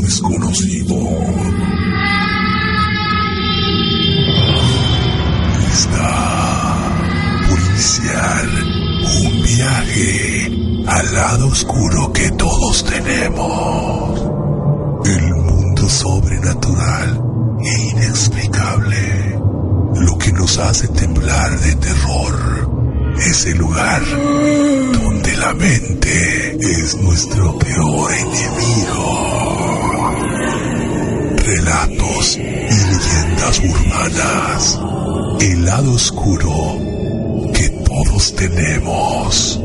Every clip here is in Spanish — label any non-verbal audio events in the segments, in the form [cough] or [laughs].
destino desconocido. Lista policial, un viaje al lado oscuro que todos tenemos. El mundo sobrenatural e inexplicable. Lo que nos hace temblar de terror es el lugar donde la mente es nuestro peor enemigo. Relatos y leyendas urbanas. El lado oscuro que todos tenemos.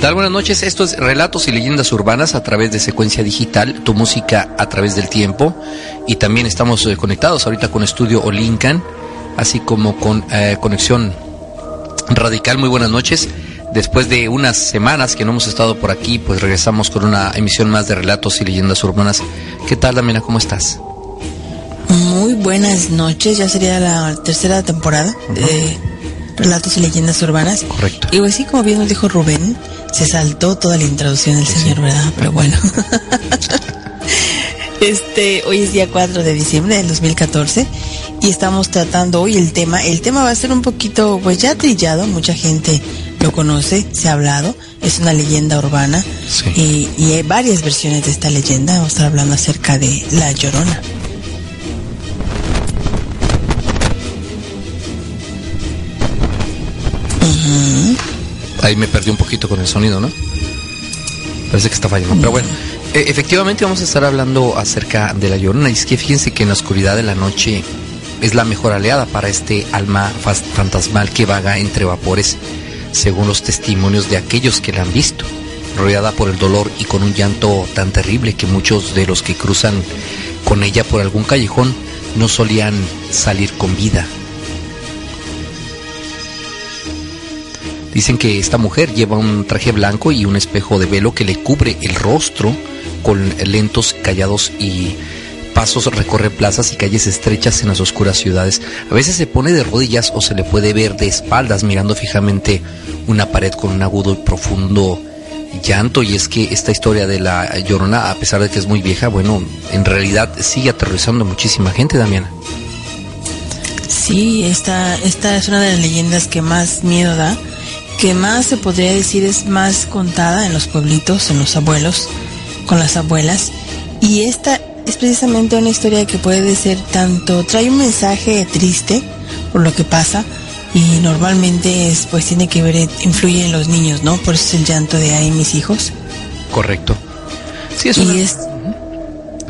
Tal? Buenas noches. Esto es Relatos y Leyendas Urbanas a través de Secuencia Digital, tu música a través del tiempo. Y también estamos eh, conectados ahorita con Estudio Olincan, así como con eh, Conexión Radical. Muy buenas noches. Después de unas semanas que no hemos estado por aquí, pues regresamos con una emisión más de Relatos y Leyendas Urbanas. ¿Qué tal, Damiana? ¿Cómo estás? Muy buenas noches, ya sería la tercera temporada de Relatos y Leyendas Urbanas. Correcto. Y pues sí, como bien nos dijo Rubén, se saltó toda la introducción del señor, ¿verdad? Pero bueno. [laughs] este, hoy es día 4 de diciembre del 2014 y estamos tratando hoy el tema. El tema va a ser un poquito, pues ya trillado, mucha gente lo conoce, se ha hablado, es una leyenda urbana Sí. y, y hay varias versiones de esta leyenda. Vamos a estar hablando acerca de La Llorona. Ahí me perdí un poquito con el sonido, ¿no? Parece que está fallando. Pero bueno, e- efectivamente vamos a estar hablando acerca de la llorona. Y es que fíjense que en la oscuridad de la noche es la mejor aliada para este alma fantasmal que vaga entre vapores, según los testimonios de aquellos que la han visto. Rodeada por el dolor y con un llanto tan terrible que muchos de los que cruzan con ella por algún callejón no solían salir con vida. Dicen que esta mujer lleva un traje blanco y un espejo de velo que le cubre el rostro con lentos, callados y pasos recorre plazas y calles estrechas en las oscuras ciudades. A veces se pone de rodillas o se le puede ver de espaldas mirando fijamente una pared con un agudo y profundo llanto y es que esta historia de la llorona, a pesar de que es muy vieja, bueno, en realidad sigue aterrorizando a muchísima gente, Damiana. Sí, esta, esta es una de las leyendas que más miedo da, que más se podría decir es más contada en los pueblitos, en los abuelos, con las abuelas. Y esta es precisamente una historia que puede ser tanto, trae un mensaje triste por lo que pasa y normalmente es, pues tiene que ver, influye en los niños, ¿no? Por eso es el llanto de ahí mis hijos. Correcto. Sí, es Y una... es,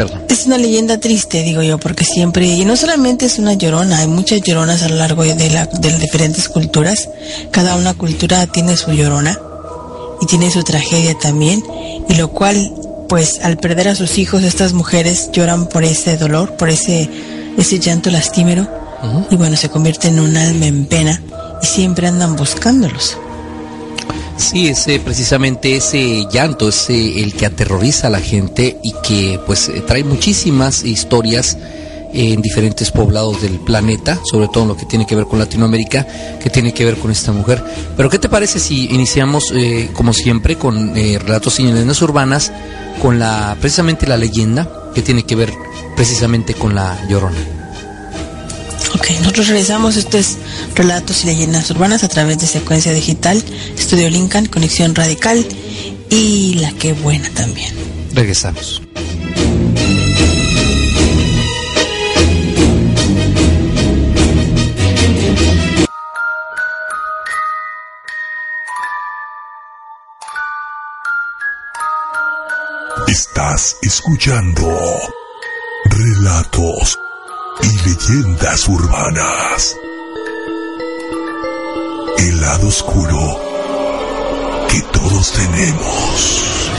Perdón. es una leyenda triste, digo yo, porque siempre, y no solamente es una llorona, hay muchas lloronas a lo largo de, la, de las diferentes culturas. Cada una cultura tiene su llorona y tiene su tragedia también, y lo cual, pues, al perder a sus hijos, estas mujeres lloran por ese dolor, por ese, ese llanto lastimero, y bueno, se convierte en un alma en pena y siempre andan buscándolos. Sí, ese precisamente ese llanto es el que aterroriza a la gente y que pues eh, trae muchísimas historias en diferentes poblados del planeta, sobre todo en lo que tiene que ver con Latinoamérica, que tiene que ver con esta mujer. Pero ¿qué te parece si iniciamos eh, como siempre con eh, relatos y leyendas urbanas con la precisamente la leyenda que tiene que ver precisamente con la Llorona? Ok, nosotros realizamos estos relatos y leyendas urbanas a través de secuencia digital, Estudio Lincoln, Conexión Radical y La Que Buena también. Regresamos. Estás escuchando Relatos y Leyendas Urbanas. el lado oscuro que todos tenemos.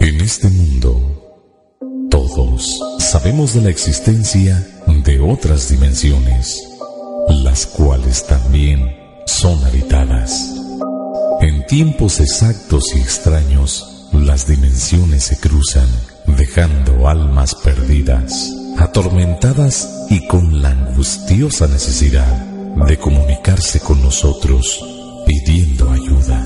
En este mundo, todos sabemos de la existencia de otras dimensiones, las cuales también son habitadas. En tiempos exactos y extraños, las dimensiones se cruzan, dejando almas perdidas, atormentadas y con la angustiosa necesidad de comunicarse con nosotros pidiendo ayuda.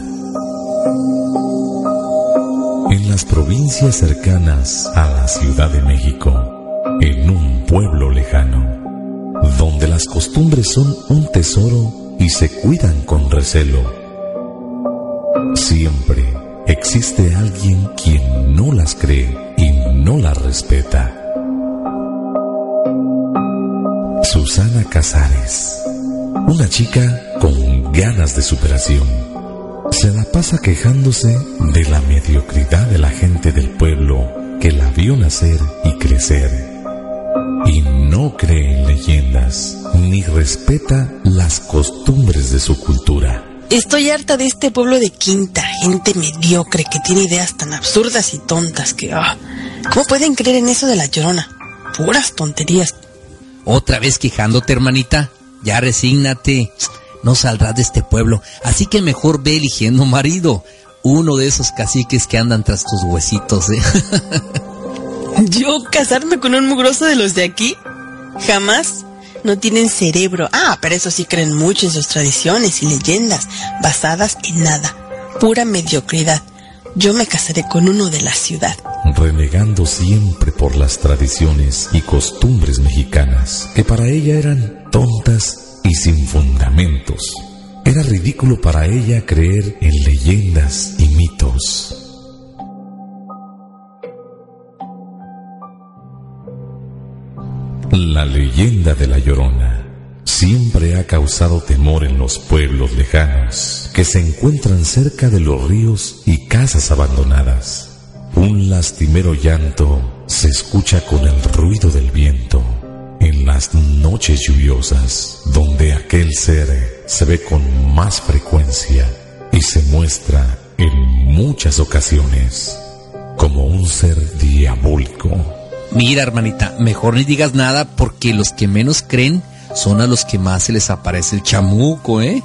En las provincias cercanas a la Ciudad de México, en un pueblo lejano, donde las costumbres son un tesoro y se cuidan con recelo, Siempre existe alguien quien no las cree y no las respeta. Susana Casares, una chica con ganas de superación, se la pasa quejándose de la mediocridad de la gente del pueblo que la vio nacer y crecer. Y no cree en leyendas ni respeta las costumbres de su cultura. Estoy harta de este pueblo de quinta, gente mediocre que tiene ideas tan absurdas y tontas que... ah, ¿Cómo pueden creer en eso de la llorona? Puras tonterías. Otra vez quejándote, hermanita. Ya resígnate. No saldrás de este pueblo. Así que mejor ve eligiendo marido. Uno de esos caciques que andan tras tus huesitos, ¿eh? [laughs] [laughs] ¿Yo casarme con un mugroso de los de aquí? Jamás. No tienen cerebro. Ah, pero eso sí creen mucho en sus tradiciones y leyendas, basadas en nada. Pura mediocridad. Yo me casaré con uno de la ciudad. renegando siempre por las tradiciones y costumbres mexicanas, que para ella eran tontas y sin fundamentos. Era ridículo para ella creer en leyendas y mitos. La leyenda de la Llorona siempre ha causado temor en los pueblos lejanos que se encuentran cerca de los ríos y casas abandonadas. Un lastimero llanto se escucha con el ruido del viento en las noches lluviosas, donde aquel ser se ve con más frecuencia y se muestra en muchas ocasiones como un ser diabólico. Mira, hermanita, mejor ni digas nada porque los que menos creen son a los que más se les aparece el chamuco, ¿eh?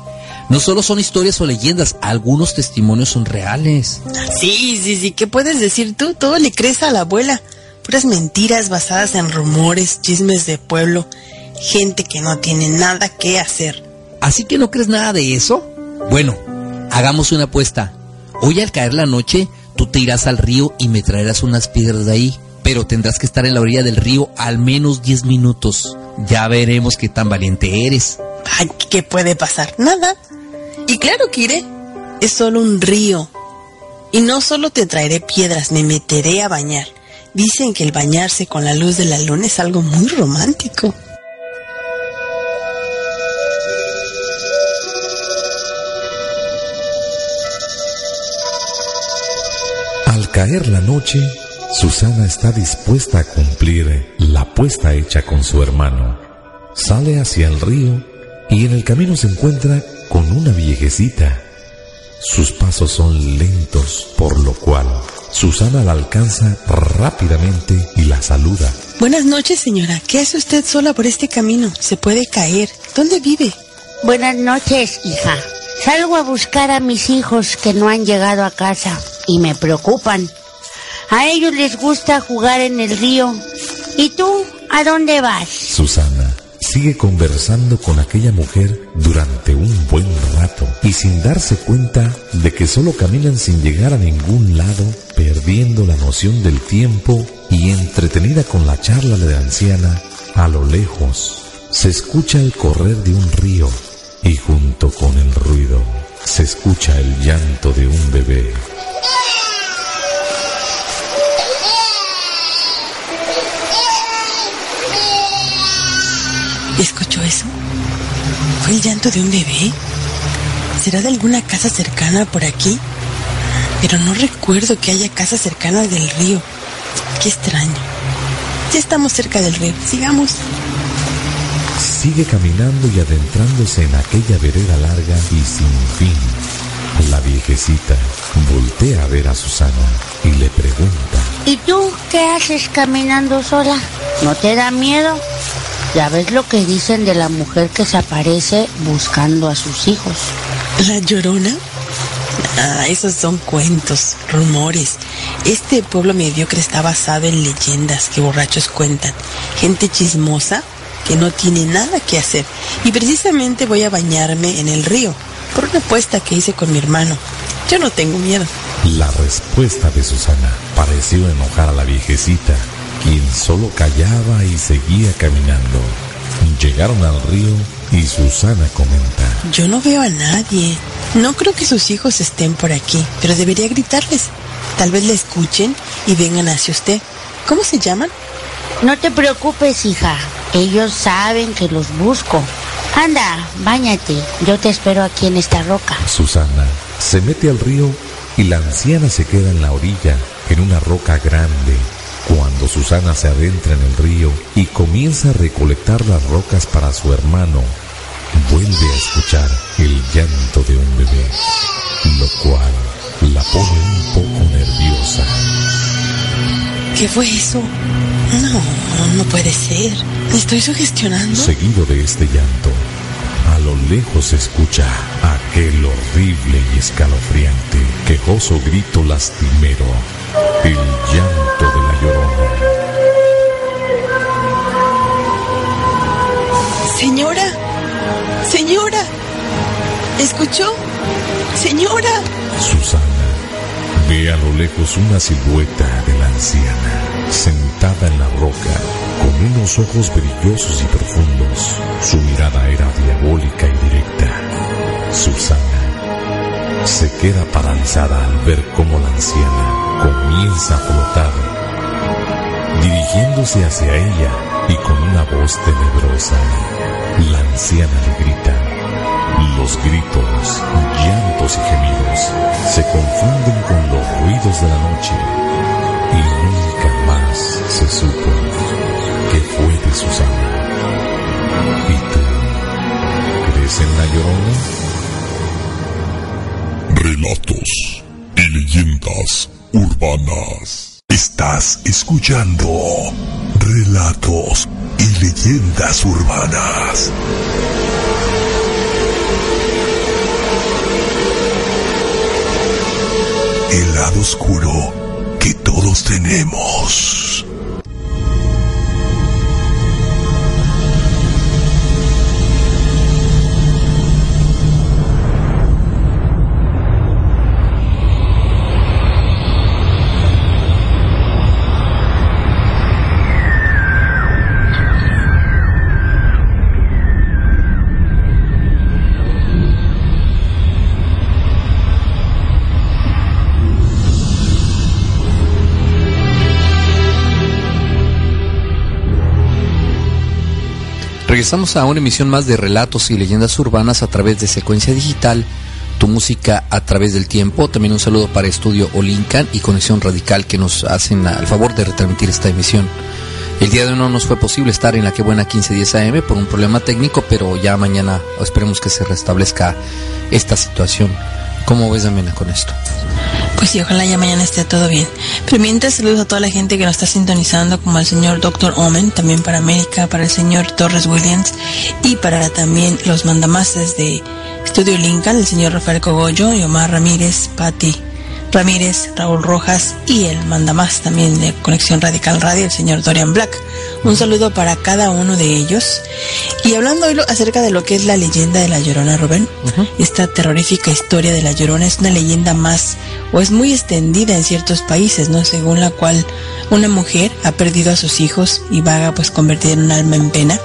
No solo son historias o leyendas, algunos testimonios son reales. Sí, sí, sí. ¿Qué puedes decir tú? Todo le crees a la abuela. Puras mentiras basadas en rumores, chismes de pueblo. Gente que no tiene nada que hacer. ¿Así que no crees nada de eso? Bueno, hagamos una apuesta. Hoy al caer la noche, tú te irás al río y me traerás unas piedras de ahí. Pero tendrás que estar en la orilla del río al menos 10 minutos. Ya veremos qué tan valiente eres. Ay, ¿qué puede pasar? Nada. Y claro que iré. Es solo un río. Y no solo te traeré piedras, me meteré a bañar. Dicen que el bañarse con la luz de la luna es algo muy romántico. Al caer la noche, Susana está dispuesta a cumplir la apuesta hecha con su hermano. Sale hacia el río y en el camino se encuentra con una viejecita. Sus pasos son lentos, por lo cual Susana la alcanza rápidamente y la saluda. Buenas noches, señora. ¿Qué hace usted sola por este camino? Se puede caer. ¿Dónde vive? Buenas noches, hija. Salgo a buscar a mis hijos que no han llegado a casa y me preocupan. A ellos les gusta jugar en el río. ¿Y tú a dónde vas? Susana sigue conversando con aquella mujer durante un buen rato y sin darse cuenta de que solo caminan sin llegar a ningún lado, perdiendo la noción del tiempo y entretenida con la charla de la anciana, a lo lejos se escucha el correr de un río y junto con el ruido se escucha el llanto de un bebé. ¿Escuchó eso? ¿Fue el llanto de un bebé? ¿Será de alguna casa cercana por aquí? Pero no recuerdo que haya casa cercana del río. Qué extraño. Ya estamos cerca del río. Sigamos. Sigue caminando y adentrándose en aquella vereda larga y sin fin. La viejecita voltea a ver a Susana y le pregunta. ¿Y tú qué haces caminando sola? ¿No te da miedo? Ya ves lo que dicen de la mujer que se aparece buscando a sus hijos. ¿La llorona? Ah, esos son cuentos, rumores. Este pueblo mediocre está basado en leyendas que borrachos cuentan. Gente chismosa que no tiene nada que hacer. Y precisamente voy a bañarme en el río, por una apuesta que hice con mi hermano. Yo no tengo miedo. La respuesta de Susana pareció enojar a la viejecita, quien solo callaba y seguía caminando. Llegaron al río y Susana comenta. Yo no veo a nadie. No creo que sus hijos estén por aquí, pero debería gritarles. Tal vez le escuchen y vengan hacia usted. ¿Cómo se llaman? No te preocupes, hija. Ellos saben que los busco. Anda, báñate. Yo te espero aquí en esta roca. Susana se mete al río y la anciana se queda en la orilla, en una roca grande. Cuando Susana se adentra en el río y comienza a recolectar las rocas para su hermano, vuelve a escuchar el llanto de un bebé, lo cual la pone un poco nerviosa. ¿Qué fue eso? No, no puede ser. ¿Me estoy sugestionando? Seguido de este llanto, a lo lejos se escucha aquel horrible y escalofriante, quejoso grito lastimero, el llanto Señora, señora, ¿escuchó? Señora. Susana ve a lo lejos una silueta de la anciana, sentada en la roca, con unos ojos brillosos y profundos. Su mirada era diabólica y directa. Susana se queda paralizada al ver cómo la anciana comienza a flotar, dirigiéndose hacia ella y con una voz tenebrosa, la anciana le grita. Los gritos, llantos y gemidos se confunden con los ruidos de la noche y nunca más se supo qué fue de Susana. ¿Y tú crees en la llorona? Relatos y leyendas urbanas. Estás escuchando Relatos y leyendas urbanas. El lado oscuro que todos tenemos. Regresamos a una emisión más de relatos y leyendas urbanas a través de secuencia digital, tu música a través del tiempo. También un saludo para Estudio Olincan y Conexión Radical que nos hacen el favor de retransmitir esta emisión. El día de hoy no nos fue posible estar en la que buena 1510 AM por un problema técnico, pero ya mañana esperemos que se restablezca esta situación. ¿Cómo ves, Amena, con esto? Pues sí, ojalá ya mañana esté todo bien. Pero mientras saludos a toda la gente que nos está sintonizando, como al señor Dr. Omen, también para América, para el señor Torres Williams y para también los mandamases de Estudio Lincoln, el señor Rafael Cogollo y Omar Ramírez, Patti Ramírez, Raúl Rojas y el mandamás también de Conexión Radical Radio, el señor Dorian Black. Un saludo para cada uno de ellos. Y hablando hoy acerca de lo que es la leyenda de la Llorona, Rubén, esta terrorífica historia de la Llorona es una leyenda más o es muy extendida en ciertos países, ¿no? Según la cual una mujer ha perdido a sus hijos y vaga pues convertida en un alma en pena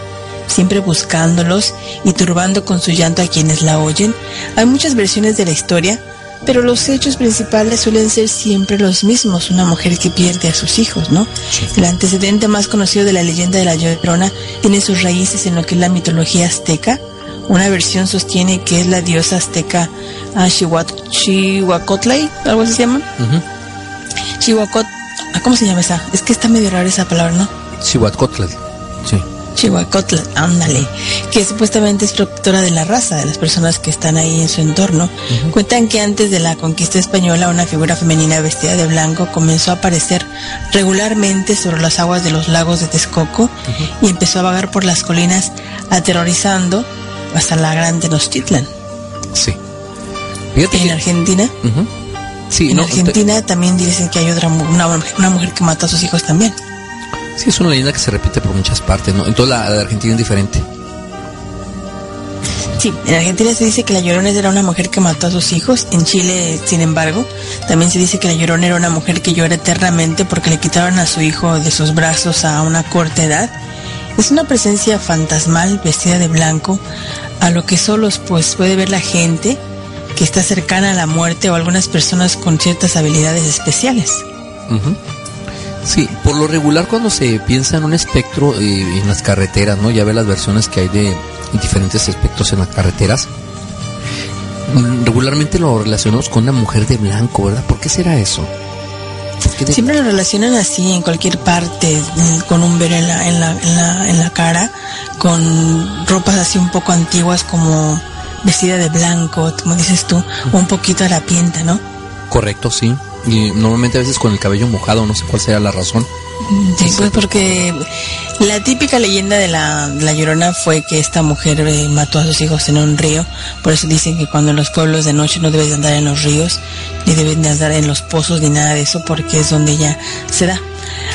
siempre buscándolos y turbando con su llanto a quienes la oyen. Hay muchas versiones de la historia, pero los hechos principales suelen ser siempre los mismos, una mujer que pierde a sus hijos, ¿no? El antecedente más conocido de la leyenda de la Llorona tiene sus raíces en lo que es la mitología azteca, Una versión sostiene que es la diosa azteca ah, Chihuacotlay, algo así se llama. Chihuacot, ah, ¿cómo se llama esa? Es que está medio rara esa palabra, ¿no? Cihuatcotl. Sí. Chihuacotl, ándale, que supuestamente es protectora de la raza, de las personas que están ahí en su entorno. Cuentan que antes de la conquista española, una figura femenina vestida de blanco comenzó a aparecer regularmente sobre las aguas de los lagos de Texcoco y empezó a vagar por las colinas, aterrorizando hasta la gran Tenochtitlan. Sí. Fíjate En que- Argentina, Ujú. Sí, en no, Argentina también dicen que hay otra una, una mujer que mató a sus hijos también. Sí, es una leyenda que se repite por muchas partes, ¿no? En toda la, la de Argentina es diferente. Sí, en Argentina se dice que la Llorona era una mujer que mató a sus hijos. En Chile, sin embargo, también se dice que la Llorona era una mujer que llora eternamente porque le quitaron a su hijo de sus brazos a una corta edad. Es una presencia fantasmal vestida de blanco, a lo que solo pues puede ver la gente que está cercana a la muerte o algunas personas con ciertas habilidades especiales. Sí, por lo regular cuando se piensa en un espectro eh, en las carreteras, ¿no? Ya ve las versiones que hay de diferentes espectros en las carreteras. Mm, Regularmente lo relacionamos con una mujer de blanco, ¿verdad? ¿Por qué será eso? ¿Por qué de- Siempre lo relacionan así en cualquier parte, mm, con un velo en la, en la, en la, en la cara, con ropas así un poco antiguas como vestida de blanco, como dices tú, o un poquito harapienta, ¿no? Correcto, sí. Y normalmente a veces con el cabello mojado, no sé cuál será la razón. Sí, pues porque la típica leyenda de la, de la Llorona fue que esta mujer eh, mató a sus hijos en un río, por eso dicen que cuando en los pueblos de noche no debes de andar en los ríos, ni debes de andar en los pozos, ni nada de eso, porque es donde ella se da.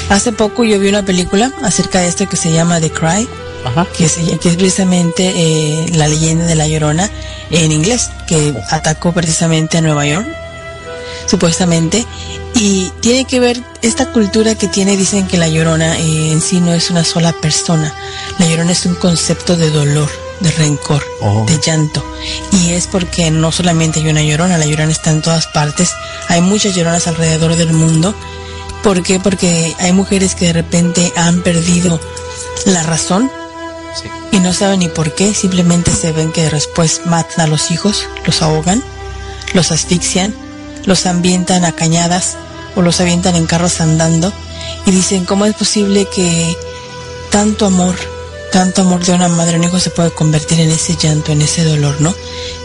Hace poco yo vi una película acerca de esto que se llama The Cry, Ajá. que, se- que es precisamente eh, la leyenda de la Llorona en inglés, que atacó precisamente a Nueva York, supuestamente, y tiene que ver esta cultura que tiene, dicen que la Llorona eh, en sí no es una sola persona, la Llorona es un concepto de dolor, de rencor, Oh. de llanto, y es porque no solamente hay una Llorona, la Llorona está en todas partes, hay muchas Lloronas alrededor del mundo, ¿por qué? Porque hay mujeres que de repente han perdido la razón Sí. y no saben ni por qué, simplemente se ven que después matan a los hijos, los ahogan, los asfixian, los ambientan a cañadas o los avientan en carros andando y dicen, ¿cómo es posible que tanto amor, tanto amor de una madre a un hijo se puede convertir en ese llanto, en ese dolor, ¿no?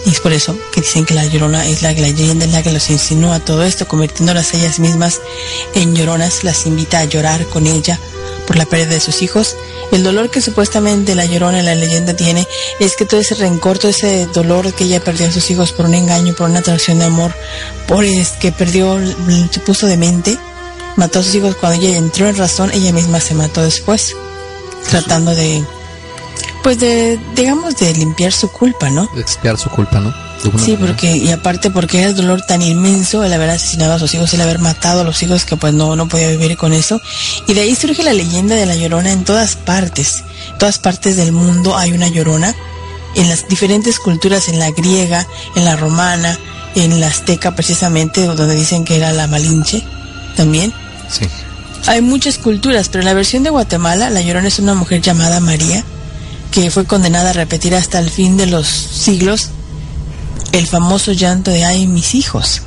Y es por eso que dicen que la llorona es la, la leyenda es la que los insinúa todo esto, convirtiéndolas ellas mismas en lloronas, las invita a llorar con ella por la pérdida de sus hijos. El dolor que supuestamente la llorona en la leyenda tiene es que todo ese rencor, todo ese dolor que ella perdió a sus hijos por un engaño, por una atracción de amor, por que perdió, se puso de mente, mató a sus hijos cuando ella entró en razón, ella misma se mató después, tratando de, pues de, digamos, de limpiar su culpa, ¿no? De expiar su culpa, ¿no? Sí, manera. porque, y aparte porque era el dolor tan inmenso el haber asesinado a sus hijos, el haber matado a los hijos que pues no, no podía vivir con eso. Y de ahí surge la leyenda de la llorona en todas partes. En todas partes del mundo hay una llorona. En las diferentes culturas, en la griega, en la romana, en la azteca precisamente, donde dicen que era la malinche, también. Sí. Hay muchas culturas, pero en la versión de Guatemala, la Llorona es una mujer llamada María, que fue condenada a repetir hasta el fin de los siglos el famoso llanto de ay mis hijos.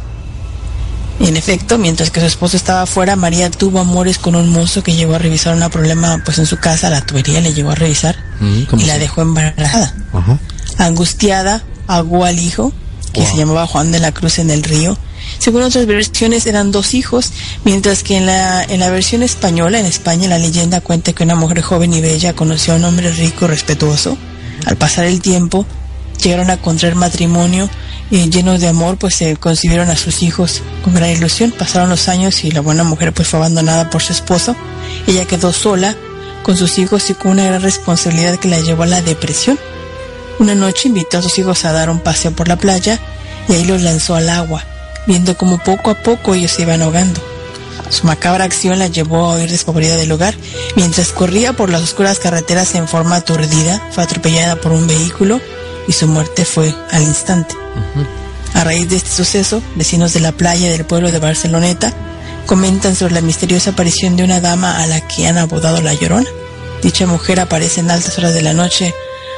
En efecto, mientras que su esposo estaba afuera, María tuvo amores con un mozo que llegó a revisar un problema pues en su casa, la tubería le llegó a revisar Mm, ¿cómo y la dejó embarazada. Ajá. Angustiada, ahogó al hijo, que Wow. se llamaba Juan de la Cruz en el río. Según otras versiones eran dos hijos, mientras que en la, en la versión española, en España, la leyenda cuenta que una mujer joven y bella conoció a un hombre rico y respetuoso. Al pasar el tiempo, llegaron a contraer matrimonio y llenos de amor, pues se concibieron a sus hijos con gran ilusión. Pasaron los años y la buena mujer pues fue abandonada por su esposo. Ella quedó sola con sus hijos y con una gran responsabilidad que la llevó a la depresión. Una noche invitó a sus hijos a dar un paseo por la playa y ahí los lanzó al agua, viendo como poco a poco ellos se iban ahogando. Su macabra acción la llevó a huir despavorida del lugar. Mientras corría por las oscuras carreteras en forma aturdida, fue atropellada por un vehículo y su muerte fue al instante. A raíz de este suceso, vecinos de la playa del pueblo de Barceloneta comentan sobre la misteriosa aparición de una dama a la que han abodado la llorona. Dicha mujer aparece en altas horas de la noche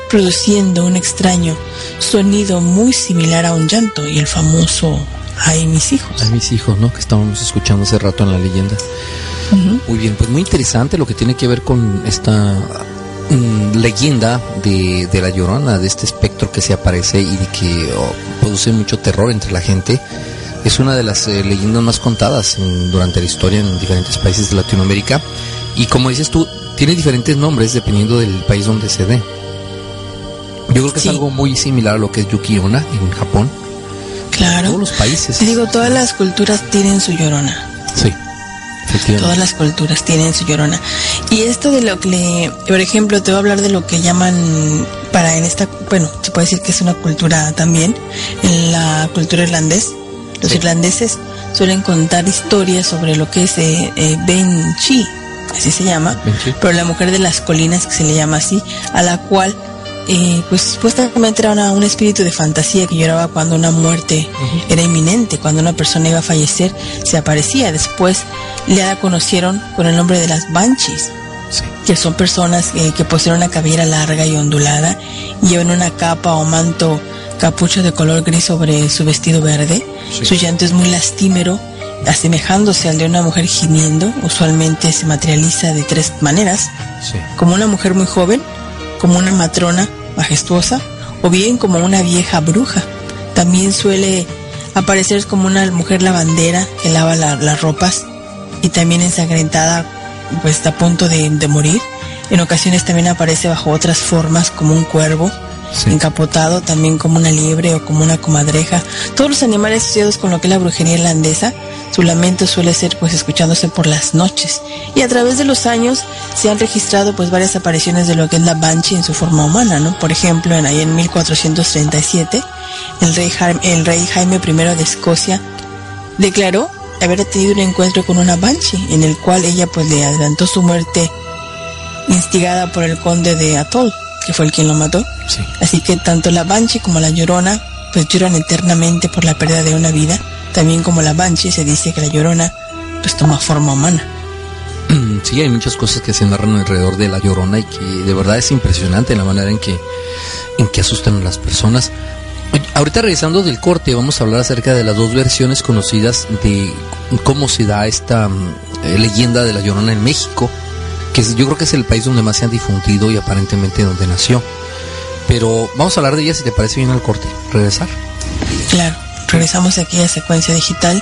produciendo un extraño sonido muy similar a un llanto y el famoso Ay mis hijos. Ay mis hijos, ¿no? Que estábamos escuchando hace rato en la leyenda. Muy bien, pues muy interesante lo que tiene que ver con esta mm, leyenda de, la llorona, de este espectro que se aparece y de que oh, produce mucho terror entre la gente. Es una de las eh, leyendas más contadas durante la historia en diferentes países de Latinoamérica. Y como dices tú, tiene diferentes nombres dependiendo del país donde se dé. Yo creo que es algo muy similar a lo que es Yuki-onna en Japón. Claro. Todos los países. digo, todas las culturas tienen su llorona. Sí. Todas las culturas tienen su llorona. Y esto de lo que le, por ejemplo, te voy a hablar de lo que llaman para en esta, bueno, se puede decir que es una cultura también, en la cultura irlandés. Los irlandeses suelen contar historias sobre lo que es eh, eh Ben Chi, así se llama, pero la mujer de las colinas, que se le llama así, a la cual eh, pues supuestamente era un espíritu de fantasía que lloraba cuando una muerte era inminente, cuando una persona iba a fallecer, se aparecía. Después le conocieron con el nombre de las Banshees, que son personas eh, que poseen una cabellera larga y ondulada, y llevan una capa o manto capucho de color gris sobre su vestido verde. Su llanto es muy lastimero, asemejándose al de una mujer gimiendo. Usualmente se materializa de tres maneras, como una mujer muy joven, como una matrona majestuosa o bien como una vieja bruja. También suele aparecer como una mujer lavandera que lava las ropas y también ensangrentada, pues a punto de, morir. En ocasiones también aparece bajo otras formas como un cuervo, encapotado, también como una liebre o como una comadreja. Todos los animales asociados con lo que es la brujería irlandesa su lamento suele ser pues escuchándose por las noches y a través de los años se han registrado pues varias apariciones de lo que es la Banshee en su forma humana, ¿no? Por ejemplo, en ahí en 1437 el rey, el rey Jaime I de Escocia declaró haber tenido un encuentro con una Banshee en el cual ella pues le adelantó su muerte instigada por el conde de Atol, que fue el quien lo mató. Así que tanto la Banshee como la Llorona pues lloran eternamente por la pérdida de una vida también como la Banshee se dice que la Llorona pues toma forma humana. Sí, hay muchas cosas que se narran alrededor de la Llorona y que de verdad es impresionante la manera en que, en que asustan a las personas. Ahorita regresando del corte vamos a hablar acerca de las dos versiones conocidas de cómo se da esta mm, leyenda de la Llorona en México, que yo creo que es el país donde más se ha difundido y aparentemente donde nació. Pero vamos a hablar de ella si te parece bien al corte. Regresar. Claro. Regresamos aquí a Secuencia Digital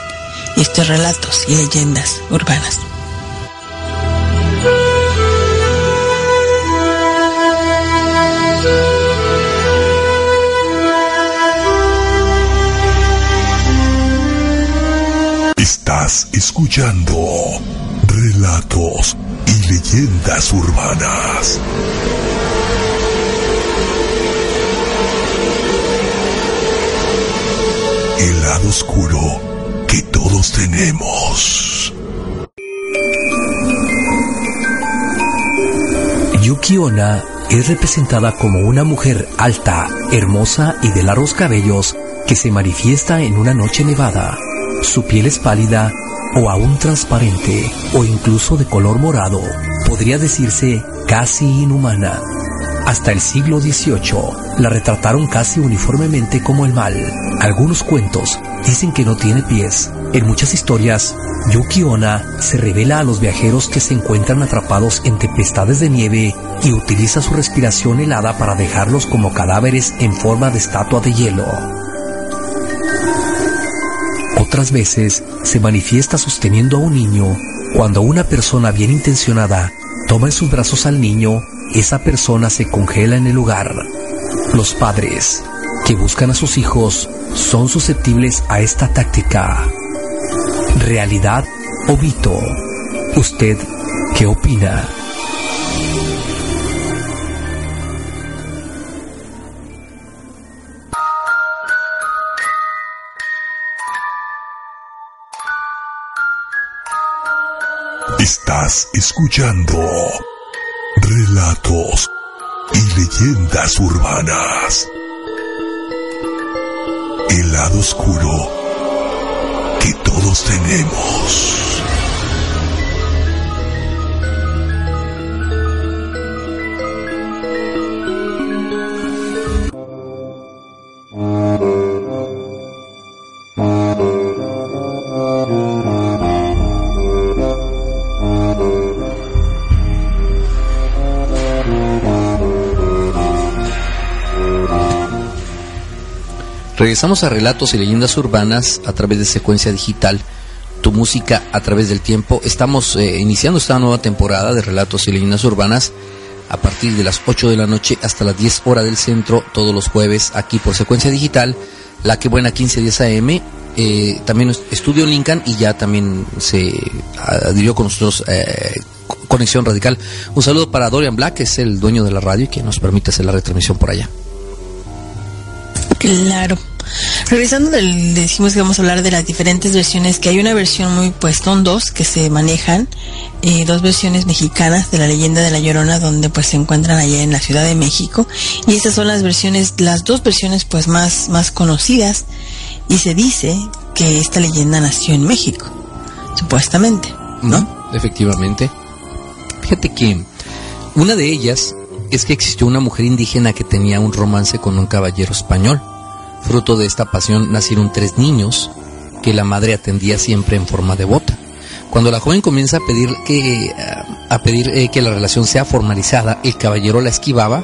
y estos relatos y leyendas urbanas. Estás escuchando relatos y leyendas urbanas. el lado oscuro que todos tenemos. Yuki Onna es representada como una mujer alta, hermosa y de largos cabellos que se manifiesta en una noche nevada. Su piel es pálida o aún transparente o incluso de color morado. Podría decirse casi inhumana. Hasta el siglo XVIII la retrataron casi uniformemente como el mal. Algunos cuentos dicen que no tiene pies. En muchas historias, Yuki Onna se revela a los viajeros que se encuentran atrapados en tempestades de nieve y utiliza su respiración helada para dejarlos como cadáveres en forma de estatua de hielo. Otras veces se manifiesta sosteniendo a un niño. Cuando una persona bien intencionada toma en sus brazos al niño, esa persona se congela en el lugar. Los padres que buscan a sus hijos son susceptibles a esta táctica. ¿Realidad o mito? ¿Usted qué opina? Estás escuchando relatos y leyendas urbanas el lado oscuro que todos tenemos. Regresamos a relatos y leyendas urbanas a través de secuencia digital, tu música a través del tiempo. Estamos eh, iniciando esta nueva temporada de relatos y leyendas urbanas a partir de las 8 de la noche hasta las 10 horas del centro, todos los jueves, aquí por secuencia digital, la que buena 1510 AM. Eh, también Estudio Lincoln y ya también se adhirió con nosotros eh, Conexión Radical. Un saludo para Dorian Black, que es el dueño de la radio y que nos permite hacer la retransmisión por allá. Claro. Regresando, del, decimos que vamos a hablar de las diferentes versiones, que hay una versión muy, pues son dos que se manejan, eh, dos versiones mexicanas de la leyenda de la Llorona, donde pues se encuentran allá en la Ciudad de México, y esas son las versiones, las dos versiones pues más, más conocidas, y se dice que esta leyenda nació en México, supuestamente, ¿no? Efectivamente. Fíjate que una de ellas es que existió una mujer indígena que tenía un romance con un caballero español Fruto de esta pasión nacieron tres niños que la madre atendía siempre en forma devota. Cuando la joven comienza a pedir que, a pedir eh, que la relación sea formalizada, el caballero la esquivaba,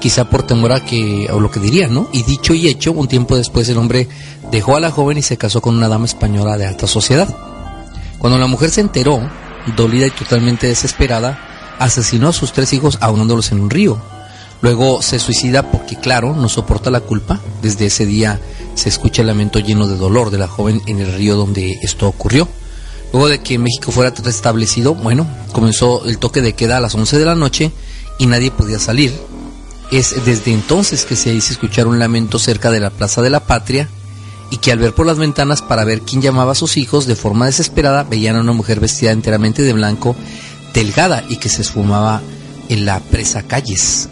quizá por temor a que, o lo que diría, ¿no? Y dicho y hecho, un tiempo después el hombre dejó a la joven y se casó con una dama española de alta sociedad. Cuando la mujer se enteró, dolida y totalmente desesperada, asesinó a sus tres hijos ahogándolos en un río. Luego se suicida porque, claro, no soporta la culpa. Desde ese día se escucha el lamento lleno de dolor de la joven en el río donde esto ocurrió. Luego de que México fuera restablecido, bueno, comenzó el toque de queda a las 11 de la noche y nadie podía salir. Es desde entonces que se hizo escuchar un lamento cerca de la Plaza de la Patria y que al ver por las ventanas para ver quién llamaba a sus hijos de forma desesperada veían a una mujer vestida enteramente de blanco, delgada y que se esfumaba en la presa calles.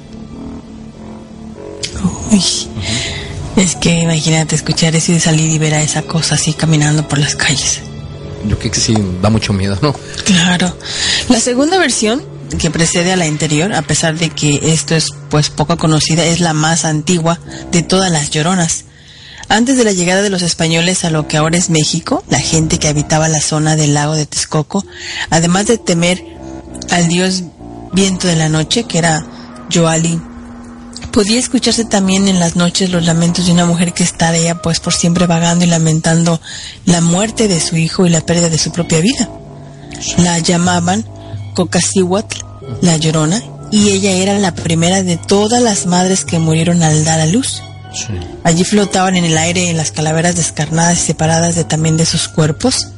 Uy, es que imagínate escuchar eso y salir y ver a esa cosa así caminando por las calles. Yo creo que sí da mucho miedo, ¿no? Claro. La segunda versión que precede a la anterior, a pesar de que esto es pues poco conocida, es la más antigua de todas las lloronas. Antes de la llegada de los españoles a lo que ahora es México, la gente que habitaba la zona del lago de Texcoco, además de temer al dios viento de la noche, que era Joali podía escucharse también en las noches los lamentos de una mujer que estaría pues por siempre vagando y lamentando la muerte de su hijo y la pérdida de su propia vida. La llamaban Cocasihuatl, la llorona, y ella era la primera de todas las madres que murieron al dar a luz. Allí flotaban en el aire las calaveras descarnadas y separadas de también de sus cuerpos,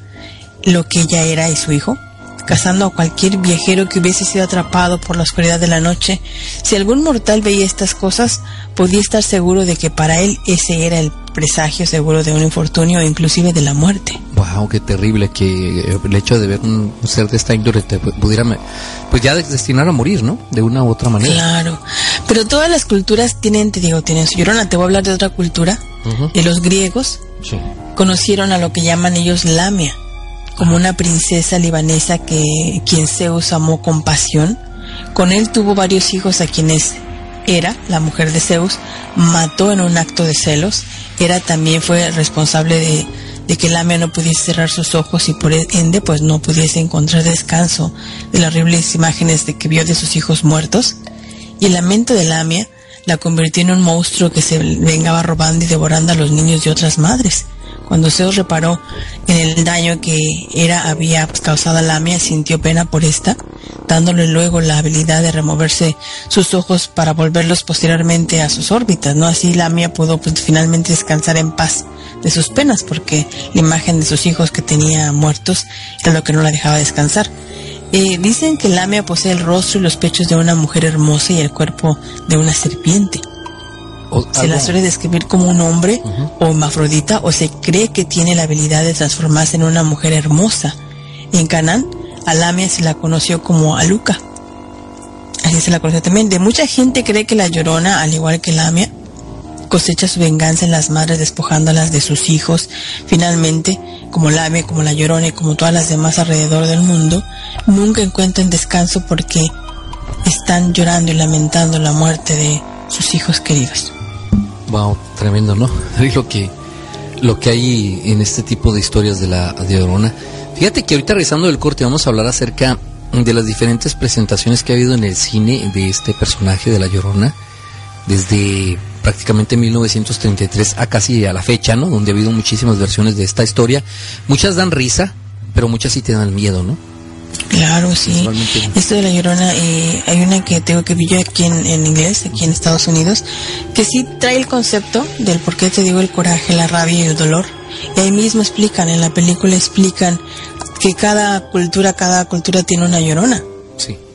lo que ella era y su hijo, cazando a cualquier viajero que hubiese sido atrapado por la oscuridad de la noche. Si algún mortal veía estas cosas, podía estar seguro de que para él ese era el presagio seguro de un infortunio o inclusive de la muerte. Wow, qué terrible que el hecho de ver un ser de esta índole te pudiera pues ya destinar a morir, ¿no? De una u otra manera. Claro. Pero todas las culturas tienen, te digo, tienen su llorona. Te voy a hablar de otra cultura. De los griegos. Conocieron a lo que llaman ellos lamia como una princesa libanesa que quien Zeus amó con pasión. Con él tuvo varios hijos a quienes era la mujer de Zeus, mató en un acto de celos. Era también fue responsable de, de que Lamia no pudiese cerrar sus ojos y por ende pues no pudiese encontrar descanso de las horribles imágenes de que vio de sus hijos muertos. Y el lamento de Lamia la convirtió en un monstruo que se vengaba robando y devorando a los niños de otras madres. Cuando Zeus reparó en el daño que era había causado a Lamia, sintió pena por esta, dándole luego la habilidad de removerse sus ojos para volverlos posteriormente a sus órbitas, ¿no? Así Lamia pudo pues, finalmente descansar en paz de sus penas, porque la imagen de sus hijos que tenía muertos era lo que no la dejaba descansar. Eh, dicen que Lamia posee el rostro y los pechos de una mujer hermosa y el cuerpo de una serpiente se la suele describir como un hombre o hermafrodita o se cree que tiene la habilidad de transformarse en una mujer hermosa. En Canaán, a Lamia se la conoció como Aluca. Así se la conoció también. De mucha gente cree que la llorona, al igual que Lamia, cosecha su venganza en las madres despojándolas de sus hijos. Finalmente, como Lamia, como la llorona y como todas las demás alrededor del mundo, nunca encuentran descanso porque están llorando y lamentando la muerte de sus hijos queridos. Wow, tremendo, ¿no? [laughs] Lo que, lo que hay en este tipo de historias de la de Llorona. Fíjate que ahorita rezando el corte vamos a hablar acerca de las diferentes presentaciones que ha habido en el cine de este personaje de la Llorona, desde prácticamente 1933 a casi a la fecha, ¿no? Donde ha habido muchísimas versiones de esta historia. Muchas dan risa, pero muchas sí te dan miedo, ¿no? Claro, sí. Esto de la llorona, eh, hay una que tengo que yo aquí en, en, inglés, aquí en Estados Unidos, que sí trae el concepto del por qué te digo el coraje, la rabia y el dolor. Y ahí mismo explican, en la película explican que cada cultura, cada cultura tiene una llorona.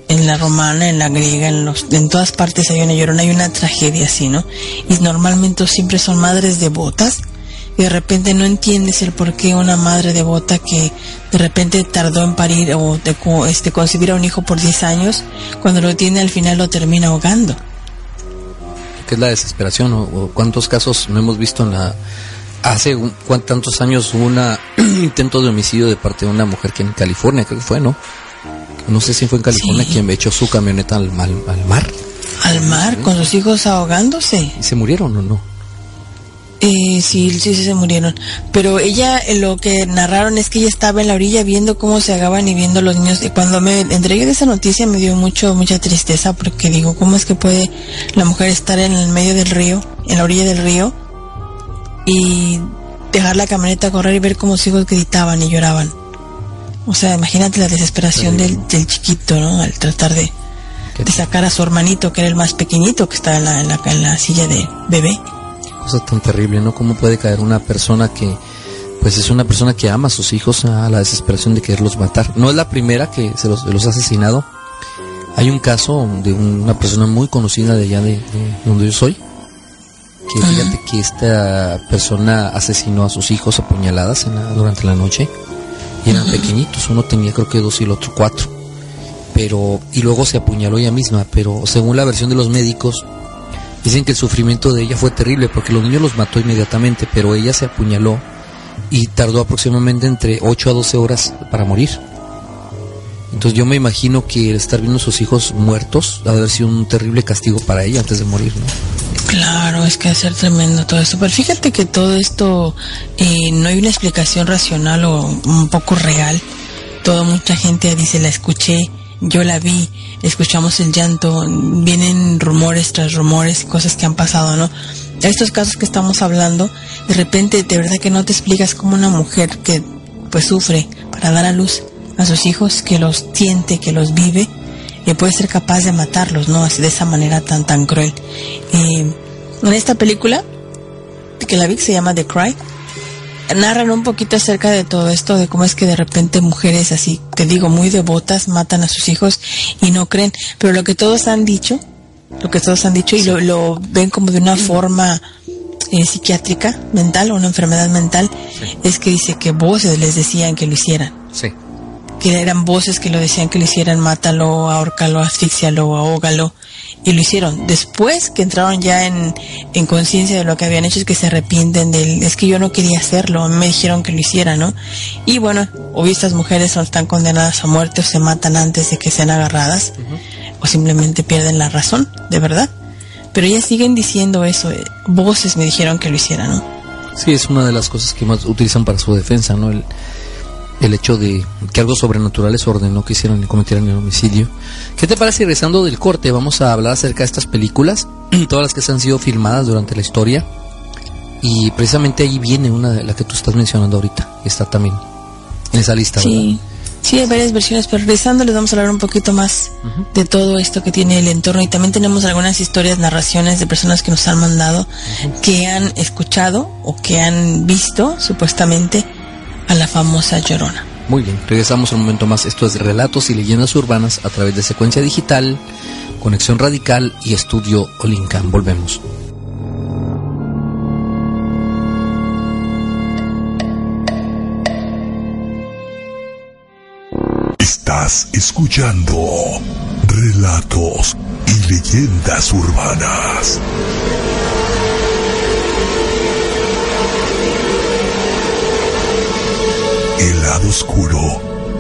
En la romana, en la griega, en, los, en todas partes hay una llorona, hay una tragedia así, ¿no? Y normalmente siempre son madres devotas y de repente no entiendes el por qué una madre devota que de repente tardó en parir o de, este, concebir a un hijo por 10 años, cuando lo tiene al final lo termina ahogando. ¿Qué es la desesperación? ¿O, cuántos casos no hemos visto en la... Hace cuántos años hubo un [clears throat] intento de homicidio de parte de una mujer que en California, creo que fue, ¿no? No sé si fue en California quien echó su camioneta al, al, al mar. ¿Al mar? ¿Con sus hijos ahogándose? ¿Y se murieron o no? Eh, sí, sí, sí, se murieron. Pero ella, eh, lo que narraron es que ella estaba en la orilla viendo cómo se agaban y viendo los niños. Y cuando me entregué de esa noticia me dio mucho, mucha tristeza porque digo, ¿cómo es que puede la mujer estar en el medio del río, en la orilla del río, y dejar la camioneta correr y ver cómo sus hijos gritaban y lloraban? O sea, imagínate la desesperación del, del chiquito, ¿no? Al tratar de, de sacar a su hermanito, que era el más pequeñito, que estaba en la, en la, en la silla de bebé cosa tan terrible, ¿no? ¿Cómo puede caer una persona que, pues es una persona que ama a sus hijos a la desesperación de quererlos matar? No es la primera que se los, ha asesinado. Hay un caso de una persona muy conocida de allá de, donde yo soy, que fíjate que esta persona asesinó a sus hijos a puñaladas durante la noche y eran pequeñitos, uno tenía creo que dos y el otro cuatro, pero y luego se apuñaló ella misma, pero según la versión de los médicos Dicen que el sufrimiento de ella fue terrible porque los niños los mató inmediatamente, pero ella se apuñaló y tardó aproximadamente entre 8 a 12 horas para morir. Entonces yo me imagino que estar viendo a sus hijos muertos ha de haber sido un terrible castigo para ella antes de morir, ¿no? Claro, es que ha ser tremendo todo esto. Pero fíjate que todo esto eh, no hay una explicación racional o un poco real. Toda mucha gente dice, la escuché, yo la vi, escuchamos el llanto, vienen rumores tras rumores, cosas que han pasado, ¿no? Estos casos que estamos hablando, de repente de verdad que no te explicas cómo una mujer que pues sufre para dar a luz a sus hijos, que los siente, que los vive, y puede ser capaz de matarlos, ¿no? Así de esa manera tan tan cruel. Eh, en esta película, que la vi, se llama The Cry, narran un poquito acerca de todo esto, de cómo es que de repente mujeres así, te digo, muy devotas, matan a sus hijos y no creen. Pero lo que todos han dicho, lo que todos han dicho y lo, ven como de una forma eh, psiquiátrica, mental o una enfermedad mental, es que dice que voces les decían que lo hicieran. Sí. Que eran voces que lo decían que lo hicieran, mátalo, ahórcalo, asfixialo, ahógalo y lo hicieron. Después que entraron ya en, en conciencia de lo que habían hecho, es que se arrepienten del, es que yo no quería hacerlo, me dijeron que lo hiciera, ¿no? Y bueno, o estas mujeres son, están condenadas a muerte o se matan antes de que sean agarradas, o simplemente pierden la razón, de verdad. Pero ellas siguen diciendo eso, eh, voces me dijeron que lo hiciera, ¿no? Sí, es una de las cosas que más utilizan para su defensa, ¿no? El, el hecho de que algo sobrenatural les ordenó que hicieran y cometieran el homicidio. ¿Qué te parece, regresando del corte, vamos a hablar acerca de estas películas, [clears throat] todas las que se han sido filmadas durante la historia? Y precisamente ahí viene una de las que tú estás mencionando ahorita, está también en esa lista, sí. Sí, hay varias versiones, pero regresando les vamos a hablar un poquito más de todo esto que tiene el entorno y también tenemos algunas historias, narraciones de personas que nos han mandado, que han escuchado o que han visto supuestamente a la famosa Llorona. Muy bien, regresamos un momento más. Esto es Relatos y Leyendas Urbanas a través de Secuencia Digital, Conexión Radical y Estudio Olincan. Volvemos. Estás escuchando Relatos y Leyendas Urbanas. El lado oscuro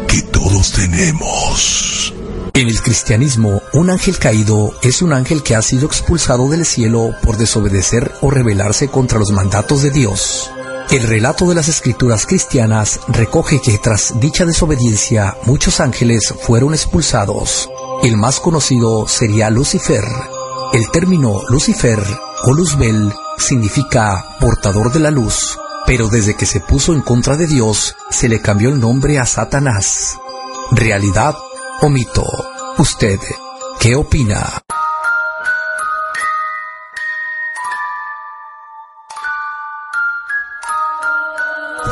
que todos tenemos. En el cristianismo, un ángel caído es un ángel que ha sido expulsado del cielo por desobedecer o rebelarse contra los mandatos de Dios. El relato de las escrituras cristianas recoge que tras dicha desobediencia muchos ángeles fueron expulsados. El más conocido sería Lucifer. El término Lucifer o Luzbel significa portador de la luz, pero desde que se puso en contra de Dios se le cambió el nombre a Satanás. ¿Realidad o mito? ¿Usted qué opina?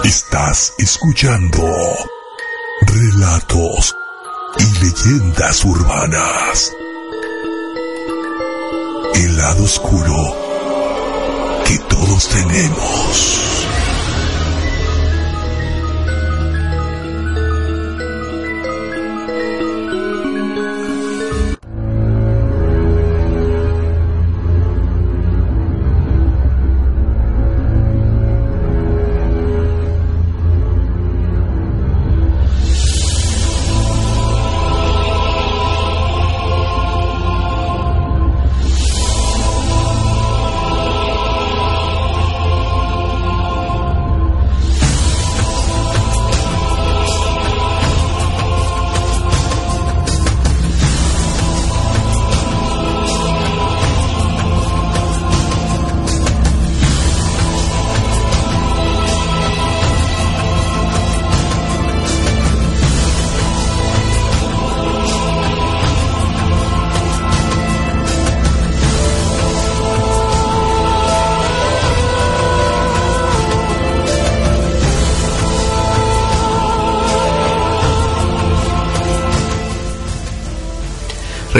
Estás escuchando relatos y leyendas urbanas. El lado oscuro que todos tenemos.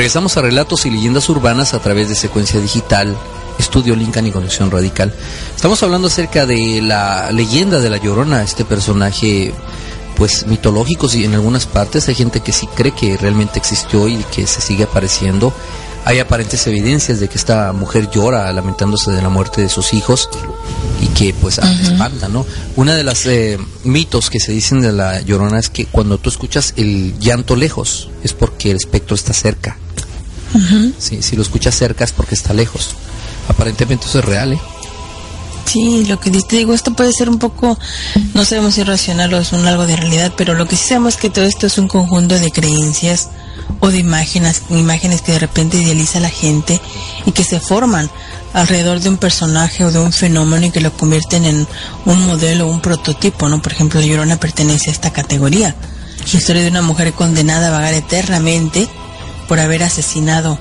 Regresamos a relatos y leyendas urbanas a través de secuencia digital, estudio Lincoln y conexión radical. Estamos hablando acerca de la leyenda de la Llorona, este personaje pues mitológico y en algunas partes hay gente que sí cree que realmente existió y que se sigue apareciendo. Hay aparentes evidencias de que esta mujer llora lamentándose de la muerte de sus hijos y que pues espanta, ¿no? Una de las eh, mitos que se dicen de la llorona es que cuando tú escuchas el llanto lejos es porque el espectro está cerca si lo escuchas cerca es porque está lejos. Aparentemente eso es real, ¿eh? Sí, lo que te digo, esto puede ser un poco, no sabemos si racional o es un algo de realidad, pero lo que sí sabemos es que todo esto es un conjunto de creencias o de imágenes, imágenes que de repente idealiza la gente y que se forman alrededor de un personaje o de un fenómeno y que lo convierten en un modelo o un prototipo, ¿no? Por ejemplo, la Llorona pertenece a esta categoría. La historia de una mujer condenada a vagar eternamente por haber asesinado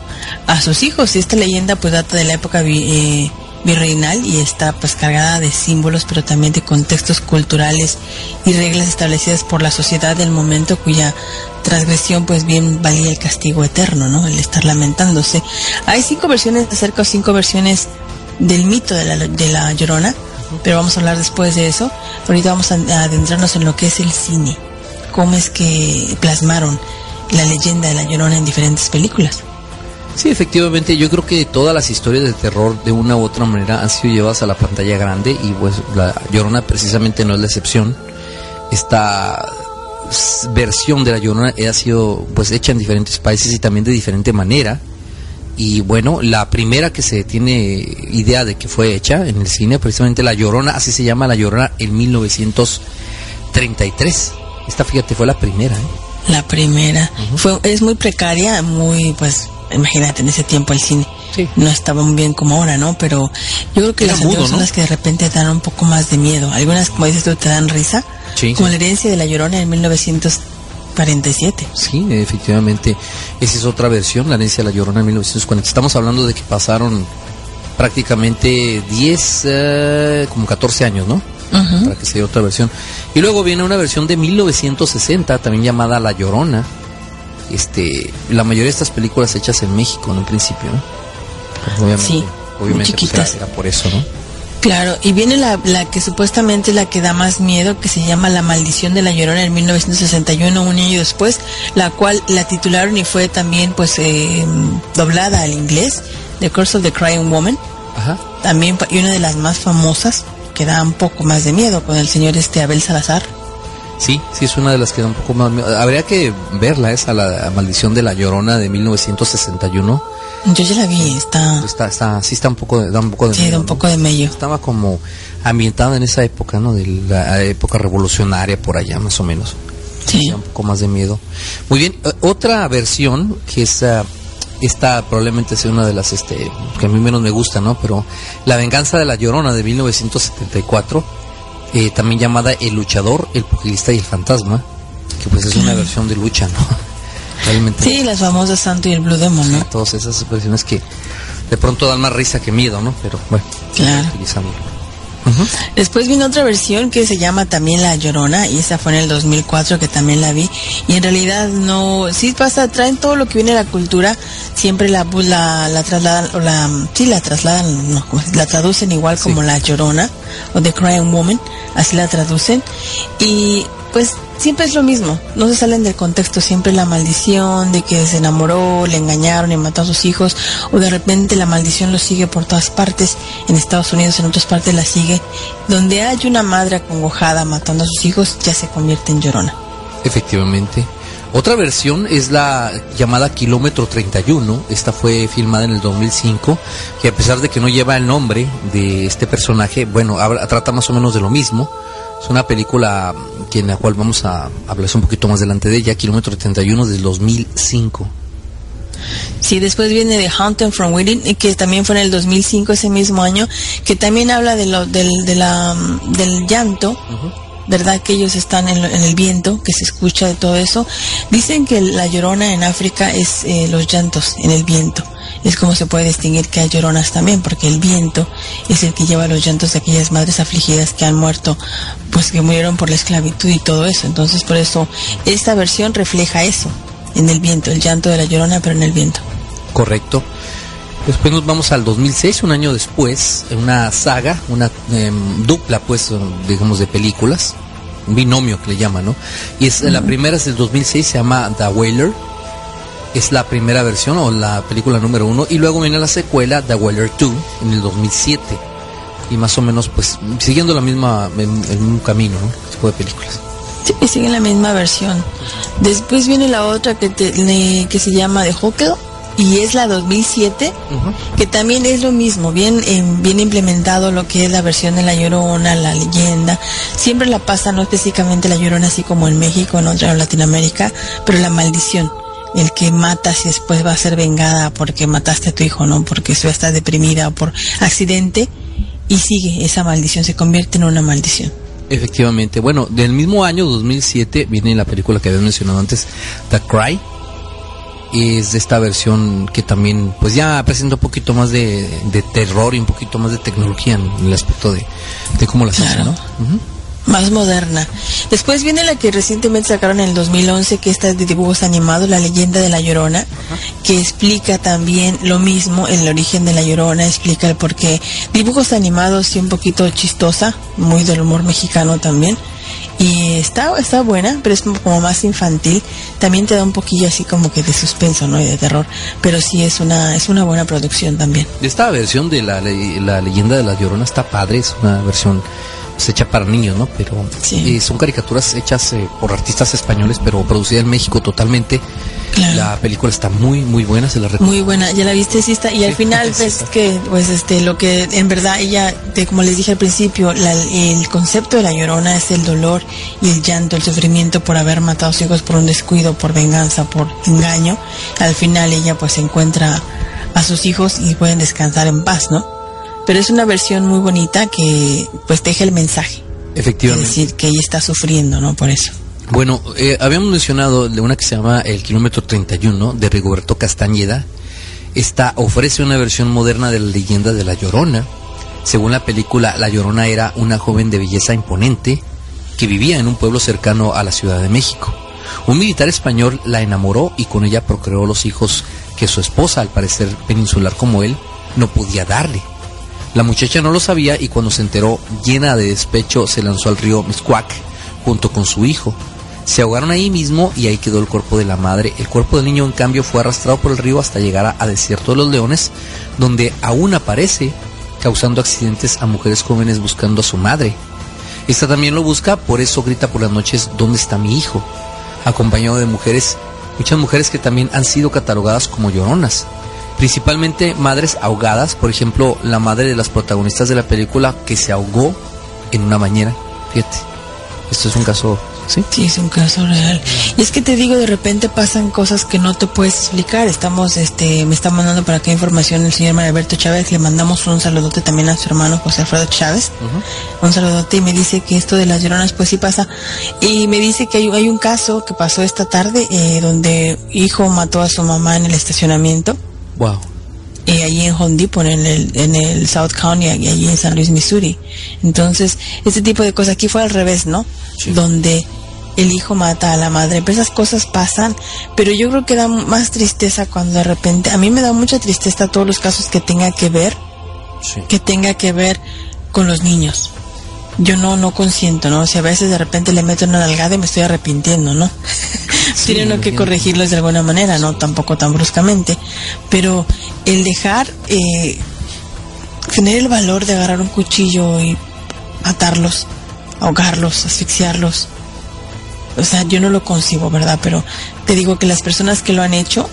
a sus hijos. Y esta leyenda pues data de la época eh, virreinal y está pues cargada de símbolos, pero también de contextos culturales y reglas establecidas por la sociedad del momento cuya transgresión pues bien valía el castigo eterno, ¿no? El estar lamentándose. Hay cinco versiones acerca o cinco versiones del mito de la, de la Llorona, pero vamos a hablar después de eso. Ahorita vamos a adentrarnos en lo que es el cine, cómo es que plasmaron la leyenda de la Llorona en diferentes películas. Sí, efectivamente, yo creo que todas las historias de terror de una u otra manera han sido llevadas a la pantalla grande y pues la Llorona precisamente no es la excepción. Esta versión de la Llorona ha sido pues hecha en diferentes países y también de diferente manera. Y bueno, la primera que se tiene idea de que fue hecha en el cine, precisamente La Llorona, así se llama La Llorona en 1933. Esta, fíjate, fue la primera. ¿eh? La primera. fue Es muy precaria, muy, pues, imagínate, en ese tiempo el cine no estaba muy bien como ahora, ¿no? Pero yo creo que las son las que de repente dan un poco más de miedo. Algunas, como dices tú, te dan risa. como la herencia de La Llorona en 1947. Sí, efectivamente. Esa es otra versión, la herencia de La Llorona en 1940. Estamos hablando de que pasaron prácticamente 10, eh, como 14 años, ¿no? Para que sea otra versión. Y luego viene una versión de 1960, también llamada La Llorona. Este, la mayoría de estas películas hechas en México en un principio, Obviamente, sí, obviamente pues, era, por eso, ¿no? Claro, y viene la, la, que supuestamente es la que da más miedo, que se llama La Maldición de la Llorona en 1961, un año después, la cual la titularon y fue también pues eh, doblada al inglés, The Curse of the Crying Woman. Ajá. También, y una de las más famosas, que da un poco más de miedo con el señor este Abel Salazar. Sí, sí es una de las que da un poco más miedo. Habría que verla esa, la maldición de la llorona de 1961. Yo ya la vi, está... Está, está, sí está un poco da un poco de Sí, da un ¿no? poco de mello. Estaba como ambientada en esa época, ¿no? De la época revolucionaria por allá, más o menos. Sí. Da un poco más de miedo. Muy bien, eh, otra versión que es ah, esta probablemente sea una de las este que a mí menos me gusta, ¿no? Pero La venganza de la Llorona de 1974, eh, también llamada El luchador, el pugilista y el fantasma, que pues es una versión de lucha, ¿no? [laughs] Realmente Sí, las famosas Santo y el Blue Demon, ¿no? todas esas versiones que de pronto dan más risa que miedo, ¿no? Pero bueno, Claro. Después vino otra versión que se llama también La Llorona y esa fue en el 2004 que también la vi. Y en realidad no, sí pasa, traen todo lo que viene de la cultura, siempre la pues, la, la trasladan o la sí la trasladan, no, ¿cómo se- la traducen igual Sí. como La Llorona o The Crying Woman, así la traducen. Y pues siempre es lo mismo, no se salen del contexto, siempre la maldición de que se enamoró, le engañaron y mató a sus hijos, o de repente la maldición lo sigue por todas partes, en Estados Unidos, en otras partes la sigue. Donde hay una madre acongojada matando a sus hijos, ya se convierte en llorona. Efectivamente. Otra versión es la llamada Kilómetro 31. Esta fue filmada en el 2005, que a pesar de que no lleva el nombre de este personaje, bueno, trata más o menos de lo mismo. Es una película que en la cual vamos a hablar un poquito más delante de ella, Kilómetro 31 del 2005. Sí, después viene The Haunted from Within, que también fue en el 2005, ese mismo año, que también habla de lo, del, de la, del llanto, ¿verdad? Que ellos están en, lo- en el viento, que se escucha de todo eso. Dicen que la llorona en África es eh, los llantos en el viento. Es como se puede distinguir que hay lloronas también, porque el viento es el que lleva los llantos de aquellas madres afligidas que han muerto, pues que murieron por la esclavitud y todo eso. Entonces, por eso, esta versión refleja eso, en el viento, el llanto de la llorona, pero en el viento. Correcto. Después nos vamos al 2006, un año después, en una saga, una em, dupla, pues, digamos, de películas, un binomio que le llaman, ¿no? Y es la primera es del 2006, se llama The Wailer, es la primera versión o la película número uno, y luego viene la secuela, The Wailer 2, en el 2007, y más o menos, pues, siguiendo la misma, en un camino, ¿no? Este tipo de películas. Sí, y sigue la misma versión. Después viene la otra que, te- que se llama The Hawker y es la 2007, que también es lo mismo, bien, em, bien implementado lo que es la versión de La Llorona, la leyenda. Siempre la pasa, no específicamente La Llorona, así como en México, en otra en Latinoamérica, pero la maldición. El que matas y después va a ser vengada porque mataste a tu hijo, ¿no? Porque su está deprimida o por accidente y sigue esa maldición, se convierte en una maldición. Efectivamente. Bueno, del mismo año, 2007, viene la película que había mencionado antes, The Cry. Es de esta versión que también, pues ya presenta un poquito más de, de terror y un poquito más de tecnología en el aspecto de, de cómo las hacen, Claro. ¿no? Ujú. Más moderna. Después viene la que recientemente sacaron en el 2011, que esta es de dibujos animados, La leyenda de la Llorona, que explica también lo mismo, el origen de la Llorona, explica el porqué. Dibujos animados y un poquito chistosa, muy del humor mexicano también. Y está, está buena, pero es como más infantil. También te da un poquillo así como que de suspenso, ¿no? Y de terror. Pero sí es una, es una buena producción también. Esta versión de la, la leyenda de la Llorona está padre, es una versión pues, hecha para niños, ¿no? Pero Sí. eh, son caricaturas hechas eh, por artistas españoles, pero producida en México totalmente. Claro. La película está muy, muy buena, se la recomiendo. Muy buena, ya la viste, sí está. Y al final ves está. que, pues, este, lo que en verdad ella, de, como les dije al principio, la- el concepto de la llorona es el dolor y el llanto, el sufrimiento por haber matado a sus hijos por un descuido, por venganza, por engaño. Al final ella, pues, encuentra a sus hijos y pueden descansar en paz, ¿no? Pero es una versión muy bonita que, pues, deja el mensaje. Es Efectivamente. decir, que ella está sufriendo, ¿no? Por eso. Bueno, eh, habíamos mencionado de una que se llama El Kilómetro 31 de Rigoberto Castañeda. Esta ofrece una versión moderna de la leyenda de La Llorona. Según la película, La Llorona era una joven de belleza imponente que vivía en un pueblo cercano a la Ciudad de México. Un militar español la enamoró y con ella procreó los hijos que su esposa, al parecer peninsular como él, no podía darle. La muchacha no lo sabía y cuando se enteró, llena de despecho, se lanzó al río Miscuac junto con su hijo. Se ahogaron ahí mismo y ahí quedó el cuerpo de la madre. El cuerpo del niño, en cambio, fue arrastrado por el río hasta llegar a, a Desierto de los Leones, donde aún aparece, causando accidentes a mujeres jóvenes buscando a su madre. Esta también lo busca, por eso grita por las noches, ¿dónde está mi hijo? Acompañado de mujeres, muchas mujeres que también han sido catalogadas como lloronas. Principalmente madres ahogadas, por ejemplo, la madre de las protagonistas de la película que se ahogó en una bañera. Fíjate, esto es un caso ¿Sí? es un caso real. Y es que te digo, de repente pasan cosas que no te puedes explicar. Estamos, este, me está mandando para acá información el señor Alberto Chávez. Le mandamos un saludote también a su hermano José Alfredo Chávez. Un saludote y me dice que esto de las lloronas, pues sí pasa. Y me dice que hay, hay un caso que pasó esta tarde eh, donde hijo mató a su mamá en el estacionamiento. Wow. Y allí en Home Depot, en el, en el South County, allí en San Luis, Missouri. Entonces, este tipo de cosas aquí fue al revés, ¿no? Donde el hijo mata a la madre, pero esas cosas pasan, pero yo creo que da más tristeza cuando de repente, a mí me da mucha tristeza todos los casos que tenga que ver, que tenga que ver con los niños. Yo no, no consiento, ¿no? si a veces de repente le meto una nalgada y me estoy arrepintiendo, ¿no? [laughs] Tienen que corregirlos de alguna manera, ¿no? Tampoco tan bruscamente. Pero el dejar, eh, tener el valor de agarrar un cuchillo y matarlos, ahogarlos, asfixiarlos, o sea, yo no lo concibo, ¿verdad? Pero te digo que las personas que lo han hecho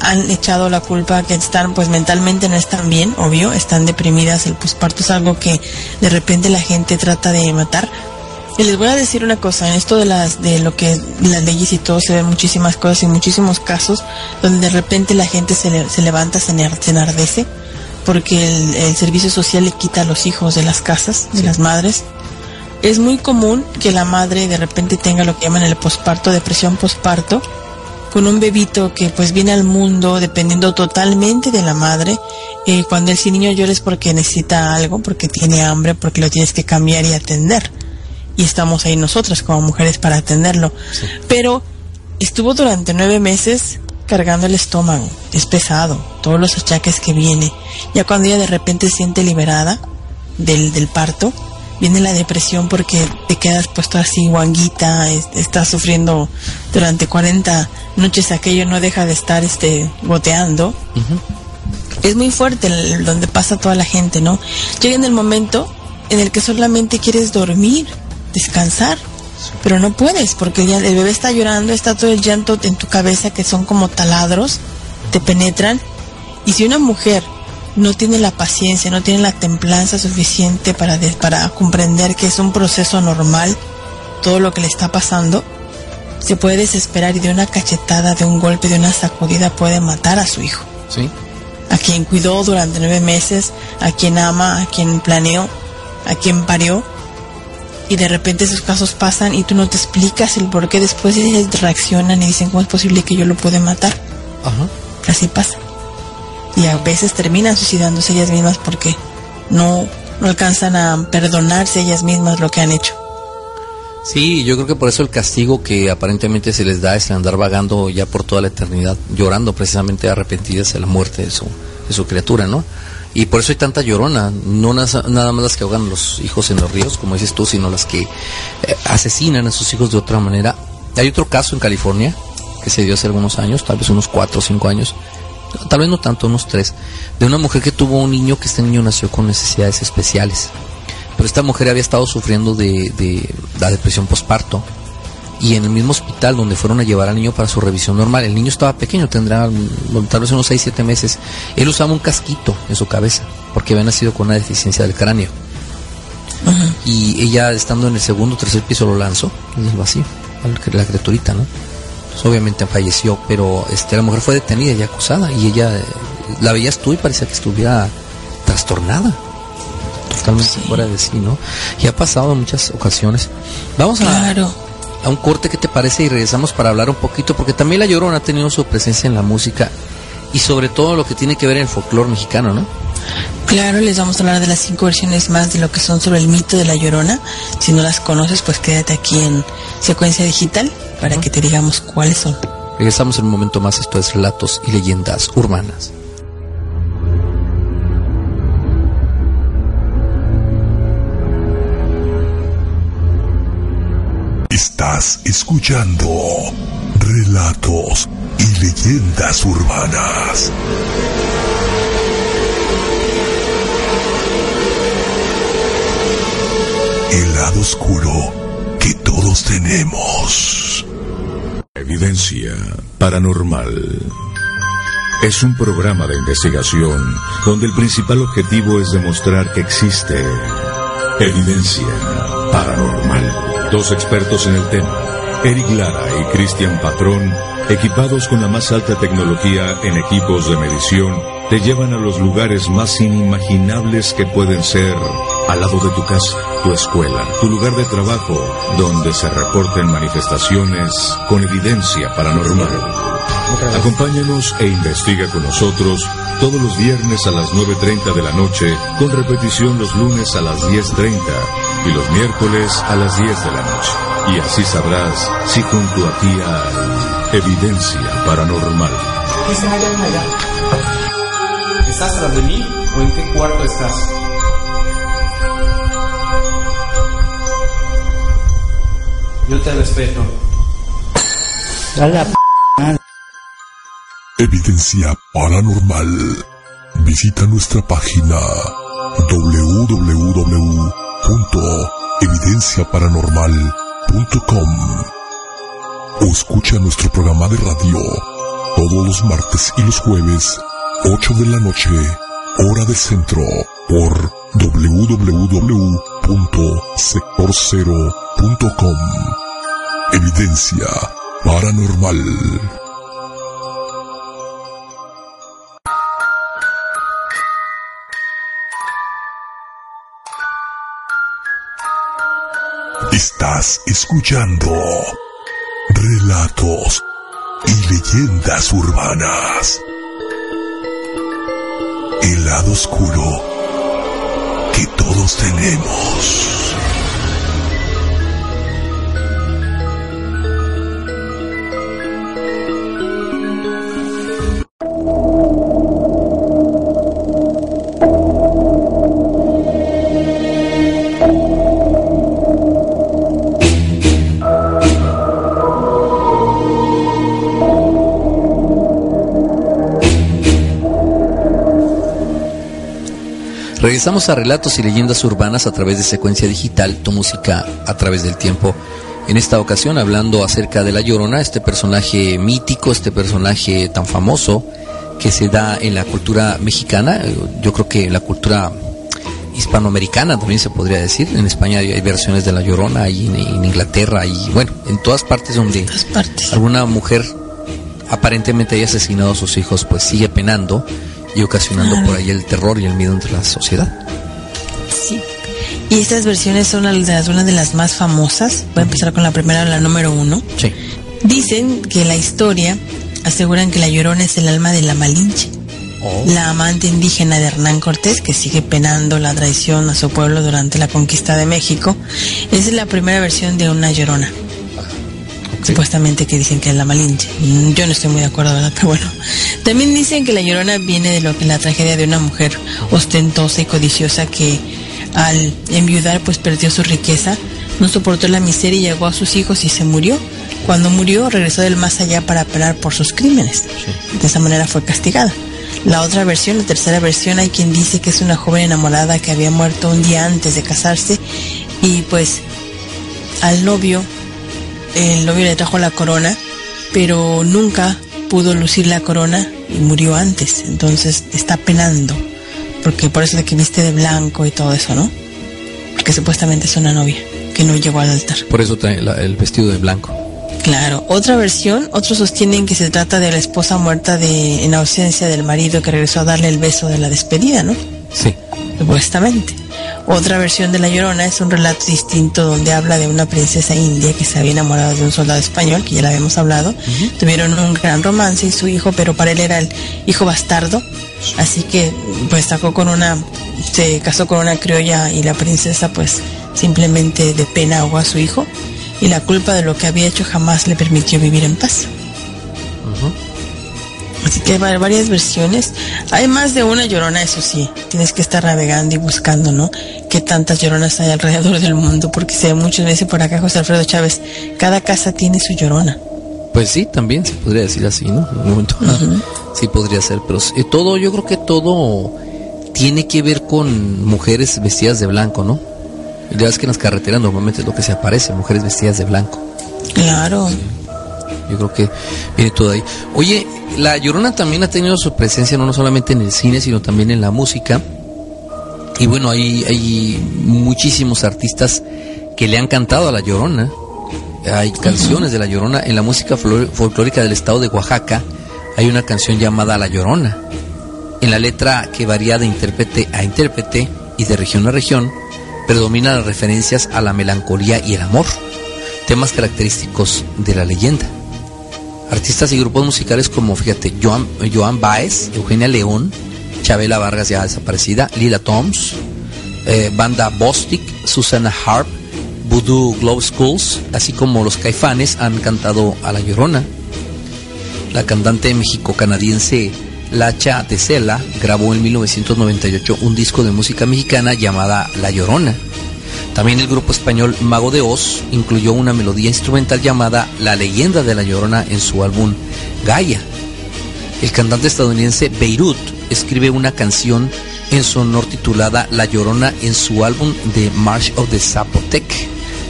han echado la culpa que están, pues mentalmente no están bien, obvio, están deprimidas, el posparto es algo que de repente la gente trata de matar. Y les voy a decir una cosa, en esto de las de lo que las leyes y todo se ven muchísimas cosas y muchísimos casos donde de repente la gente se, se levanta, se, enardece porque el, servicio social le quita a los hijos de las casas, de las madres, es muy común que la madre de repente tenga lo que llaman el posparto, depresión posparto, con un bebito que pues viene al mundo dependiendo totalmente de la madre. Eh, cuando ese niño llora es porque necesita algo, porque tiene hambre, porque lo tienes que cambiar y atender. Y estamos ahí nosotras como mujeres para atenderlo. Pero estuvo durante nueve meses cargando el estómago, es pesado, todos los achaques que viene. Ya cuando ella de repente se siente liberada del, del parto, viene la depresión porque te quedas puesto así guanguita, estás sufriendo durante 40 noches aquello no deja de estar este goteando. Es muy fuerte el, donde pasa toda la gente, ¿no? Llega en el momento en el que solamente quieres dormir, descansar, pero no puedes porque el bebé está llorando, está todo el llanto en tu cabeza que son como taladros, te penetran. Y si una mujer no tiene la paciencia, no tiene la templanza suficiente para, para comprender que es un proceso normal todo lo que le está pasando, se puede desesperar y de una cachetada, de un golpe, de una sacudida puede matar a su hijo. Sí. A quien cuidó durante nueve meses, a quien ama, a quien planeó, a quien parió. Y de repente esos casos pasan y tú no te explicas el por qué después ellos reaccionan y dicen, ¿cómo es posible que yo lo pude matar? Ajá. Así pasa y a veces terminan suicidándose ellas mismas porque no, no alcanzan a perdonarse ellas mismas lo que han hecho. Sí, yo creo que por eso el castigo que aparentemente se les da es el andar vagando ya por toda la eternidad, llorando precisamente arrepentidas de la muerte de su, de su criatura, ¿no? Y por eso hay tanta llorona, no nada más las que ahogan los hijos en los ríos, como dices tú, sino las que eh, asesinan a sus hijos de otra manera. Hay otro caso en California que se dio hace algunos años, tal vez unos cuatro o cinco años, tal vez no tanto, unos tres, de una mujer que tuvo un niño que este niño nació con necesidades especiales. Pero esta mujer había estado sufriendo de, la depresión postparto y en el mismo hospital donde fueron a llevar al niño para su revisión normal, el niño estaba pequeño, tendrá tal vez unos 6, 7 meses, él usaba un casquito en su cabeza porque había nacido con una deficiencia del cráneo. Y ella estando en el segundo o tercer piso lo lanzó en el vacío, la criaturita, ¿no? Obviamente falleció, pero este, la mujer fue detenida y acusada y ella la veías tú y parecía que estuviera trastornada. Totalmente fuera de sí, ¿no? Y ha pasado en muchas ocasiones. Vamos a, a un corte que te parece y regresamos para hablar un poquito, porque también La Llorona ha tenido su presencia en la música y sobre todo lo que tiene que ver en el folclore mexicano, ¿no? Claro, les vamos a hablar de las cinco versiones más de lo que son sobre el mito de la Llorona. Si no las conoces, pues quédate aquí en secuencia digital para que te digamos cuáles son. Regresamos en un momento más, esto es Relatos y Leyendas Urbanas. Estás escuchando Relatos y Leyendas Urbanas. El lado oscuro que todos tenemos. Evidencia paranormal. Es un programa de investigación donde el principal objetivo es demostrar que existe evidencia paranormal. Dos expertos en el tema, Eric Lara y Cristian Patrón, equipados con la más alta tecnología en equipos de medición, te llevan a los lugares más inimaginables que pueden ser al lado de tu casa, tu escuela, tu lugar de trabajo, donde se reporten manifestaciones con evidencia paranormal. Acompáñanos e investiga con nosotros todos los viernes a las 9.30 de la noche, con repetición los lunes a las 10.30 y los miércoles a las 10 de la noche. Y así sabrás si junto a ti hay evidencia paranormal. ¿Estás tras de mí o en qué cuarto estás? Yo te respeto. Evidencia paranormal. Visita nuestra página www.evidenciaparanormal.com o escucha nuestro programa de radio todos los martes y los jueves, 8 de la noche, hora de centro, por www.sectorcero.com. Evidencia paranormal. Estás escuchando relatos y leyendas urbanas. El lado oscuro que todos tenemos. Regresamos a relatos y leyendas urbanas a través de secuencia digital, tu música a través del tiempo. En esta ocasión hablando acerca de La Llorona, este personaje mítico, este personaje tan famoso que se da en la cultura mexicana, yo creo que en la cultura hispanoamericana también se podría decir. En España hay versiones de La Llorona, y en, Inglaterra, y bueno, en todas partes donde alguna mujer aparentemente haya asesinado a sus hijos, pues sigue penando y ocasionando por ahí el terror y el miedo entre la sociedad. Sí. Y estas versiones son algunas una de las más famosas. Voy a empezar con la primera, la número uno. Sí. Dicen que la historia aseguran que la Llorona es el alma de la Malinche, oh. la amante indígena de Hernán Cortés, que sigue penando la traición a su pueblo durante la conquista de México. Esa es la primera versión de una Llorona supuestamente que dicen que es la Malinche. Yo no estoy muy de acuerdo, ¿verdad? [laughs] Pero bueno. También dicen que la Llorona viene de lo que la tragedia de una mujer ostentosa y codiciosa que al enviudar pues perdió su riqueza, no soportó la miseria y llegó a sus hijos y se murió. Cuando murió regresó del más allá para apelar por sus crímenes. De esa manera fue castigada. La otra versión, la tercera versión, hay quien dice que es una joven enamorada que había muerto un día antes de casarse y pues al novio el novio le trajo la corona, pero nunca pudo lucir la corona y murió antes. Entonces está penando, porque por eso de que viste de blanco y todo eso, ¿no? Porque supuestamente es una novia que no llegó al altar. Por eso trae el vestido de blanco. Claro, otra versión, otros sostienen que se trata de la esposa muerta de, en ausencia del marido que regresó a darle el beso de la despedida, ¿no? Sí. Supuestamente. Otra versión de La Llorona es un relato distinto donde habla de una princesa india que se había enamorado de un soldado español, que ya la habíamos hablado. Tuvieron un gran romance y su hijo, pero para él era el hijo bastardo. Así que pues sacó con una, se casó con una criolla y la princesa pues simplemente de pena ahogó a su hijo y la culpa de lo que había hecho jamás le permitió vivir en paz. Así que hay varias versiones. Hay más de una llorona, eso sí. Tienes que estar navegando y buscando, ¿no? Qué tantas lloronas hay alrededor del mundo. Porque se ve muchas veces por acá, José Alfredo Chávez. Cada casa tiene su llorona. Pues sí, también se podría decir así, ¿no? un momento. Sí podría ser, pero todo, yo creo que todo tiene que ver con mujeres vestidas de blanco, ¿no? Ya ves que en las carreteras normalmente es lo que se aparece, mujeres vestidas de blanco. Claro. Yo creo que viene todo ahí. Oye, La Llorona también ha tenido su presencia no solamente en el cine, sino también en la música. Y bueno, hay, hay muchísimos artistas que le han cantado a La Llorona. Hay canciones de La Llorona. En la música folclórica del estado de Oaxaca hay una canción llamada La Llorona. En la letra que varía de intérprete a intérprete y de región a región, predominan las referencias a la melancolía y el amor, temas característicos de la leyenda. Artistas y grupos musicales como, fíjate, Joan, Joan Baez, Eugenia León, Chabela Vargas ya desaparecida, Lila Toms, eh, banda Bostic, Susana Harp, Voodoo Globe Schools, así como los Caifanes han cantado a La Llorona. La cantante mexico-canadiense Lacha Tesela grabó en 1998 un disco de música mexicana llamada La Llorona. También el grupo español Mago de Oz incluyó una melodía instrumental llamada La leyenda de La Llorona en su álbum Gaia. El cantante estadounidense Beirut escribe una canción en su honor titulada La Llorona en su álbum The March of the Zapotec,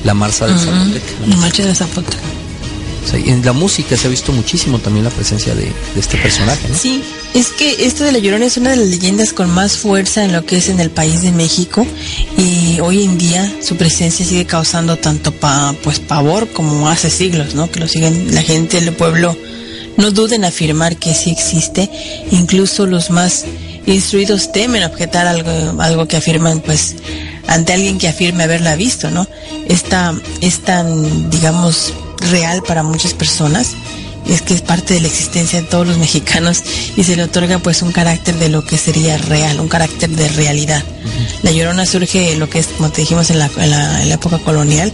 La Marcha del Zapotec. La marcha de sea, en la música se ha visto muchísimo también la presencia de, de este personaje. ¿no? Sí, es que esto de la Llorona es una de las leyendas con más fuerza en lo que es en el país de México y hoy en día su presencia sigue causando tanto pa, pues pavor como hace siglos, ¿no? Que lo siguen la gente del pueblo no duden en afirmar que sí existe, incluso los más instruidos temen objetar algo algo que afirman pues ante alguien que afirme haberla visto, ¿no? Esta es tan digamos real para muchas personas es que es parte de la existencia de todos los mexicanos y se le otorga pues un carácter de lo que sería real, un carácter de realidad. La Llorona surge lo que es, como te dijimos, en la, en la, en la época colonial.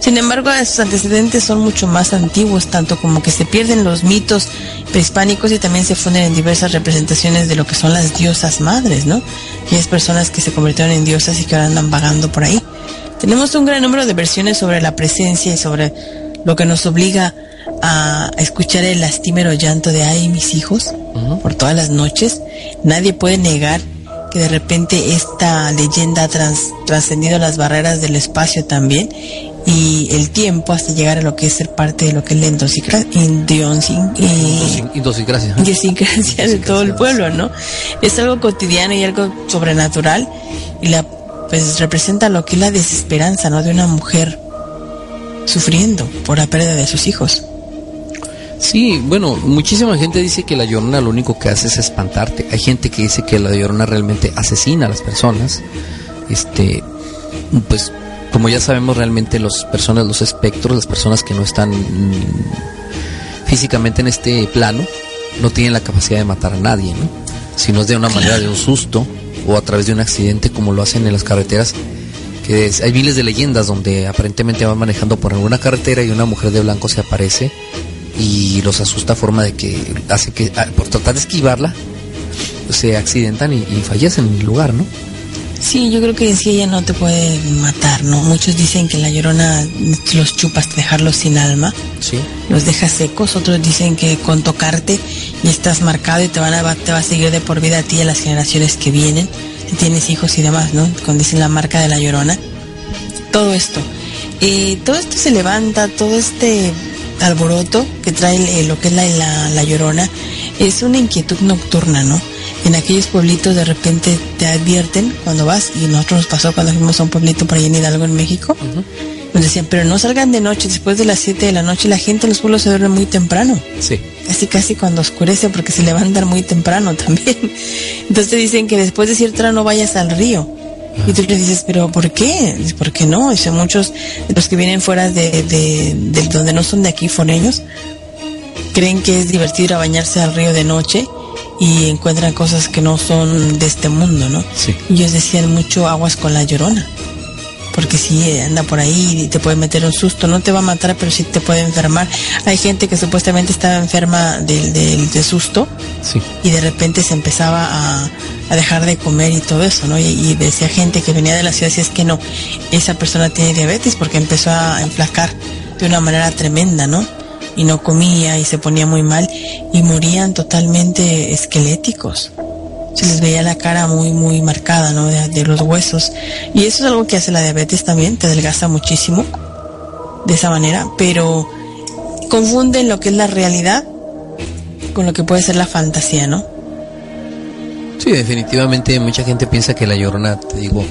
Sin embargo, sus antecedentes son mucho más antiguos, tanto como que se pierden los mitos prehispánicos y también se funden en diversas representaciones de lo que son las diosas madres, ¿no? Aquellas personas que se convirtieron en diosas y que ahora andan vagando por ahí. Tenemos un gran número de versiones sobre la presencia y sobre lo que nos obliga a escuchar el lastimero llanto de ay mis hijos por todas las noches. Nadie puede negar que de repente esta leyenda ha trans- trascendido las barreras del espacio también y el tiempo hasta llegar a lo que es ser parte de lo que es la idiosincrasia de todo el pueblo, ¿no? Es algo cotidiano y algo sobrenatural y la pues representa lo que es la desesperanza, ¿no? De una mujer sufriendo por la pérdida de sus hijos. Sí, bueno, muchísima gente dice que la llorona lo único que hace es espantarte. Hay gente que dice que la llorona realmente asesina a las personas. Este, pues, como ya sabemos, realmente las personas, los espectros, las personas que no están físicamente en este plano, no tienen la capacidad de matar a nadie, ¿no? Si no es de una manera de un susto o a través de un accidente, como lo hacen en las carreteras. Que hay miles de leyendas donde aparentemente van manejando por alguna carretera y una mujer de blanco se aparece y los asusta a forma de que hace que ah, por tratar de esquivarla se accidentan y, y fallecen en el lugar, ¿no? Sí, yo creo que sí ella no te puede matar, ¿no? Muchos dicen que la llorona los chupas dejarlos sin alma, Sí. los dejas secos, otros dicen que con tocarte y estás marcado y te van a va- te va a seguir de por vida a ti y a las generaciones que vienen, si tienes hijos y demás, ¿no? Cuando dicen la marca de la llorona. Todo esto. Eh, todo esto se levanta, todo este alboroto que trae eh, lo que es la, la, la llorona, es una inquietud nocturna, ¿no? En aquellos pueblitos de repente te advierten cuando vas, y nosotros nos pasó cuando fuimos a un pueblito por ahí en Hidalgo, en México, nos decían, pero no salgan de noche, después de las 7 de la noche la gente en los pueblos se duerme muy temprano Sí. casi casi cuando oscurece porque se levantan muy temprano también. [laughs] Entonces te dicen que después de cierta hora no vayas al río. Y tú le dices, pero ¿por qué? ¿Por qué no? Dice, muchos de los que vienen fuera de, de, de donde no son de aquí, foreños, creen que es divertido ir a bañarse al río de noche y encuentran cosas que no son de este mundo, ¿no? Sí. Y ellos decían mucho aguas con la llorona. Porque si anda por ahí y te puede meter un susto, no te va a matar, pero sí te puede enfermar. Hay gente que supuestamente estaba enferma del, del, del susto Sí. y de repente se empezaba a, a dejar de comer y todo eso, ¿no? Y, y decía gente que venía de la ciudad, si es que no, esa persona tiene diabetes porque empezó a enflacar de una manera tremenda, ¿no? Y no comía y se ponía muy mal y morían totalmente esqueléticos. Se les veía la cara muy, muy marcada, ¿no? De, los huesos. Y eso es algo que hace la diabetes también, te adelgaza muchísimo de esa manera, pero confunden lo que es la realidad con lo que puede ser la fantasía, ¿no? Sí, definitivamente mucha gente piensa que la llorona, te digo,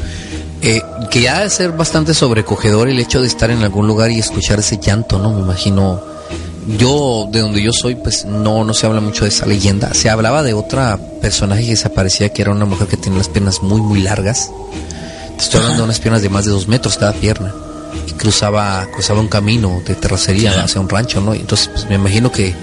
eh, que ya debe ser bastante sobrecogedor el hecho de estar en algún lugar y escuchar ese llanto, ¿no? Me imagino, yo, de donde yo soy, pues no, no se habla mucho de esa leyenda. Se hablaba de otra personaje que se aparecía que era una mujer que tenía las piernas muy, muy largas. Te estoy hablando de unas piernas de más de dos metros cada pierna. Y cruzaba, cruzaba un camino de terracería hacia un rancho, ¿no? Entonces, pues me imagino que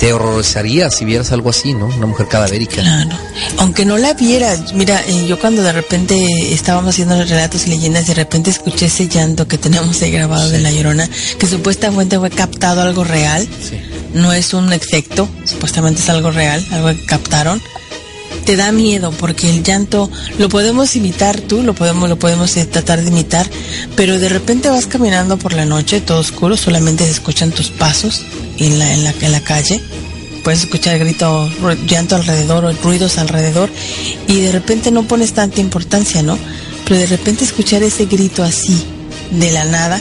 te horrorizaría si vieras algo así, ¿no? Una mujer cadavérica. Claro. Aunque no la vieras, mira, eh, yo cuando de repente estábamos haciendo los relatos y leyendas, de repente escuché ese llanto que tenemos ahí grabado de la llorona, que supuestamente fue captado algo real. Sí. No es un efecto, supuestamente es algo real, algo que captaron. Te da miedo porque el llanto lo podemos imitar tú, lo podemos, lo podemos eh, tratar de imitar, pero de repente vas caminando por la noche, todo oscuro, solamente se escuchan tus pasos en la, en la, en la calle puedes escuchar grito, llanto alrededor o ruidos alrededor y de repente no pones tanta importancia, ¿no? Pero de repente escuchar ese grito así, de la nada,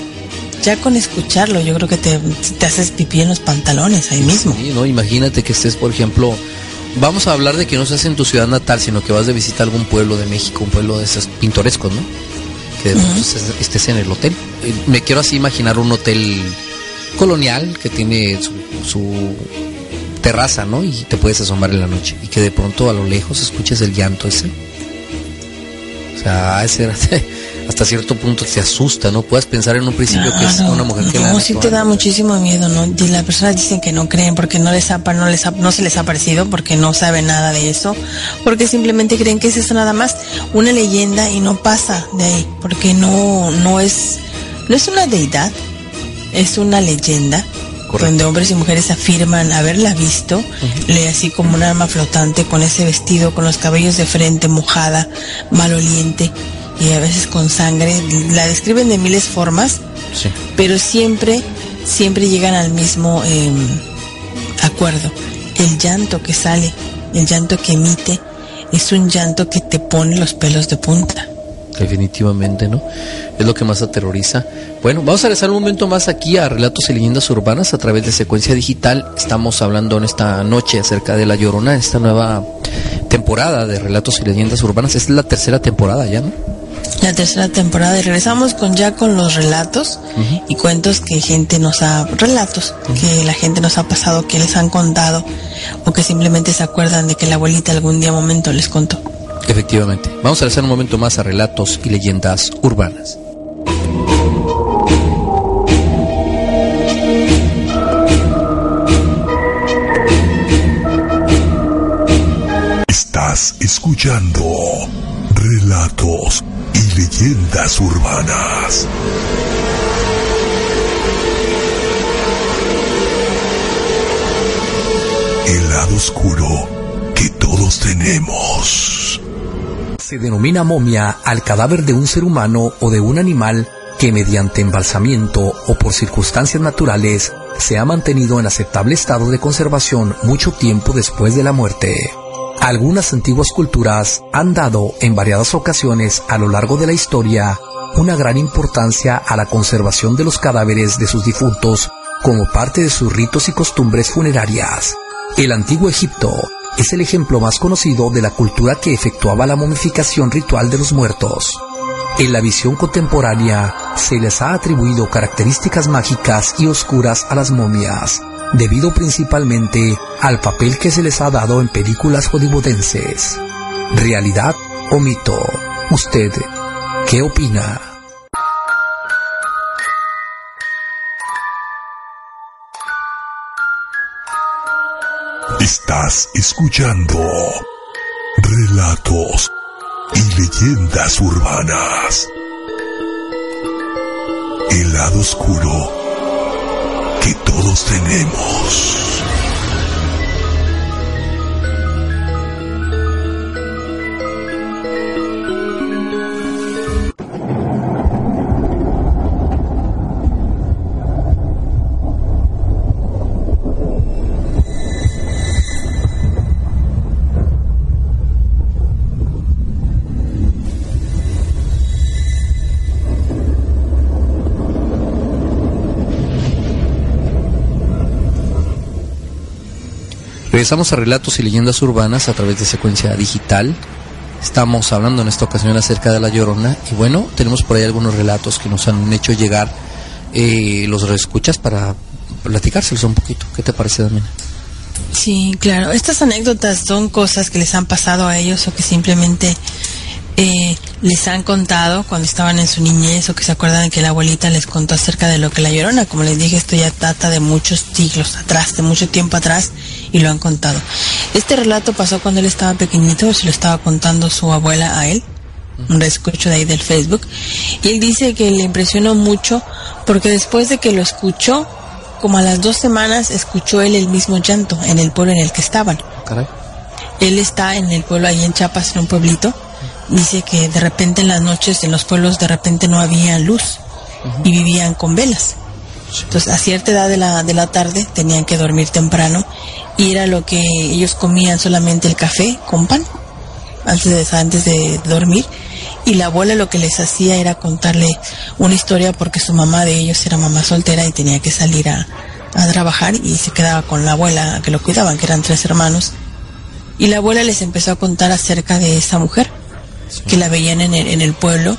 ya con escucharlo yo creo que te, te haces pipí en los pantalones ahí mismo. Sí, ¿no? Imagínate que estés, por ejemplo, vamos a hablar de que no estás en tu ciudad natal, sino que vas de visita a algún pueblo de México, un pueblo de esos pintorescos, ¿no? Que de pronto estés, estés en el hotel. Eh, Me quiero así imaginar un hotel colonial que tiene su, su terraza, ¿no? Y te puedes asomar en la noche. Y que de pronto a lo lejos escuches el llanto ese. O sea, ese [laughs] [laughs] hasta cierto punto te asusta, ¿no? Puedes pensar en un principio que es una mujer que la No, sí te da muchísimo miedo, ¿no? Y las personas dicen que no creen porque no les ha, no les ha- no se les ha parecido, porque no saben nada de eso, porque simplemente creen que es eso nada más una leyenda y no pasa de ahí, porque no, no es, no es una deidad, es una leyenda. Correcto. donde hombres y mujeres afirman haberla visto, le así como un arma flotante con ese vestido, con los cabellos de frente mojada, maloliente y a veces con sangre. La describen de miles formas, Sí. pero siempre, siempre llegan al mismo eh, acuerdo. El llanto que sale, el llanto que emite, es un llanto que te pone los pelos de punta. Definitivamente, ¿no? Es lo que más aterroriza. Bueno, vamos a regresar un momento más aquí a Relatos y Leyendas Urbanas a través de Secuencia Digital. Estamos hablando en esta noche acerca de La Llorona, esta nueva temporada de Relatos y Leyendas Urbanas. Es la tercera temporada ya, ¿no? La tercera temporada y regresamos con ya con los relatos y cuentos que gente nos ha relatos que la gente nos ha pasado que les han contado o que simplemente se acuerdan de que la abuelita algún día momento les contó. Efectivamente. Vamos a regresar un momento más a Relatos y Leyendas Urbanas. Estás escuchando relatos leyendas urbanas. El lado oscuro que todos tenemos. Se denomina momia al cadáver de un ser humano o de un animal que mediante embalsamiento o por circunstancias naturales se ha mantenido en aceptable estado de conservación mucho tiempo después de la muerte. Algunas antiguas culturas han dado en variadas ocasiones a lo largo de la historia una gran importancia a la conservación de los cadáveres de sus difuntos como parte de sus ritos y costumbres funerarias. El antiguo Egipto es el ejemplo más conocido de la cultura que efectuaba la momificación ritual de los muertos. En la visión contemporánea se les ha atribuido características mágicas y oscuras a las momias, debido principalmente al papel que se les ha dado en películas hollywoodenses. ¿Realidad o mito? ¿Usted qué opina? Estás escuchando relatos y leyendas urbanas. El lado oscuro que todos tenemos. Regresamos a relatos y leyendas urbanas a través de secuencia digital. Estamos hablando en esta ocasión acerca de la Llorona y bueno, tenemos por ahí algunos relatos que nos han hecho llegar eh, los reescuchas para platicárselos un poquito. ¿Qué te parece, Damina? Sí, claro. Estas anécdotas son cosas que les han pasado a ellos o que simplemente eh, les han contado cuando estaban en su niñez o que se acuerdan que la abuelita les contó acerca de lo que la llorona. Como les dije, esto ya data de muchos siglos atrás, de mucho tiempo atrás y lo han contado. Este relato pasó cuando él estaba pequeñito, se lo estaba contando su abuela a él, un escucho de ahí del Facebook, y él dice que le impresionó mucho porque después de que lo escuchó, como a las dos semanas, escuchó él el mismo llanto en el pueblo en el que estaban. Caray. Él está en el pueblo ahí en Chiapas, en un pueblito. Dice que de repente en las noches en los pueblos de repente no había luz y vivían con velas. Entonces a cierta edad de la, de la tarde tenían que dormir temprano y era lo que ellos comían solamente el café con pan antes de, antes de dormir y la abuela lo que les hacía era contarle una historia porque su mamá de ellos era mamá soltera y tenía que salir a, a trabajar y se quedaba con la abuela que lo cuidaban, que eran tres hermanos. Y la abuela les empezó a contar acerca de esa mujer, que la veían en el, en el pueblo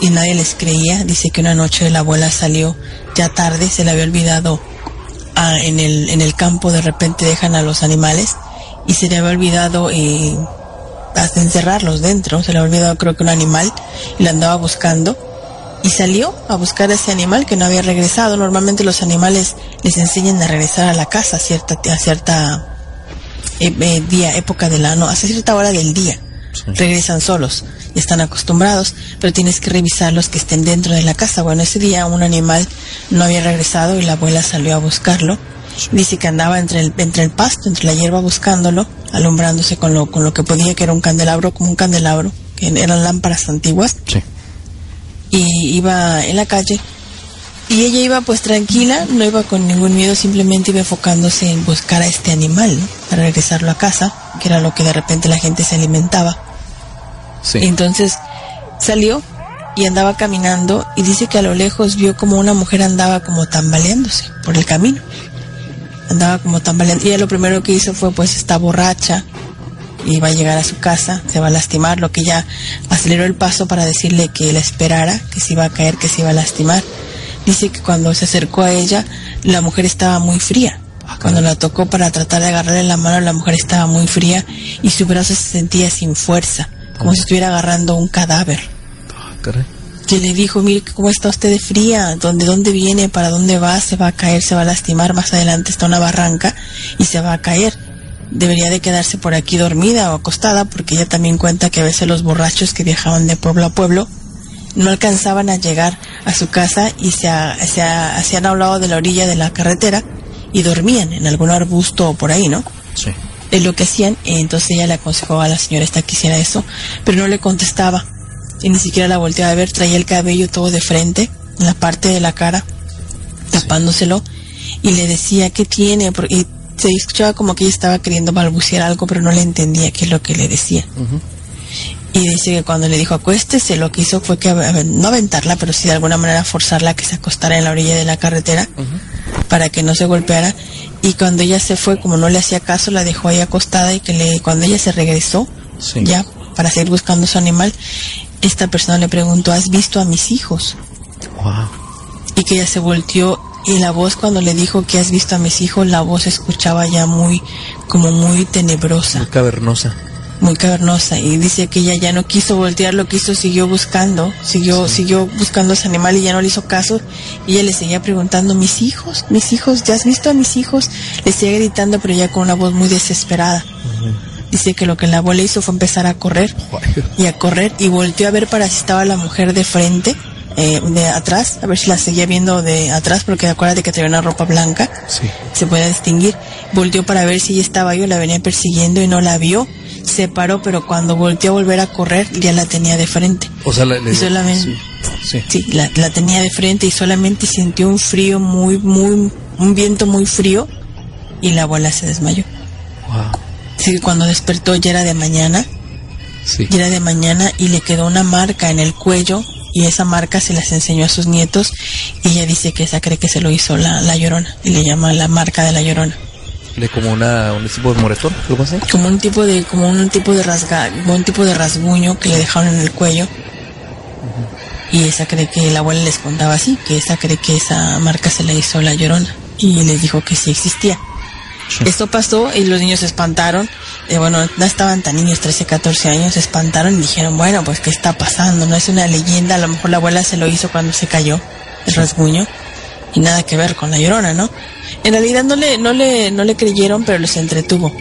y nadie les creía. Dice que una noche la abuela salió ya tarde, se le había olvidado ah, en, el, en el campo, de repente dejan a los animales y se le había olvidado eh, hasta encerrarlos dentro, se le había olvidado creo que un animal y la andaba buscando y salió a buscar a ese animal que no había regresado. Normalmente los animales les enseñan a regresar a la casa a cierta, a cierta eh, eh, día, época del año, a cierta hora del día. Regresan solos y están acostumbrados, pero tienes que revisar los que estén dentro de la casa. Bueno, ese día un animal no había regresado y la abuela salió a buscarlo. Dice que andaba entre el, entre el pasto, entre la hierba buscándolo, alumbrándose con lo, con lo que podía, que era un candelabro, como un candelabro, que eran lámparas antiguas. Sí. Y iba en la calle y ella iba pues tranquila, no iba con ningún miedo, simplemente iba enfocándose en buscar a este animal, ¿no? Para regresarlo a casa, que era lo que de repente la gente se alimentaba. Sí. Entonces salió y andaba caminando y dice que a lo lejos vio como una mujer andaba como tambaleándose por el camino. Andaba como tambaleando. Y ella lo primero que hizo fue pues está borracha y va a llegar a su casa, se va a lastimar, lo que ella aceleró el paso para decirle que la esperara, que se iba a caer, que se iba a lastimar. Dice que cuando se acercó a ella, la mujer estaba muy fría. Cuando la tocó para tratar de agarrarle la mano, la mujer estaba muy fría y su brazo se sentía sin fuerza, como si estuviera agarrando un cadáver. Que le dijo, mire, ¿cómo está usted de fría? ¿Dónde, ¿Dónde viene? ¿Para dónde va? Se va a caer, se va a lastimar. Más adelante está una barranca y se va a caer. Debería de quedarse por aquí dormida o acostada porque ella también cuenta que a veces los borrachos que viajaban de pueblo a pueblo no alcanzaban a llegar a su casa y se, ha- se ha- hacían a un lado de la orilla de la carretera y dormían en algún arbusto o por ahí, ¿no? Sí. Es lo que hacían, eh, entonces ella le aconsejó a la señora esta que hiciera eso, pero no le contestaba y ni siquiera la volteaba a ver, traía el cabello todo de frente, en la parte de la cara, tapándoselo, y le decía, ¿qué tiene? Por- Y se escuchaba como que ella estaba queriendo balbucear algo, pero no le entendía qué es lo que le decía. Y dice que cuando le dijo acuéstese, lo que hizo fue que no aventarla, pero sí de alguna manera forzarla a que se acostara en la orilla de la carretera para que no se golpeara. Y cuando ella se fue, como no le hacía caso, la dejó ahí acostada y que le, cuando ella se regresó, Sí. ya para seguir buscando su animal, esta persona le preguntó, ¿has visto a mis hijos? Wow. Y que ella se volteó y la voz cuando le dijo que has visto a mis hijos, la voz escuchaba ya muy, como muy tenebrosa Muy cavernosa. Muy cavernosa y dice que ella ya no quiso voltear, lo quiso, siguió buscando, siguió, siguió buscando ese animal y ya no le hizo caso y ella le seguía preguntando, mis hijos, mis hijos, ¿ya has visto a mis hijos? Le seguía gritando pero ya con una voz muy desesperada. Dice que lo que la abuela hizo fue empezar a correr y a correr y volteó a ver para si estaba la mujer de frente, eh, de atrás, a ver si la seguía viendo de atrás porque acuérdate que traía una ropa blanca Sí. se podía distinguir. Volteó para ver si ella estaba ahí o la venía persiguiendo y no la vio. Se paró, pero cuando volteó a volver a correr ya la tenía de frente. O sea, le- Y solamente, Sí. sí. sí, la, la tenía de frente y solamente sintió un frío muy, muy, un viento muy frío y la abuela se desmayó. Wow. Cuando despertó ya era de mañana, Sí. ya era de mañana y le quedó una marca en el cuello y esa marca se las enseñó a sus nietos y ella dice que esa cree que se lo hizo la, la llorona y le llama la marca de la llorona. Le como una, un tipo de moretón, algo así. como un tipo de como un tipo de rasga como un tipo de rasguño que le dejaron en el cuello. Y esa cree que la abuela les contaba así que esa cree que esa marca se le hizo la llorona. Y les dijo que sí existía. Esto pasó y los niños se espantaron. Eh, bueno no estaban tan niños 13 14 años se espantaron y dijeron bueno pues qué está pasando no es una leyenda a lo mejor la abuela se lo hizo cuando se cayó el rasguño y nada que ver con la llorona no en realidad no le no le no le creyeron pero los entretuvo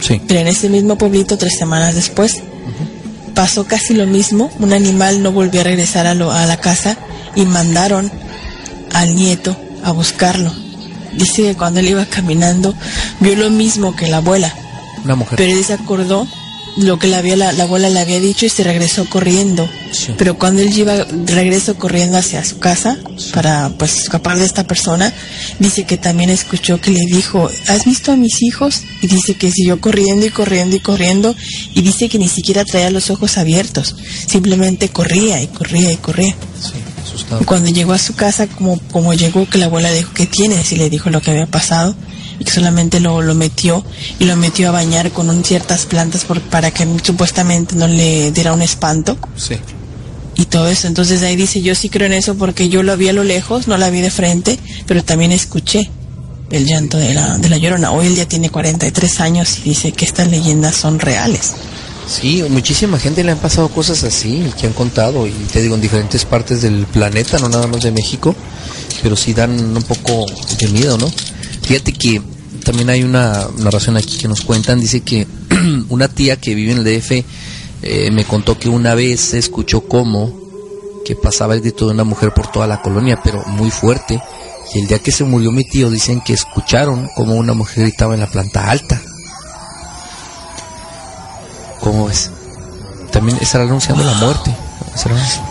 Sí. pero en ese mismo pueblito, tres semanas después, pasó casi lo mismo. Un animal no volvió a regresar a, lo- a la casa y mandaron al nieto a buscarlo. Dice que cuando él iba caminando, vio lo mismo que la abuela, Una mujer. pero él se acordó lo que la, había, la, la abuela le había dicho y se regresó corriendo. Sí. Pero cuando él iba regreso corriendo hacia su casa para pues escapar de esta persona, dice que también escuchó que le dijo, ¿has visto a mis hijos? Y dice que siguió corriendo y corriendo y corriendo y dice que ni siquiera traía los ojos abiertos, simplemente corría y corría y corría. Sí, asustado. Y cuando llegó a su casa, como, como llegó, que la abuela le dijo, ¿qué tienes? Y le dijo lo que había pasado. Y que solamente lo, lo metió y lo metió a bañar con un- ciertas plantas por, para que supuestamente no le diera un espanto Sí. y todo eso. Entonces ahí dice, yo sí creo en eso porque yo lo vi a lo lejos, no la vi de frente, pero también escuché el llanto de la, de la llorona. Hoy él ya tiene 43 años y dice que estas leyendas son reales. Sí, muchísima gente le han pasado cosas así, que han contado, y te digo, en diferentes partes del planeta, no nada más de México, pero sí dan un poco de miedo, ¿no? Fíjate que también hay una narración aquí que nos cuentan, dice que [clears throat] una tía que vive en el DF eh, me contó que una vez se escuchó cómo que pasaba el grito de una mujer por toda la colonia, pero muy fuerte, y el día que se murió mi tío dicen que escucharon como una mujer gritaba en la planta alta. ¿Cómo ves? También estará anunciando la muerte.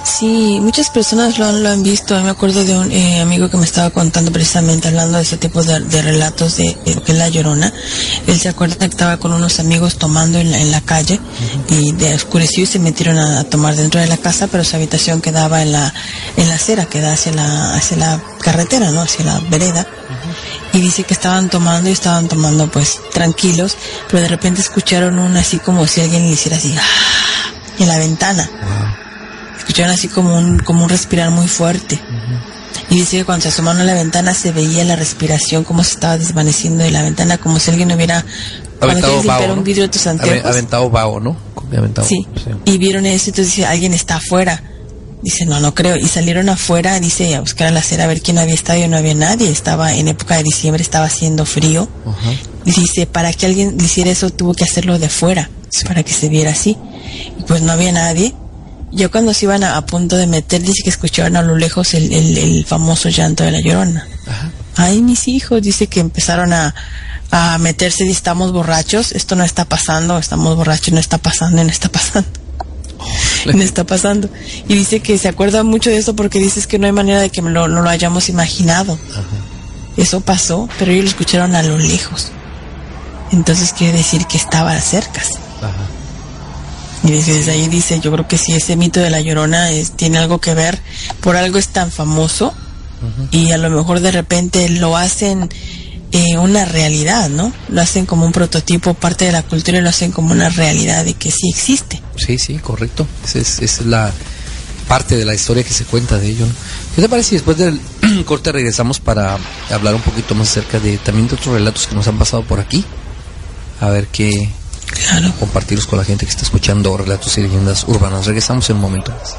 Sí, muchas personas lo han, lo han visto. Me acuerdo de un eh, amigo que me estaba contando precisamente hablando de ese tipo de, de relatos de, de lo que es la llorona. Él se acuerda que estaba con unos amigos tomando en la, en la calle y de oscureció y se metieron a, a tomar dentro de la casa, pero su habitación quedaba en la en la acera que da hacia la hacia la carretera, ¿no? Hacia la vereda. Y dice que estaban tomando y estaban tomando pues tranquilos, pero de repente escucharon un así como si alguien le hiciera así ¡ah! en la ventana escucharon así como un, como un respirar muy fuerte. Y dice que cuando se asomaron a la ventana se veía la respiración como se estaba desvaneciendo de la ventana, como si alguien hubiera Aventado limpiar vaho, un ¿no? vidrio de tus anteojos. Aventado ¿no? Aventado, Sí. Y vieron eso, entonces dice, alguien está afuera. Dice, no, no creo. Y salieron afuera, dice, a buscar a la acera a ver quién había estado y no había nadie. Estaba en época de diciembre, estaba haciendo frío. Ajá. Y dice, para que alguien hiciera eso tuvo que hacerlo de fuera, para que se viera así. Y pues no había nadie. Ya cuando se iban a, a punto de meter, dice que escucharon a lo lejos el, el- el famoso llanto de la llorona. Ajá. Ay, mis hijos, dice que empezaron a, a meterse y estamos borrachos, esto no está pasando, estamos borrachos, no está pasando, no está pasando. No está pasando. Y dice que se acuerda mucho de eso porque dices que no hay manera de que lo, no lo hayamos imaginado. Eso pasó, pero ellos lo escucharon a lo lejos. Entonces quiere decir que estaba cerca. Ajá. Y desde ahí dice, yo creo que sí, ese mito de la llorona es, tiene algo que ver, por algo es tan famoso y a lo mejor de repente lo hacen eh, una realidad, ¿no? Lo hacen como un prototipo, parte de la cultura y lo hacen como una realidad de que sí existe. Sí, sí, correcto. Esa es, esa es la parte de la historia que se cuenta de ello. ¿no? ¿Qué te parece si después del [clears throat] corte regresamos para hablar un poquito más acerca de también de otros relatos que nos han pasado por aquí? A ver qué Claro. compartirlos con la gente que está escuchando relatos y leyendas urbanas. Regresamos en un momento más.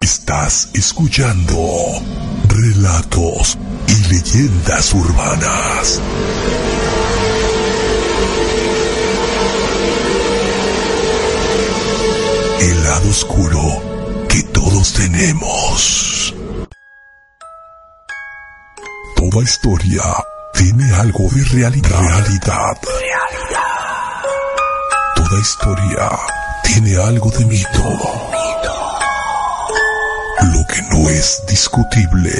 Estás escuchando relatos y leyendas urbanas. El lado oscuro todos tenemos. Toda historia tiene algo de realidad. Realidad. Toda historia tiene algo de mito. Lo que no es discutible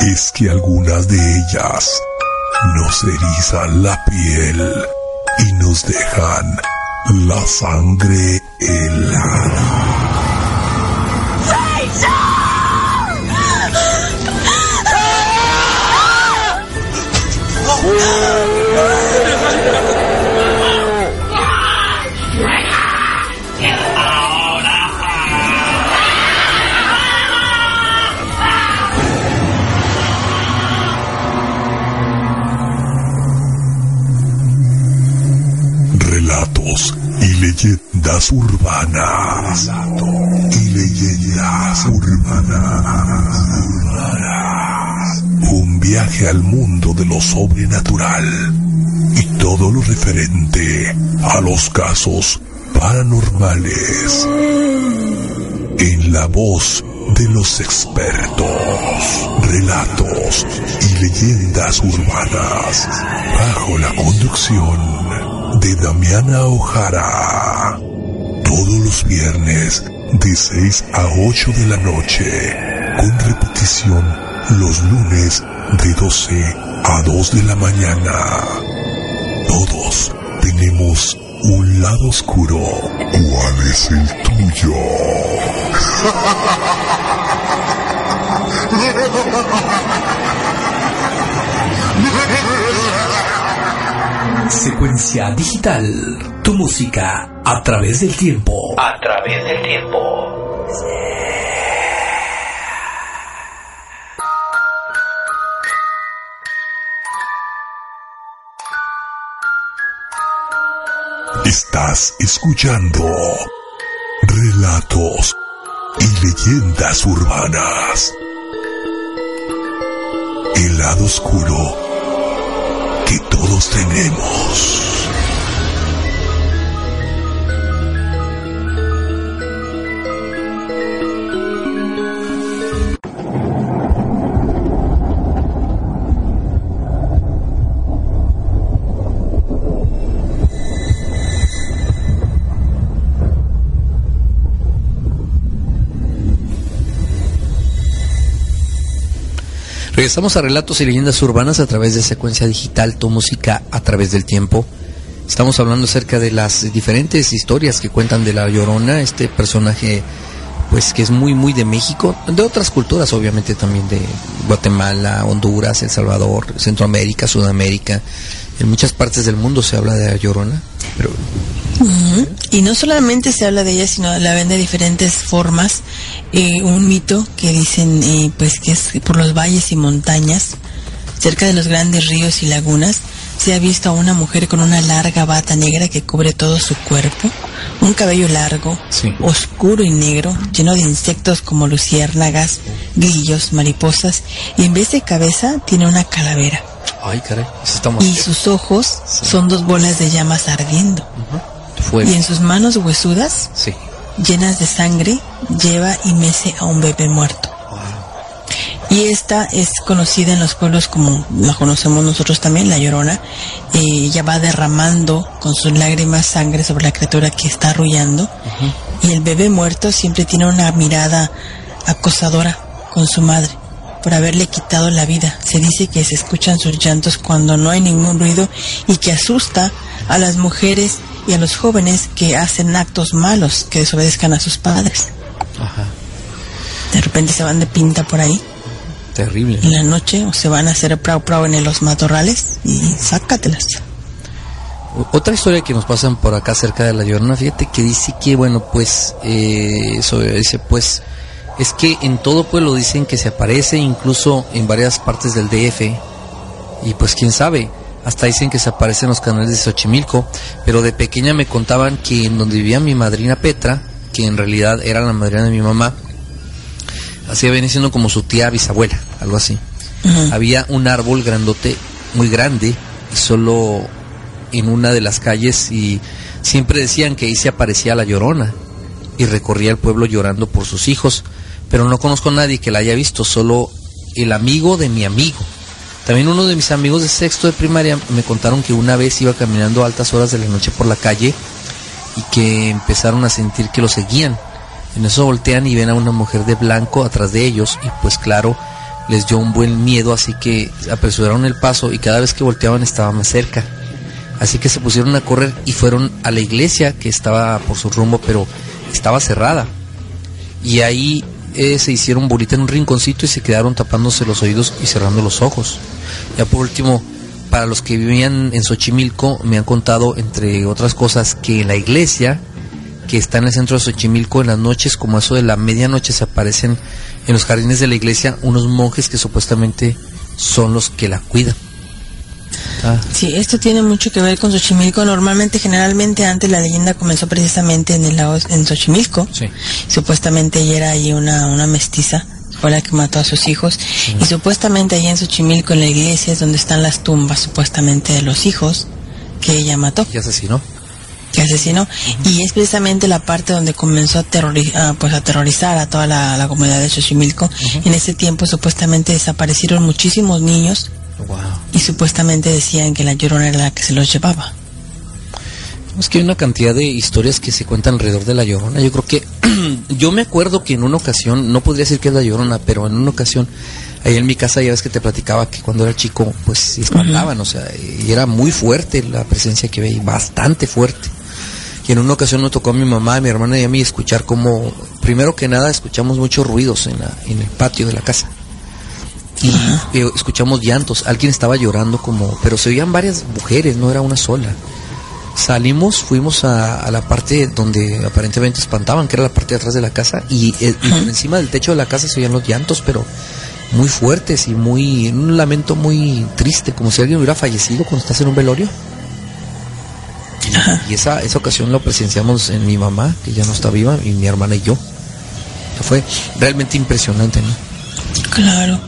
es que algunas de ellas nos erizan la piel y nos dejan La sangre helada. Relatos leyendas urbanas. Y leyendas urbanas. Un viaje al mundo de lo sobrenatural y todo lo referente a los casos paranormales. En la voz de los expertos, relatos y leyendas urbanas, bajo la conducción de Damiana Ojara. Todos los viernes de 6 a 8 de la noche, con repetición los lunes de 12 a 2 de la mañana. Todos tenemos un lado oscuro. ¿Cuál es el tuyo? [laughs] Secuencia digital. Tu música a través del tiempo. A través del tiempo. Estás escuchando relatos y leyendas urbanas. El lado oscuro que todos tenemos. Regresamos a Relatos y Leyendas Urbanas a través de secuencia digital, tu música a través del tiempo. Estamos hablando acerca de las diferentes historias que cuentan de la Llorona, este personaje pues que es muy muy de México, de otras culturas obviamente también de Guatemala, Honduras, El Salvador, Centroamérica, Sudamérica. En muchas partes del mundo se habla de la Llorona, pero. Y no solamente se habla de ella, sino la ven de diferentes formas. Eh, un mito que dicen eh, pues que es por los valles y montañas, cerca de los grandes ríos y lagunas, se ha visto a una mujer con una larga bata negra que cubre todo su cuerpo, un cabello largo, Sí. oscuro y negro, lleno de insectos como luciérnagas, grillos, mariposas, y en vez de cabeza tiene una calavera. ay caray, está Y sus ojos Sí. son dos bolas de llamas ardiendo. Y en sus manos huesudas, Sí. Llenas de sangre, lleva y mece a un bebé muerto. Y esta es conocida en los pueblos como la conocemos nosotros también, la llorona. Eh, ella va derramando con sus lágrimas sangre sobre la criatura que está arrullando. Y el bebé muerto siempre tiene una mirada acosadora con su madre por haberle quitado la vida. Se dice que se escuchan sus llantos cuando no hay ningún ruido y que asusta a las mujeres y a los jóvenes que hacen actos malos, que desobedezcan a sus padres. Ajá. De repente se van de pinta por ahí Terrible. en la noche o se van a hacer prau prau en los matorrales y sácatelas. Otra historia que nos pasan por acá cerca de la Llorona, fíjate que dice que, bueno, pues, eh, eso dice, pues, es que en todo pueblo dicen que se aparece, incluso en varias partes del DF, y pues quién sabe, hasta dicen que se aparece en los canales de Xochimilco, pero de pequeña me contaban que en donde vivía mi madrina Petra, que en realidad era la madrina de mi mamá, así venía siendo como su tía bisabuela, algo así había un árbol grandote, muy grande, y solo en una de las calles, y siempre decían que ahí se aparecía la llorona, y recorría el pueblo llorando por sus hijos, pero no conozco a nadie que la haya visto, solo el amigo de mi amigo. También uno de mis amigos de sexto de primaria me contaron que una vez iba caminando a altas horas de la noche por la calle y que empezaron a sentir que lo seguían. En eso voltean y ven a una mujer de blanco atrás de ellos y pues claro, les dio un buen miedo, así que apresuraron el paso y cada vez que volteaban estaba más cerca. Así que se pusieron a correr y fueron a la iglesia que estaba por su rumbo, pero estaba cerrada. Y ahí eh, se hicieron bolita en un rinconcito y se quedaron tapándose los oídos y cerrando los ojos. Ya por último, para los que vivían en Xochimilco, me han contado, entre otras cosas, que en la iglesia, que está en el centro de Xochimilco, en las noches, como eso de la medianoche, se aparecen en los jardines de la iglesia unos monjes que supuestamente son los que la cuidan. Ah. Sí, esto tiene mucho que ver con Xochimilco. Normalmente, generalmente, antes la leyenda comenzó precisamente en el lago, en Xochimilco. Sí. Supuestamente ella era ahí una, una mestiza, fue la que mató a sus hijos. Y supuestamente allí en Xochimilco, en la iglesia, es donde están las tumbas, supuestamente, de los hijos que ella mató. Y asesinó. Que asesinó. Y es precisamente la parte donde comenzó a, terrorizar, pues, a terrorizar a toda la, la comunidad de Xochimilco. En ese tiempo, supuestamente, desaparecieron muchísimos niños y supuestamente decían que la llorona era la que se los llevaba. Es que hay una cantidad de historias que se cuentan alrededor de la llorona. Yo creo que. [clears throat] yo me acuerdo que en una ocasión, no podría decir que es la llorona, pero en una ocasión, ahí en mi casa, ya ves que te platicaba que cuando era chico, pues se espantaban, o sea, y era muy fuerte la presencia que veía, bastante fuerte. Y en una ocasión nos tocó a mi mamá, a mi hermana y a mí escuchar como, primero que nada, escuchamos muchos ruidos en, la, en el patio de la casa y eh, escuchamos llantos. Alguien estaba llorando como, pero se oían varias mujeres, no era una sola. Salimos, fuimos a, la parte donde aparentemente espantaban, que era la parte de atrás de la casa, y, eh, por encima del techo de la casa se oían los llantos, pero muy fuertes y muy, un lamento muy triste, como si alguien hubiera fallecido cuando estás en un velorio. Y esa, esa ocasión lo presenciamos en mi mamá, que ya no está viva, y mi hermana y yo. Fue realmente impresionante, ¿no? Claro.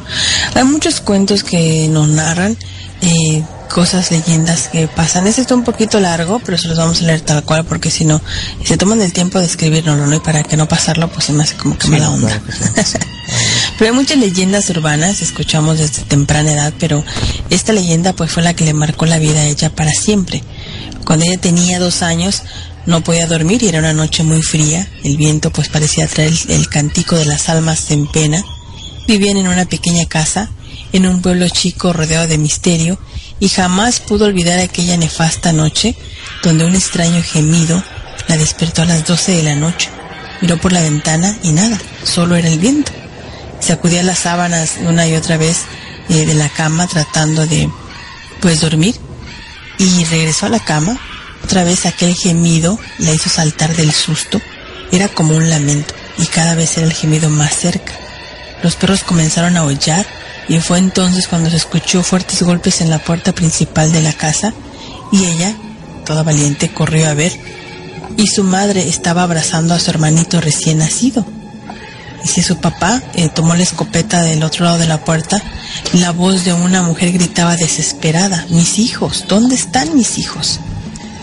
Hay muchos cuentos que nos narran eh, cosas, leyendas que pasan. Este está un poquito largo, pero se los vamos a leer tal cual porque si no, se toman el tiempo de escribirlo, ¿no? Y para que no pasarlo, pues se me hace como que mala onda. [laughs] pero hay muchas leyendas urbanas, escuchamos desde temprana edad, pero esta leyenda pues fue la que le marcó la vida a ella para siempre. Cuando ella tenía dos años, no podía dormir y era una noche muy fría. El viento pues parecía traer el cantico de las almas en pena Vivían en una pequeña casa, en un pueblo chico rodeado de misterio, y jamás pudo olvidar aquella nefasta noche donde un extraño gemido la despertó a las doce de la noche. Miró por la ventana y nada, solo era el viento. Sacudía las sábanas una y otra vez eh, de la cama tratando de, pues, dormir y regresó a la cama. Otra vez aquel gemido la hizo saltar del susto. Era como un lamento y cada vez era el gemido más cerca. Los perros comenzaron a aullar y fue entonces cuando se escuchó fuertes golpes en la puerta principal de la casa y ella, toda valiente, corrió a ver y su madre estaba abrazando a su hermanito recién nacido. Y si su papá eh, tomó la escopeta del otro lado de la puerta, la voz de una mujer gritaba desesperada, mis hijos, ¿dónde están mis hijos?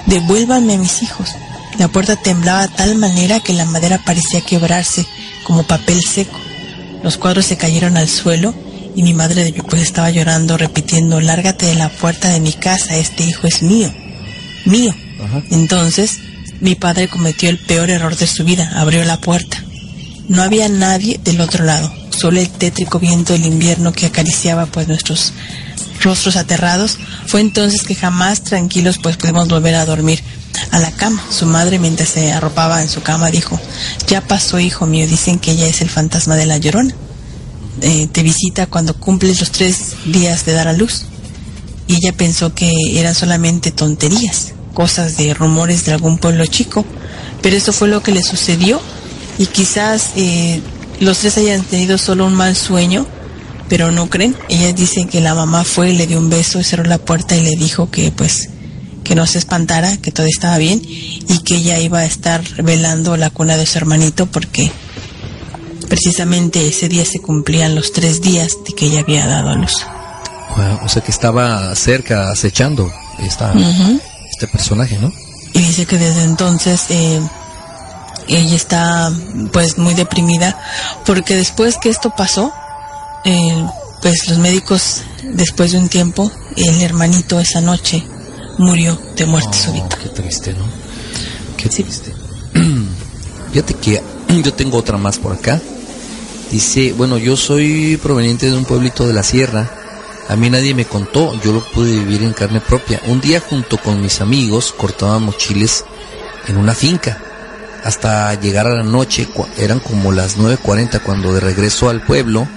Devuélvanme a mis hijos. La puerta temblaba de tal manera que la madera parecía quebrarse como papel seco. Los cuadros se cayeron al suelo y mi madre pues estaba llorando repitiendo, lárgate de la puerta de mi casa, este hijo es mío, mío. Entonces mi padre cometió el peor error de su vida, abrió la puerta. No había nadie del otro lado, solo el tétrico viento del invierno que acariciaba pues nuestros rostros aterrados. Fue entonces que jamás tranquilos pues pudimos volver a dormir a la cama. Su madre, mientras se arropaba en su cama, dijo, ya pasó, hijo mío, dicen que ella es el fantasma de la llorona. Eh, te visita cuando cumples los tres días de dar a luz. Y ella pensó que eran solamente tonterías, cosas de rumores de algún pueblo chico, pero eso fue lo que le sucedió y quizás eh, los tres hayan tenido solo un mal sueño, pero no creen. Ellas dicen que la mamá fue, le dio un beso, cerró la puerta y le dijo que pues que no se espantara, que todo estaba bien y que ella iba a estar velando la cuna de su hermanito porque precisamente ese día se cumplían los tres días de que ella había dado a luz. o sea que estaba cerca, acechando esta, este personaje, ¿no? Y dice que desde entonces eh, ella está pues muy deprimida porque después que esto pasó, eh, pues los médicos después de un tiempo, el hermanito esa noche murió de muerte oh, súbita. Qué triste, ¿no? Qué triste. [clears throat] Fíjate que yo tengo otra más por acá. Dice, bueno, yo soy proveniente de un pueblito de la sierra A mí nadie me contó, yo lo pude vivir en carne propia. Un día junto con mis amigos cortábamos chiles en una finca. Hasta llegar a la noche, eran como las 9.40 cuando de regreso al pueblo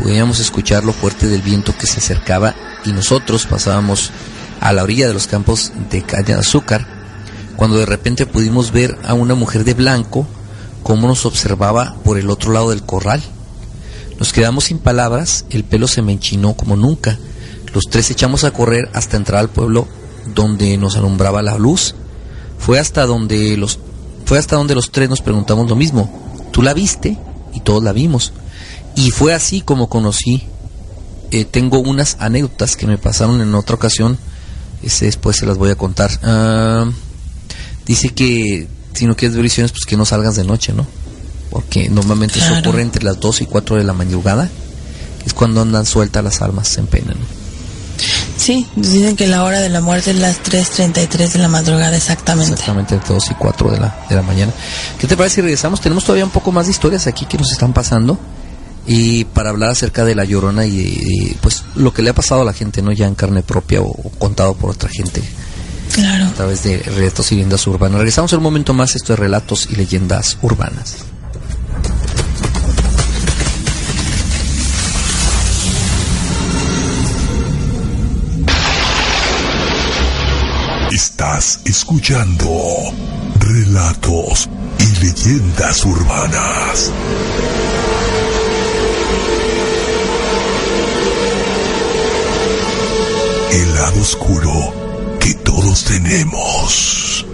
podíamos escuchar lo fuerte del viento que se acercaba y nosotros pasábamos a la orilla de los campos de caña de azúcar cuando de repente pudimos ver a una mujer de blanco cómo nos observaba por el otro lado del corral. Nos quedamos sin palabras, el pelo se me enchinó como nunca. Los tres echamos a correr hasta entrar al pueblo donde nos alumbraba la luz. Fue hasta donde los fue hasta donde los tres nos preguntamos lo mismo. ¿Tú la viste? Y todos la vimos. Y fue así como conocí. Eh, tengo unas anécdotas que me pasaron en otra ocasión. Ese después se las voy a contar. Ah, dice que si no quieres ver visiones, pues que no salgas de noche, ¿no? Porque normalmente eso ocurre entre las 2 y 4 de la madrugada, que es cuando andan sueltas las almas en pena, ¿no? Sí, dicen que la hora de la muerte es las 3.33 de la madrugada exactamente. Exactamente, entre 2 y 4 de la, de la mañana. ¿Qué te parece si regresamos? Tenemos todavía un poco más de historias aquí que nos están pasando y para hablar acerca de la llorona y, pues lo que le ha pasado a la gente, ¿no? Ya en carne propia o contado por otra gente Claro. A través de relatos y leyendas urbanas. Regresamos en un momento más. Esto es Relatos y Leyendas Urbanas. Estás escuchando Relatos y Leyendas Urbanas. El lado oscuro que todos tenemos.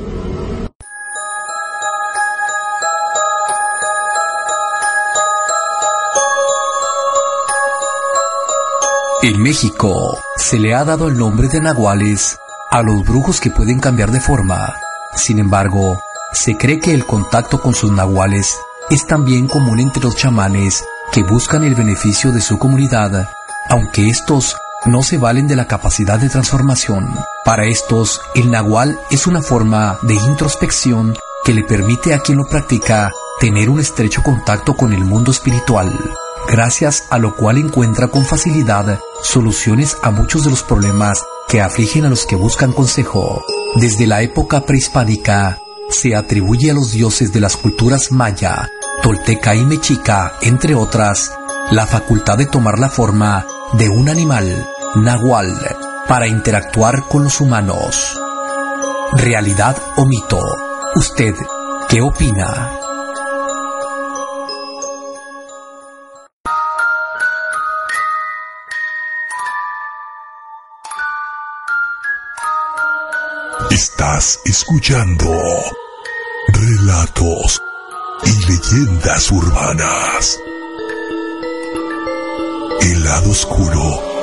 En México se le ha dado el nombre de nahuales a los brujos que pueden cambiar de forma. Sin embargo, se cree que el contacto con sus nahuales es también común entre los chamanes que buscan el beneficio de su comunidad, aunque estos no se valen de la capacidad de transformación. Para estos, el nahual es una forma de introspección que le permite a quien lo practica tener un estrecho contacto con el mundo espiritual, gracias a lo cual encuentra con facilidad soluciones a muchos de los problemas que afligen a los que buscan consejo. Desde la época prehispánica, se atribuye a los dioses de las culturas maya, tolteca y mexica, entre otras, la facultad de tomar la forma de un animal, nahual, para interactuar con los humanos. ¿Realidad o mito? ¿Usted qué opina? Estás escuchando Relatos y Leyendas Urbanas. El lado oscuro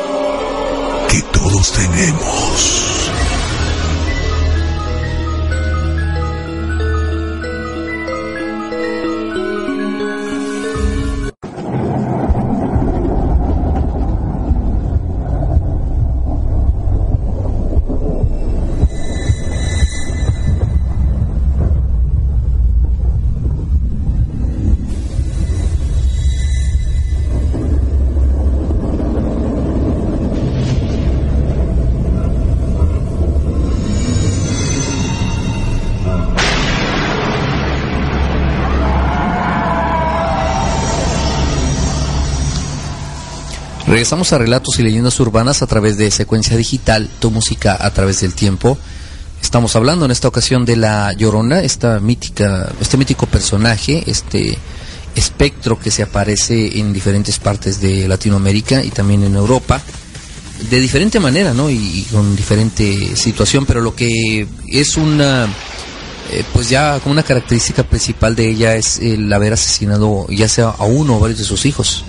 que todos tenemos. Regresamos a Relatos y Leyendas Urbanas a través de Secuencia Digital, tu música a través del tiempo. Estamos hablando en esta ocasión de la Llorona, esta mítica, este mítico personaje, este espectro que se aparece en diferentes partes de Latinoamérica y también en Europa, de diferente manera, ¿no? Y, con diferente situación, pero lo que es una, eh, pues ya como una característica principal de ella es el haber asesinado ya sea a uno o varios de sus hijos.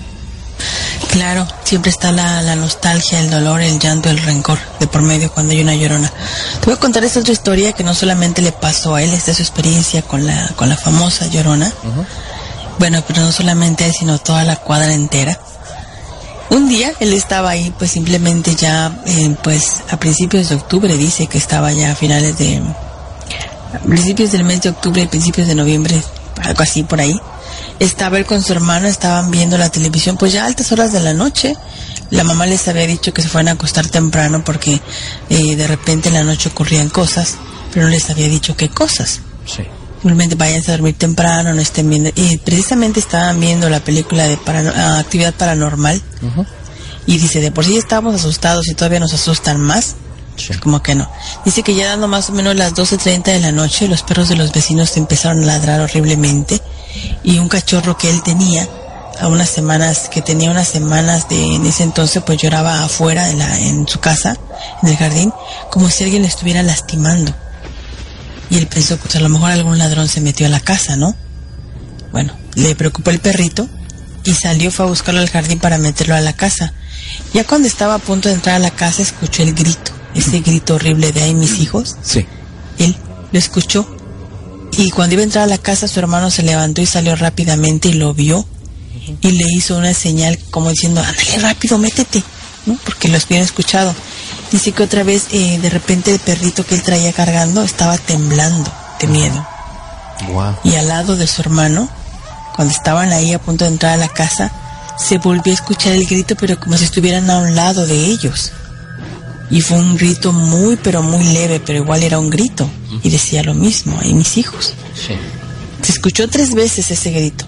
Claro, siempre está la, nostalgia, el dolor, el llanto, el rencor de por medio cuando hay una llorona. Te voy a contar esta otra historia que no solamente le pasó a él, esta es su experiencia con la, con la famosa llorona. Bueno, pero no solamente él, sino toda la cuadra entera. Un día él estaba ahí, pues simplemente ya, eh, pues a principios de octubre, dice que estaba ya a finales de, a principios del mes de octubre, principios de noviembre, algo así por ahí estaba él con su hermana, estaban viendo la televisión, pues ya a altas horas de la noche. La mamá les había dicho que se fueran a acostar temprano porque eh, de repente en la noche ocurrían cosas, pero no les había dicho qué cosas. Sí. Simplemente váyanse a dormir temprano, no estén viendo. Y precisamente estaban viendo la película de parano- ah, Actividad Paranormal. Y dice, de por sí estábamos asustados y todavía nos asustan más. Como que no. Dice que ya dando más o menos las 12.30 de la noche, los perros de los vecinos empezaron a ladrar horriblemente. Y un cachorro que él tenía, a unas semanas, que tenía unas semanas de, en ese entonces, pues lloraba afuera en, la, en su casa, en el jardín, como si alguien le estuviera lastimando. Y él pensó, pues a lo mejor algún ladrón se metió a la casa, ¿no? Bueno, le preocupó el perrito y salió, fue a buscarlo al jardín para meterlo a la casa. Ya cuando estaba a punto de entrar a la casa, escuchó el grito, ese grito horrible de ahí mis hijos. Sí. Él lo escuchó y cuando iba a entrar a la casa, su hermano se levantó y salió rápidamente y lo vio y le hizo una señal como diciendo, ándale rápido, métete, ¿no? Porque lo habían escuchado. Dice que otra vez, eh, de repente, el perrito que él traía cargando estaba temblando de miedo. Wow. Y al lado de su hermano, cuando estaban ahí a punto de entrar a la casa, se volvió a escuchar el grito, pero como si estuvieran a un lado de ellos. Y fue un grito muy, pero muy leve, pero igual era un grito. Y decía lo mismo, ahí mis hijos. Sí. Se escuchó tres veces ese grito,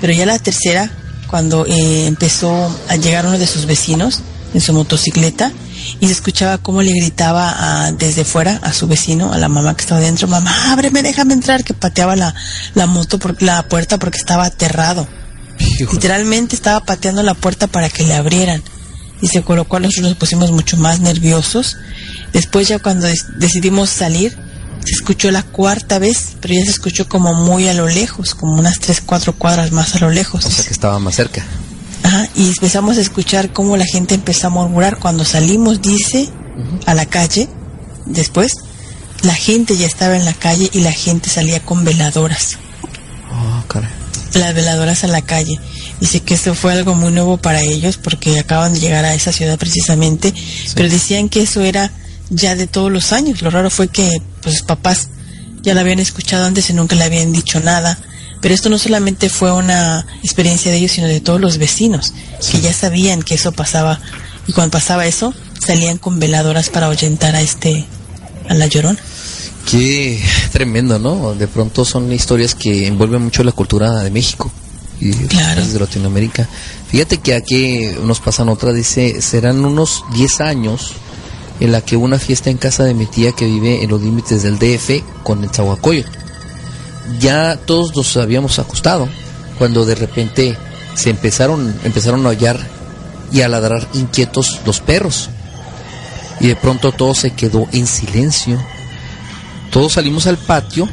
pero ya la tercera, cuando eh, empezó a llegar uno de sus vecinos en su motocicleta, y se escuchaba cómo le gritaba a- desde fuera a su vecino, a la mamá que estaba dentro, mamá, ábreme, déjame entrar, que pateaba la, la moto, por, la puerta porque estaba aterrado. Literalmente estaba pateando la puerta para que le abrieran. Dice, con lo cual nosotros nos pusimos mucho más nerviosos. Después ya cuando decidimos salir, se escuchó la cuarta vez, pero ya se escuchó como muy a lo lejos, como unas tres, cuatro cuadras más a lo lejos. O sea que estaba más cerca. Ajá, y empezamos a escuchar cómo la gente empezó a murmurar. Cuando salimos, dice, a la calle, después, la gente ya estaba en la calle y la gente salía con veladoras. Oh, caray. Las veladoras a la calle. Dice que esto fue algo muy nuevo para ellos porque acaban de llegar a esa ciudad precisamente, pero decían que eso era ya de todos los años. Lo raro fue que pues sus papás ya la habían escuchado antes y nunca le habían dicho nada. Pero esto no solamente fue una experiencia de ellos, sino de todos los vecinos, que ya sabían que eso pasaba. Y cuando pasaba eso, salían con veladoras para ahuyentar a este, a la llorona. Qué tremendo, ¿no? De pronto son historias que envuelven mucho la cultura de México y Claro. de Latinoamérica. Fíjate que aquí nos pasan otra, dice, serán unos 10 años en la que una fiesta en casa de mi tía que vive en los límites del DF con el Zahuacoyo. Ya todos nos habíamos acostado cuando de repente se empezaron, empezaron a aullar y a ladrar inquietos los perros. Y de pronto todo se quedó en silencio. Todos salimos al patio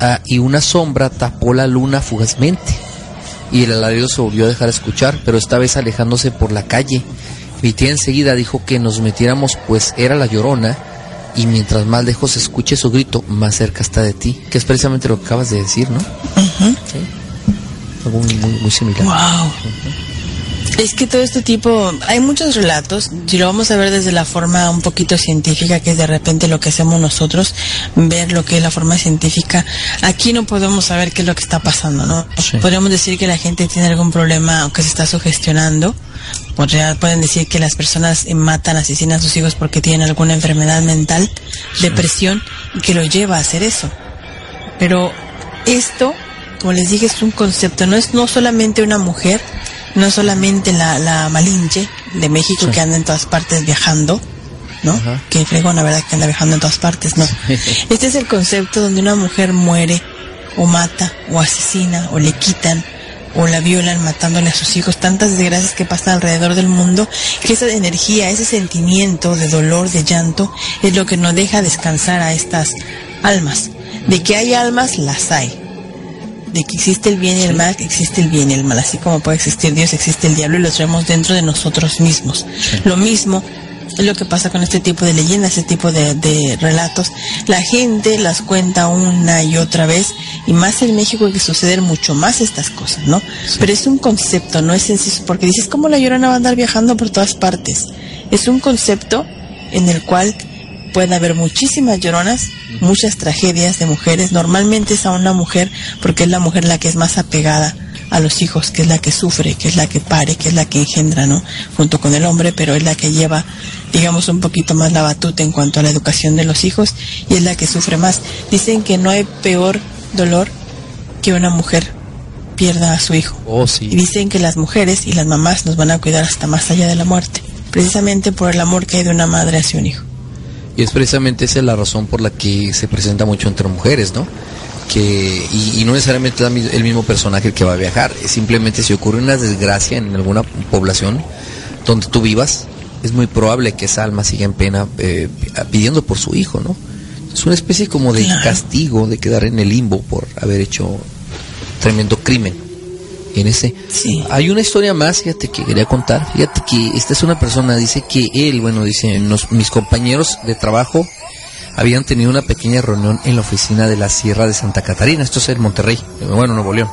ah, y una sombra tapó la luna fugazmente. Y el alarido se volvió a dejar escuchar, pero esta vez alejándose por la calle. Mi tía enseguida dijo que nos metiéramos, pues era la llorona. Y mientras más lejos escuche su grito, más cerca está de ti. Que es precisamente lo que acabas de decir, ¿no? Sí. Algo muy, muy, muy similar. Wow. Es que todo este tipo, hay muchos relatos, si lo vamos a ver desde la forma un poquito científica, que es de repente lo que hacemos nosotros, ver lo que es la forma científica, aquí no podemos saber qué es lo que está pasando, ¿no? Sí. Podríamos decir que la gente tiene algún problema o que se está sugestionando, pueden decir que las personas matan, asesinan a sus hijos porque tienen alguna enfermedad mental, depresión, y que lo lleva a hacer eso. Pero esto, como les dije, es un concepto, no es no solamente una mujer, no solamente la, la Malinche de México Sí. que anda en todas partes viajando, ¿no? Ajá. Que fregón, la verdad que anda viajando en todas partes, no. [laughs] Este es el concepto donde una mujer muere o mata o asesina o le quitan o la violan matándole a sus hijos, tantas desgracias que pasan alrededor del mundo, que esa energía, ese sentimiento de dolor, de llanto, es lo que no deja descansar a estas almas. De que hay almas, las hay. De que existe el bien y el mal, existe el bien y el mal. Así como puede existir Dios, existe el diablo y los vemos dentro de nosotros mismos. Lo mismo es lo que pasa con este tipo de leyendas, este tipo de, de relatos. La gente las cuenta una y otra vez, y más en México hay que suceder mucho más estas cosas, ¿no? Pero es un concepto, no es sencillo, porque dices, ¿cómo la llorona va a andar viajando por todas partes? Es un concepto en el cual puede haber muchísimas lloronas, muchas tragedias de mujeres. Normalmente es a una mujer porque es la mujer la que es más apegada a los hijos, que es la que sufre, que es la que pare, que es la que engendra, ¿no? Junto con el hombre, pero es la que lleva, digamos, un poquito más la batuta en cuanto a la educación de los hijos y es la que sufre más. Dicen que no hay peor dolor que una mujer pierda a su hijo. Oh, sí. Y dicen que las mujeres y las mamás nos van a cuidar hasta más allá de la muerte, precisamente por el amor que hay de una madre hacia un hijo. Y es precisamente esa la razón por la que se presenta mucho entre mujeres, ¿no? Que, y, no necesariamente el mismo personaje el que va a viajar, simplemente si ocurre una desgracia en alguna población donde tú vivas, es muy probable que esa alma siga en pena eh, pidiendo por su hijo, ¿no? Es una especie como de castigo de quedar en el limbo por haber hecho tremendo crimen. En ese. Sí. Hay una historia más, fíjate, que quería contar. Fíjate que esta es una persona, dice que él, bueno, dice, mis compañeros de trabajo habían tenido una pequeña reunión en la oficina de la Sierra de Santa Catarina. Esto es en Monterrey, bueno, Nuevo León.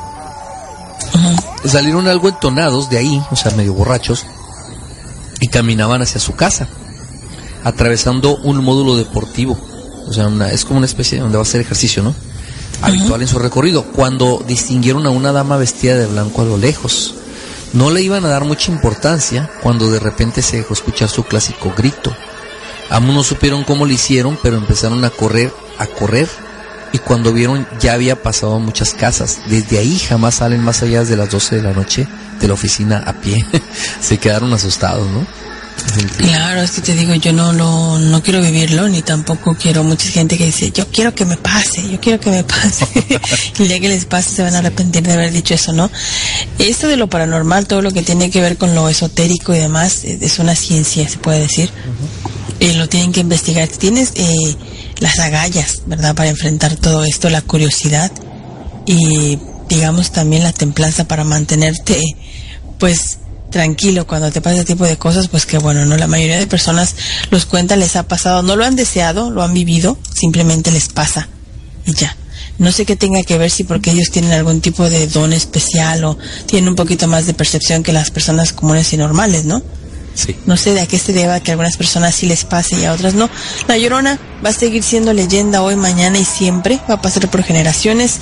Salieron algo entonados de ahí, o sea, medio borrachos, y caminaban hacia su casa, atravesando un módulo deportivo. O sea, una, es como una especie donde va a hacer ejercicio, ¿no? Habitual en su recorrido, cuando distinguieron a una dama vestida de blanco a lo lejos. No le iban a dar mucha importancia cuando de repente se dejó escuchar su clásico grito. Aún no supieron cómo lo hicieron, pero empezaron a correr, a correr, y cuando vieron ya había pasado muchas casas. Desde ahí jamás salen más allá de las 12 de la noche de la oficina a pie. [laughs] se quedaron asustados, ¿no? Claro, es que te digo, yo no lo, no quiero vivirlo, ni tampoco quiero mucha gente que dice, yo quiero que me pase, yo quiero que me pase. y [laughs] el día que les pase se van a arrepentir de haber dicho eso, ¿no? Esto de lo paranormal, todo lo que tiene que ver con lo esotérico y demás, es una ciencia, se puede decir. Eh, lo tienen que investigar. Tienes eh, las agallas, ¿verdad? Para enfrentar todo esto, la curiosidad y, digamos, también la templanza para mantenerte, pues, tranquilo cuando te pasa ese tipo de cosas, pues que bueno, no la mayoría de personas los cuentan, les ha pasado, no lo han deseado, lo han vivido, simplemente les pasa y ya. No sé qué tenga que ver si porque ellos tienen algún tipo de don especial o tienen un poquito más de percepción que las personas comunes y normales, ¿no? Sí. No sé de a qué se deba que a algunas personas sí les pase y a otras no. La Llorona va a seguir siendo leyenda hoy, mañana y siempre. Va a pasar por generaciones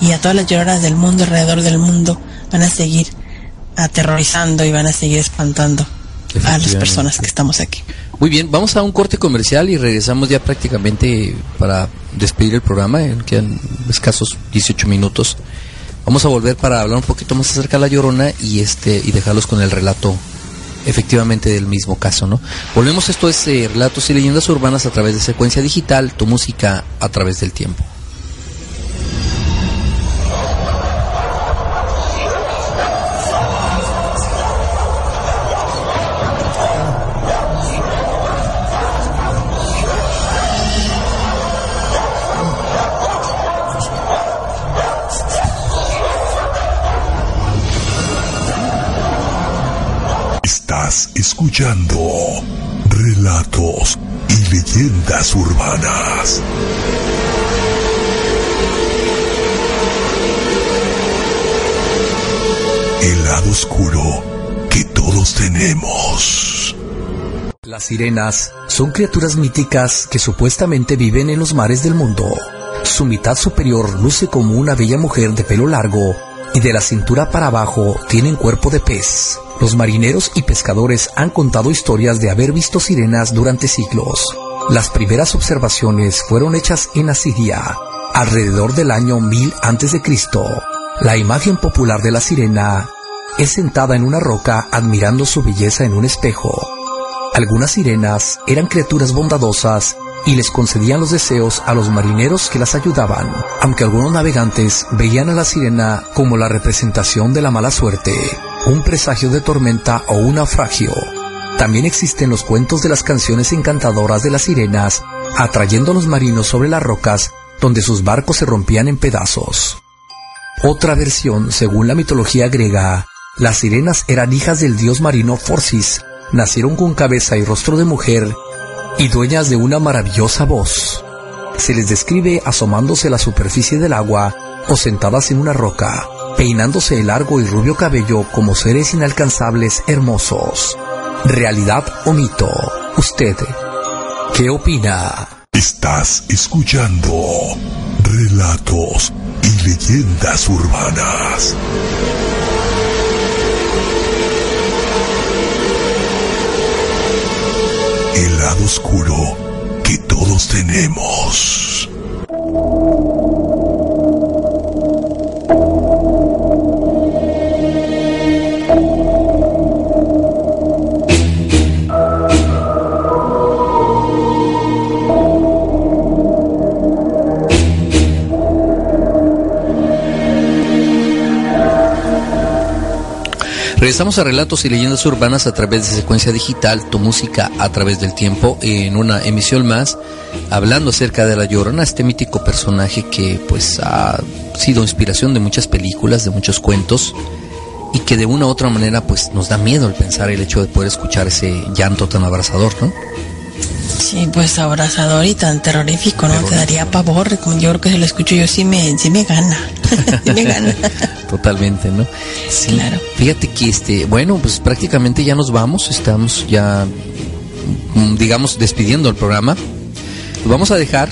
y a todas las lloronas del mundo, alrededor del mundo, van a seguir aterrorizando y van a seguir espantando a las personas que estamos aquí. Muy bien, vamos a un corte comercial y regresamos ya prácticamente para despedir el programa, quedan escasos 18 minutos. Vamos a volver para hablar un poquito más acerca de la Llorona y este y dejarlos con el relato efectivamente del mismo caso, ¿no? Volvemos, esto es eh, Relatos y Leyendas Urbanas a través de Secuencia Digital, tu música a través del tiempo. Escuchando relatos y leyendas urbanas. El lado oscuro que todos tenemos. Las sirenas son criaturas míticas que supuestamente viven en los mares del mundo. Su mitad superior luce como una bella mujer de pelo largo y de la cintura para abajo tienen cuerpo de pez. Los marineros y pescadores han contado historias de haber visto sirenas durante siglos. Las primeras observaciones fueron hechas en Asiria, alrededor del año 1000 a.C. La imagen popular de la sirena es sentada en una roca admirando su belleza en un espejo. Algunas sirenas eran criaturas bondadosas y les concedían los deseos a los marineros que las ayudaban, aunque algunos navegantes veían a la sirena como la representación de la mala suerte, un presagio de tormenta o un naufragio. También existen los cuentos de las canciones encantadoras de las sirenas, atrayendo a los marinos sobre las rocas donde sus barcos se rompían en pedazos. Otra versión, según la mitología griega, las sirenas eran hijas del dios marino Forcis, nacieron con cabeza y rostro de mujer y dueñas de una maravillosa voz. Se les describe asomándose a la superficie del agua o sentadas en una roca, peinándose el largo y rubio cabello como seres inalcanzables hermosos. ¿Realidad o mito? ¿Usted qué opina? Estás escuchando relatos y leyendas urbanas. El lado oscuro que todos tenemos. Regresamos a Relatos y Leyendas Urbanas a través de Secuencia Digital, tu música a través del tiempo, en una emisión más, hablando acerca de La Llorona, este mítico personaje que pues ha sido inspiración de muchas películas, de muchos cuentos, y que de una u otra manera pues nos da miedo el pensar el hecho de poder escuchar ese llanto tan abrazador, ¿no? Sí, pues abrazador y tan terrorífico, ¿no? Te daría pavor, yo creo que si lo escucho yo sí me, sí me gana, [laughs] sí me gana. [laughs] Totalmente, ¿no? Sí. Claro. Fíjate que este, bueno, pues prácticamente ya nos vamos, estamos ya, mm, digamos, despidiendo el programa. Lo vamos a dejar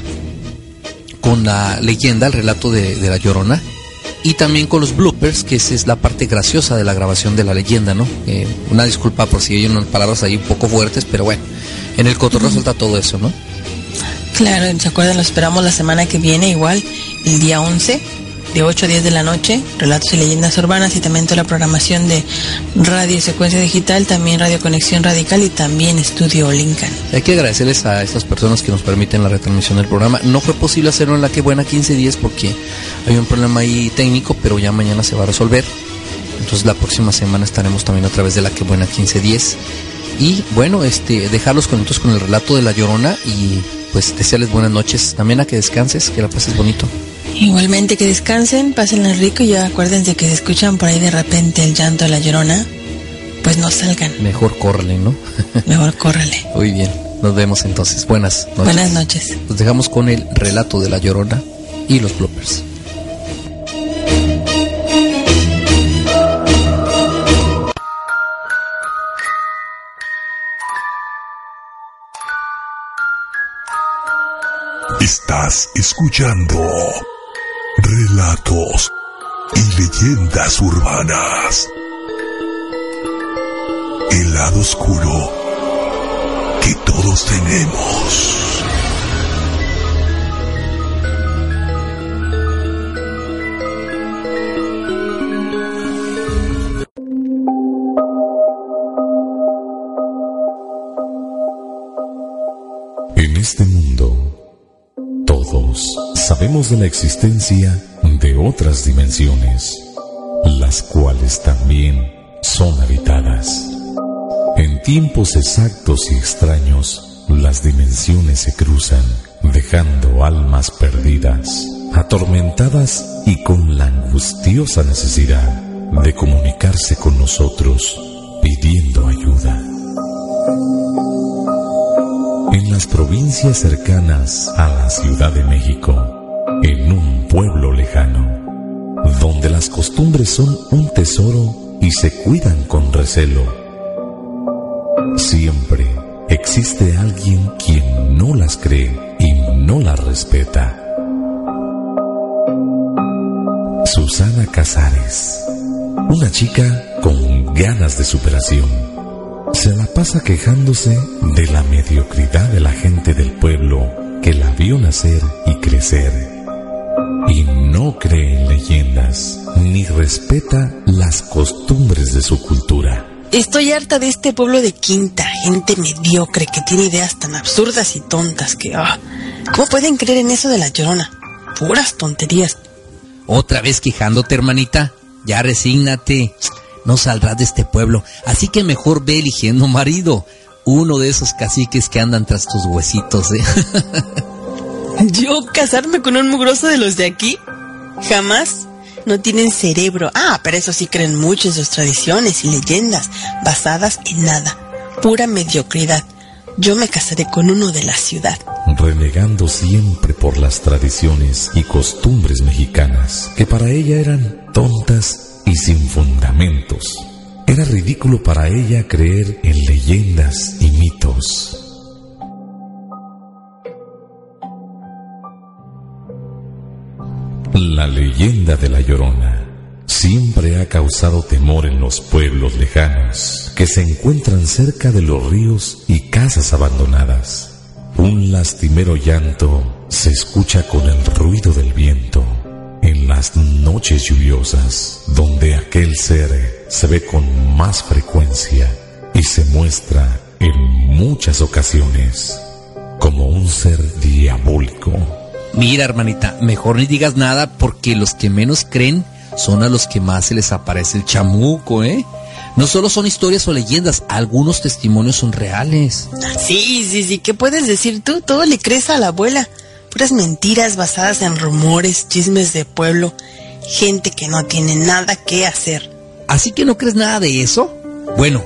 con la leyenda, el relato de, de la Llorona, y también con los bloopers, que esa es la parte graciosa de la grabación de la leyenda, ¿no? Eh, una disculpa por si hay unas palabras ahí un poco fuertes, pero bueno, en el cotorreo resulta todo eso, ¿no? Claro, ¿se acuerdan? Lo esperamos la semana que viene, igual, el día 11, de 8 a 10 de la noche, Relatos y Leyendas Urbanas y también toda la programación de Radio Secuencia Digital, también Radio Conexión Radical y también Estudio Lincoln. Hay que agradecerles a estas personas que nos permiten la retransmisión del programa. No fue posible hacerlo en la que buena 15 días porque hay un problema ahí técnico, pero ya mañana se va a resolver. Entonces la próxima semana estaremos también a través de la que buena 1510. Y bueno, este, dejarlos contentos con el relato de la llorona y pues desearles buenas noches. También a que descanses, que la pases bonito. Igualmente que descansen, pásenla rico y ya acuérdense que si escuchan por ahí de repente el llanto de la llorona, pues no salgan. Mejor córrele, ¿no? [laughs] Mejor córrele. Muy bien, nos vemos entonces. Buenas noches. Buenas noches. Nos dejamos con el relato de la llorona y los bloopers. Estás escuchando relatos y leyendas urbanas. El lado oscuro que todos tenemos. De la existencia de otras dimensiones, las cuales también son habitadas. En tiempos exactos y extraños, las dimensiones se cruzan, dejando almas perdidas, atormentadas y con la angustiosa necesidad de comunicarse con nosotros, pidiendo ayuda. En las provincias cercanas a la Ciudad de México, en un pueblo lejano, donde las costumbres son un tesoro y se cuidan con recelo, siempre existe alguien quien no las cree y no las respeta. Susana Casares, una chica con ganas de superación se la pasa quejándose de la mediocridad de la gente del pueblo que la vio nacer y crecer. Y no cree en leyendas ni respeta las costumbres de su cultura. Estoy harta de este pueblo de quinta, gente mediocre que tiene ideas tan absurdas y tontas que... ah, ¿Cómo pueden creer en eso de la llorona? Puras tonterías. Otra vez quejándote, hermanita. Ya resígnate. No saldrás de este pueblo. Así que mejor ve eligiendo marido. Uno de esos caciques que andan tras tus huesitos, ¿eh? [laughs] ¿Yo casarme con un mugroso de los de aquí? Jamás. No tienen cerebro. Ah, pero eso sí creen mucho en sus tradiciones y leyendas, basadas en nada. Pura mediocridad. Yo me casaré con uno de la ciudad. renegando siempre por las tradiciones y costumbres mexicanas, que para ella eran tontas y sin fundamentos. Era ridículo para ella creer en leyendas y mitos. La leyenda de la Llorona siempre ha causado temor en los pueblos lejanos que se encuentran cerca de los ríos y casas abandonadas. Un lastimero llanto se escucha con el ruido del viento en las noches lluviosas, donde aquel ser se ve con más frecuencia y se muestra en muchas ocasiones como un ser diabólico. Mira, hermanita, mejor ni digas nada porque los que menos creen son a los que más se les aparece el chamuco, ¿eh? No solo son historias o leyendas, algunos testimonios son reales. Sí, sí, sí, ¿qué puedes decir tú? Todo le crees a la abuela. Puras mentiras basadas en rumores, chismes de pueblo, gente que no tiene nada que hacer. ¿Así que no crees nada de eso? Bueno,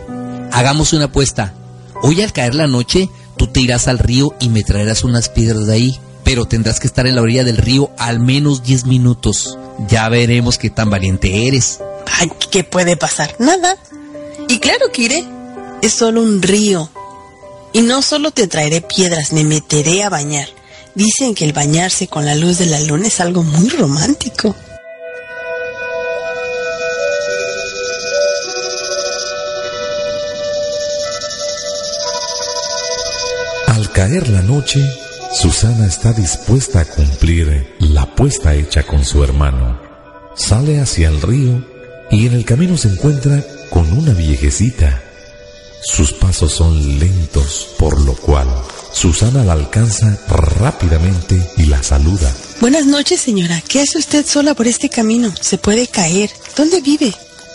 hagamos una apuesta. Hoy al caer la noche, tú te irás al río y me traerás unas piedras de ahí, pero tendrás que estar en la orilla del río al menos 10 minutos. Ya veremos qué tan valiente eres. Ay, ¿qué puede pasar? Nada. Y claro que iré. Es solo un río. Y no solo te traeré piedras, me meteré a bañar. Dicen que el bañarse con la luz de la luna es algo muy romántico. Al caer la noche, Susana está dispuesta a cumplir la apuesta hecha con su hermano. Sale hacia el río y en el camino se encuentra con una viejecita. Sus pasos son lentos, por lo cual Susana la alcanza rápidamente y la saluda. Buenas noches, señora. ¿Qué hace usted sola por este camino? Se puede caer. ¿Dónde vive?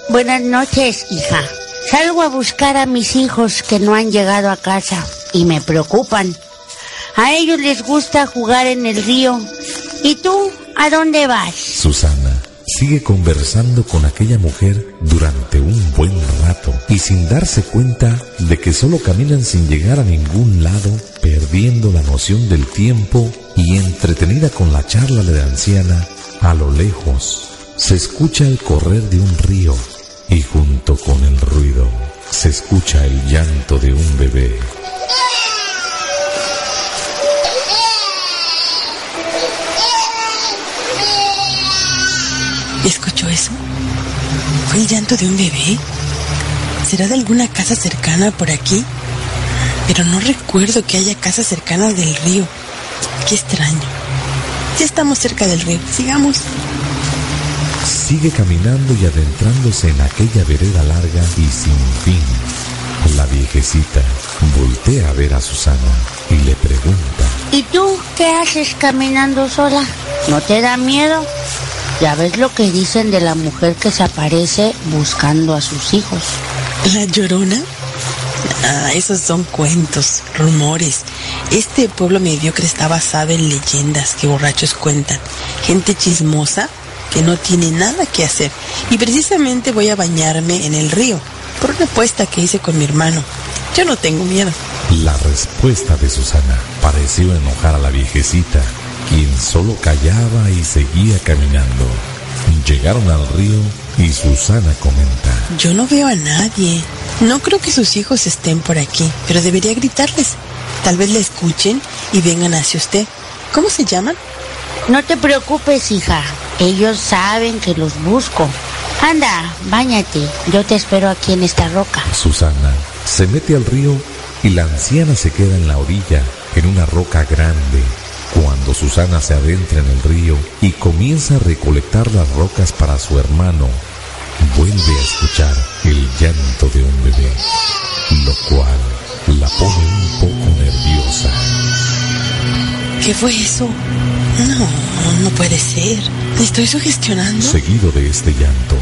Buenas noches, hija. Salgo a buscar a mis hijos que no han llegado a casa y me preocupan. A ellos les gusta jugar en el río. ¿Y tú a dónde vas? Susana sigue conversando con aquella mujer durante un buen rato y sin darse cuenta de que solo caminan sin llegar a ningún lado, perdiendo la noción del tiempo y entretenida con la charla de la anciana, a lo lejos se escucha el correr de un río y junto con el ruido se escucha el llanto de un bebé. ¿Fue el llanto de un bebé? ¿Será de alguna casa cercana por aquí? Pero no recuerdo que haya casas cercanas del río. Qué extraño. Ya estamos cerca del río. Sigamos. Sigue caminando y adentrándose en aquella vereda larga y sin fin. La viejecita voltea a ver a Susana y le pregunta. ¿Y tú qué haces caminando sola? ¿No te da miedo? Ya ves lo que dicen de la mujer que se aparece buscando a sus hijos. ¿La llorona? Ah, esos son cuentos, rumores. Este pueblo mediocre está basado en leyendas que borrachos cuentan. Gente chismosa que no tiene nada que hacer. Y precisamente voy a bañarme en el río, por una apuesta que hice con mi hermano. Yo no tengo miedo. La respuesta de Susana pareció enojar a la viejecita, quien solo callaba y seguía caminando. Llegaron al río y Susana comenta. Yo no veo a nadie. No creo que sus hijos estén por aquí, pero debería gritarles. Tal vez le escuchen y vengan hacia usted. ¿Cómo se llaman? No te preocupes, hija. Ellos saben que los busco. Anda, báñate. Yo te espero aquí en esta roca. Susana se mete al río y la anciana se queda en la orilla, en una roca grande. Cuando Susana se adentra en el río y comienza a recolectar las rocas para su hermano, vuelve a escuchar el llanto de un bebé, lo cual la pone un poco nerviosa. ¿Qué fue eso? No, no puede ser. ¿Me estoy sugestionando? Seguido de este llanto,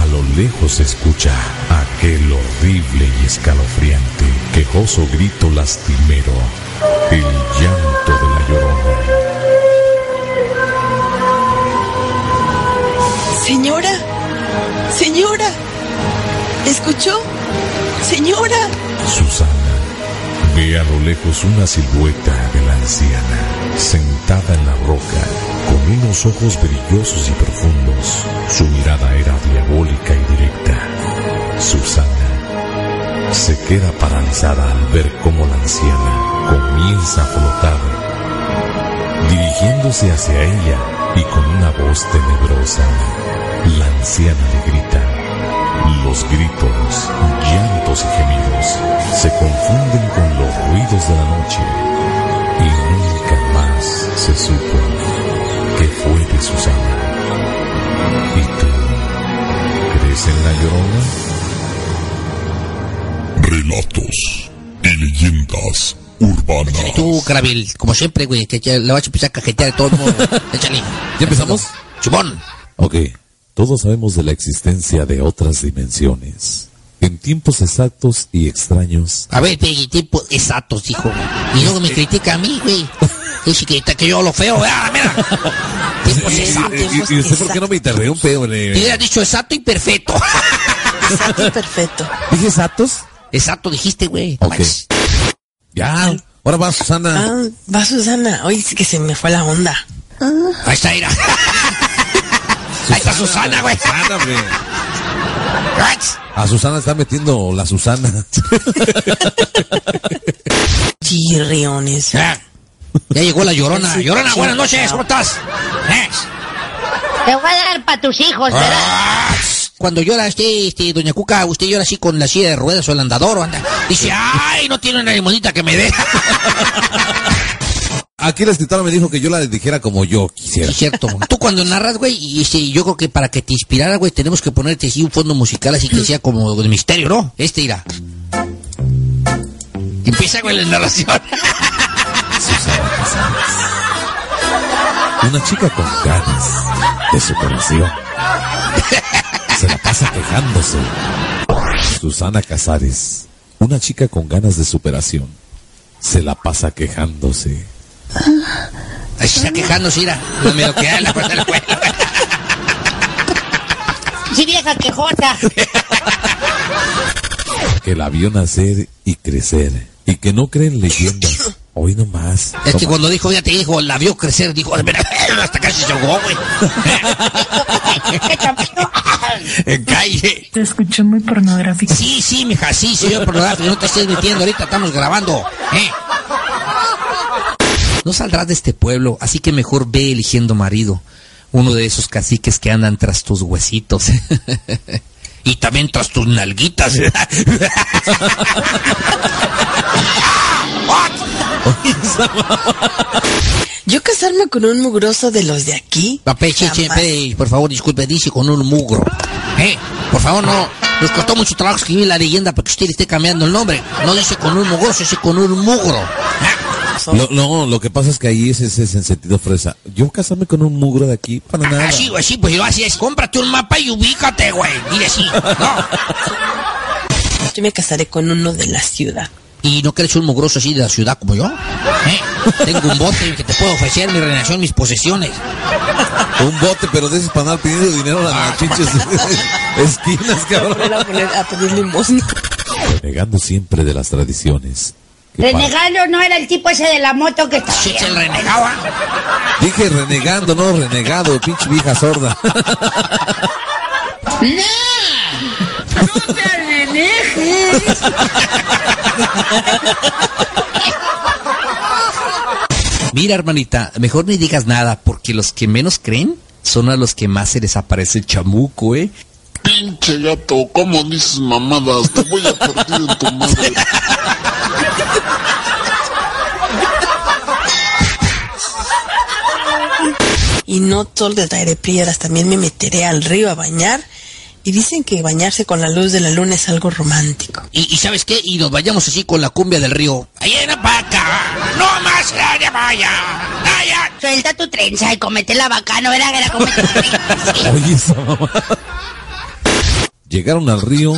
a lo lejos se escucha aquel horrible y escalofriante, quejoso grito lastimero, el llanto Señora, señora, ¿escuchó? Señora. Susana ve a lo lejos una silueta de la anciana, sentada en la roca, con unos ojos brillosos y profundos. Su mirada era diabólica y directa. Susana se queda paralizada al ver cómo la anciana comienza a flotar. Dirigiéndose hacia ella, y con una voz tenebrosa, la anciana le grita. Los gritos, llantos y gemidos se confunden con los ruidos de la noche y nunca más se supo que fue de Susana. ¿Y tú? ¿Crees en la llorona? Relatos y leyendas urbanas. Tú, Carabil, como siempre, güey, que ya le vas a empezar a cajetear a todo el mundo. [laughs] Échale. ¿Ya empezamos? Chumón. Ok, todos sabemos de la existencia de otras dimensiones. En tiempos exactos y extraños, A ver, Peggy, tiempos exactos, hijo. Y luego me critica a mí, güey. Dice que, que yo lo feo, ah, mira. Tiempos [laughs] exactos. ¿Y, y usted por qué no me interrumpe, hombre? Te hubiera dicho exacto y perfecto. [laughs] Exacto y perfecto. ¿Dije exactos? Exacto, dijiste, güey. Ok. Ya, ahora va Susana. Ah, va Susana. Oye, es que se me fue la onda. Ahí está, mira. Ahí está Susana, güey. Susana, hombre. A Susana está metiendo la Susana. [laughs] Chirriones. Ya, ya llegó la llorona. Llorona, buenas noches, ¿cómo estás? ¿Eh? Te voy a dar para tus hijos, ¿verdad? Ah, Cuando llora este, este, doña Cuca, usted llora así con la silla de ruedas o el andador o anda. Dice, ay, no tiene una limonita que me dé. [laughs] Aquí la escritora me dijo que yo la dijera como yo quisiera. Sí, cierto. Tú cuando narras, güey, y este, yo creo que para que te inspirara, güey, tenemos que ponerte así un fondo musical así que sea como de misterio, ¿no? Este irá. Empieza con la narración. Una chica con ganas de superación. Se la pasa quejándose. Susana Casares. Una chica con ganas de superación. Se la pasa quejándose. Ahí se está quejándose, mira. No me lo queda en la puerta de la escuela. Sí, vieja quejota. Que la vio nacer y crecer. Y que no creen leyendas. Hoy nomás. Es que cuando dijo, ya te dijo, la vio crecer, dijo, mira, hasta casi se ahogó, güey. [laughs] En calle. Te escuché muy pornográfico. Sí, sí, mija, sí, yo pornográfico, no te estés metiendo, ahorita estamos grabando, ¿eh? No saldrás de este pueblo, así que mejor ve eligiendo marido. Uno de esos caciques que andan tras tus huesitos. [laughs] y también tras tus nalguitas. [laughs] Yo casarme con un mugroso de los de aquí. Papé, che, che, jamás. pe, por favor, disculpe, dice con un mugro. ¿Eh? Por favor, no. Nos costó mucho trabajo escribir la leyenda para que usted le esté cambiando el nombre. No dice con un mugroso, dice con un mugro. Lo, no, lo que pasa es que ahí ese ese es en sentido fresa. Yo casarme con un mugro de aquí, para nada. Así, güey, sí, pues yo así es. Cómprate un mapa y ubícate, güey. Dile así. No. Yo me casaré con uno de la ciudad. ¿Y no quieres un mugroso así de la ciudad como yo? ¿Eh? Tengo un bote que te puedo ofrecer mi reinación, mis posesiones. Un bote, pero de esos para andar pidiendo dinero a las pinches [laughs] esquinas, cabrón. Voy a, poner, a pedir limosna. Renegando siempre de las tradiciones. Renegando no era el tipo ese de la moto que está. Sí, se renegaba. Dije renegando, no renegado, pinche vieja sorda. [laughs] ¡No te renejes! Mira, hermanita, mejor ni digas nada, porque los que menos creen son a los que más se les aparece el chamuco, ¿eh? Pinche gato, ¿cómo dices mamadas? Te voy a partir en tu madre. [laughs] Y no solo te traeré piedras, también me meteré al río a bañar. Y dicen que bañarse con la luz de la luna es algo romántico. Y, y ¿sabes qué? Y nos vayamos así con la cumbia del río. ¡Ahí en la vaca! ¡No más la vaya! ¡Vaya! Suelta tu trenza y comete la vaca, no verá que la comete. [laughs] Oye, esa mamá. Llegaron al río.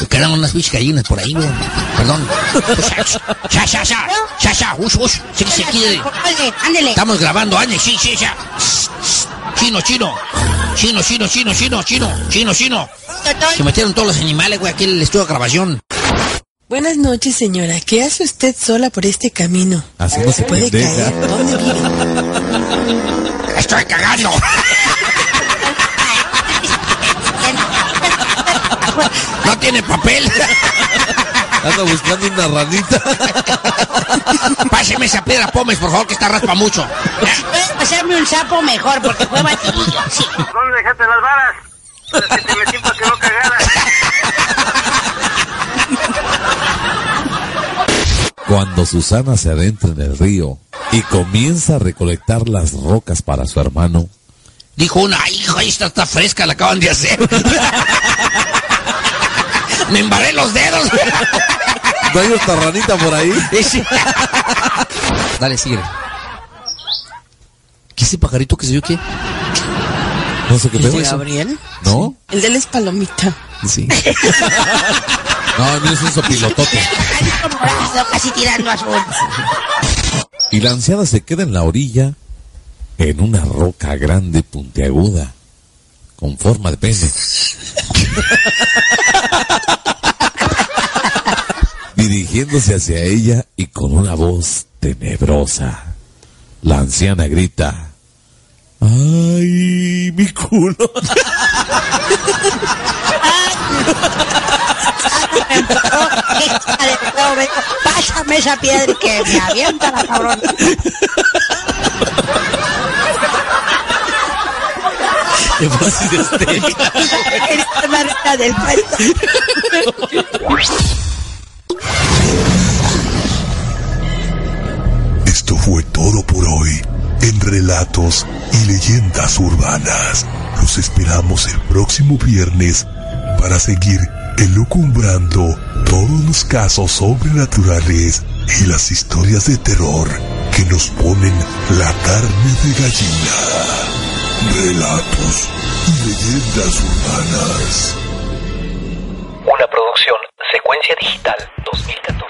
Me quedaron unas bichas gallinas por ahí, güey. Perdón. ¡Ya, ya, ya! ¡Ya, ya! ¡Ush, ush! Sí, sí, ándale. Estamos grabando, Ane. Sí, sí, ya. Chino, chino. Chino, chino, chino, chino, chino, chino, chino. Se metieron todos los animales, güey, aquí en el estudio de grabación. Buenas noches, señora. ¿Qué hace usted sola por este camino? Así no se puede caer. ¿Dónde vive? ¡Estoy cagando! [laughs] No tiene papel. [laughs] Anda buscando una ranita. [laughs] Páseme esa piedra pómez, por favor, que está raspa mucho. pasarme un sapo mejor porque fue batidillo. Sí. ¿Dónde dejaste las varas? Las que te metí para que no cagaras. Cuando Susana se adentra en el río y comienza a recolectar las rocas para su hermano, Dijo una, hijo, esta está fresca, la acaban de hacer. [laughs] Me embarré los dedos. [laughs] ¿no hay otra ranita por ahí? [laughs] Dale, sigue. ¿Qué es ese pajarito que se yo qué? No sé qué ¿El de Gabriel? ¿No? El de él es palomita. Sí. [laughs] No, el mío es un sopilotote. Casi tirando azul. Y la anciana se queda en la orilla, en una roca grande puntiaguda, con forma de pene. Dirigiéndose hacia ella y con una voz tenebrosa, la anciana grita, ¡Ay, mi culo! Pásame esa piedra que me avienta la cabrón. Del. Esto fue todo por hoy en Relatos y Leyendas Urbanas. Los esperamos el próximo viernes para seguir elucumbrando todos los casos sobrenaturales y las historias de terror que nos ponen la carne de gallina. Relatos y Leyendas Urbanas. Una producción Secuencia Digital 2014.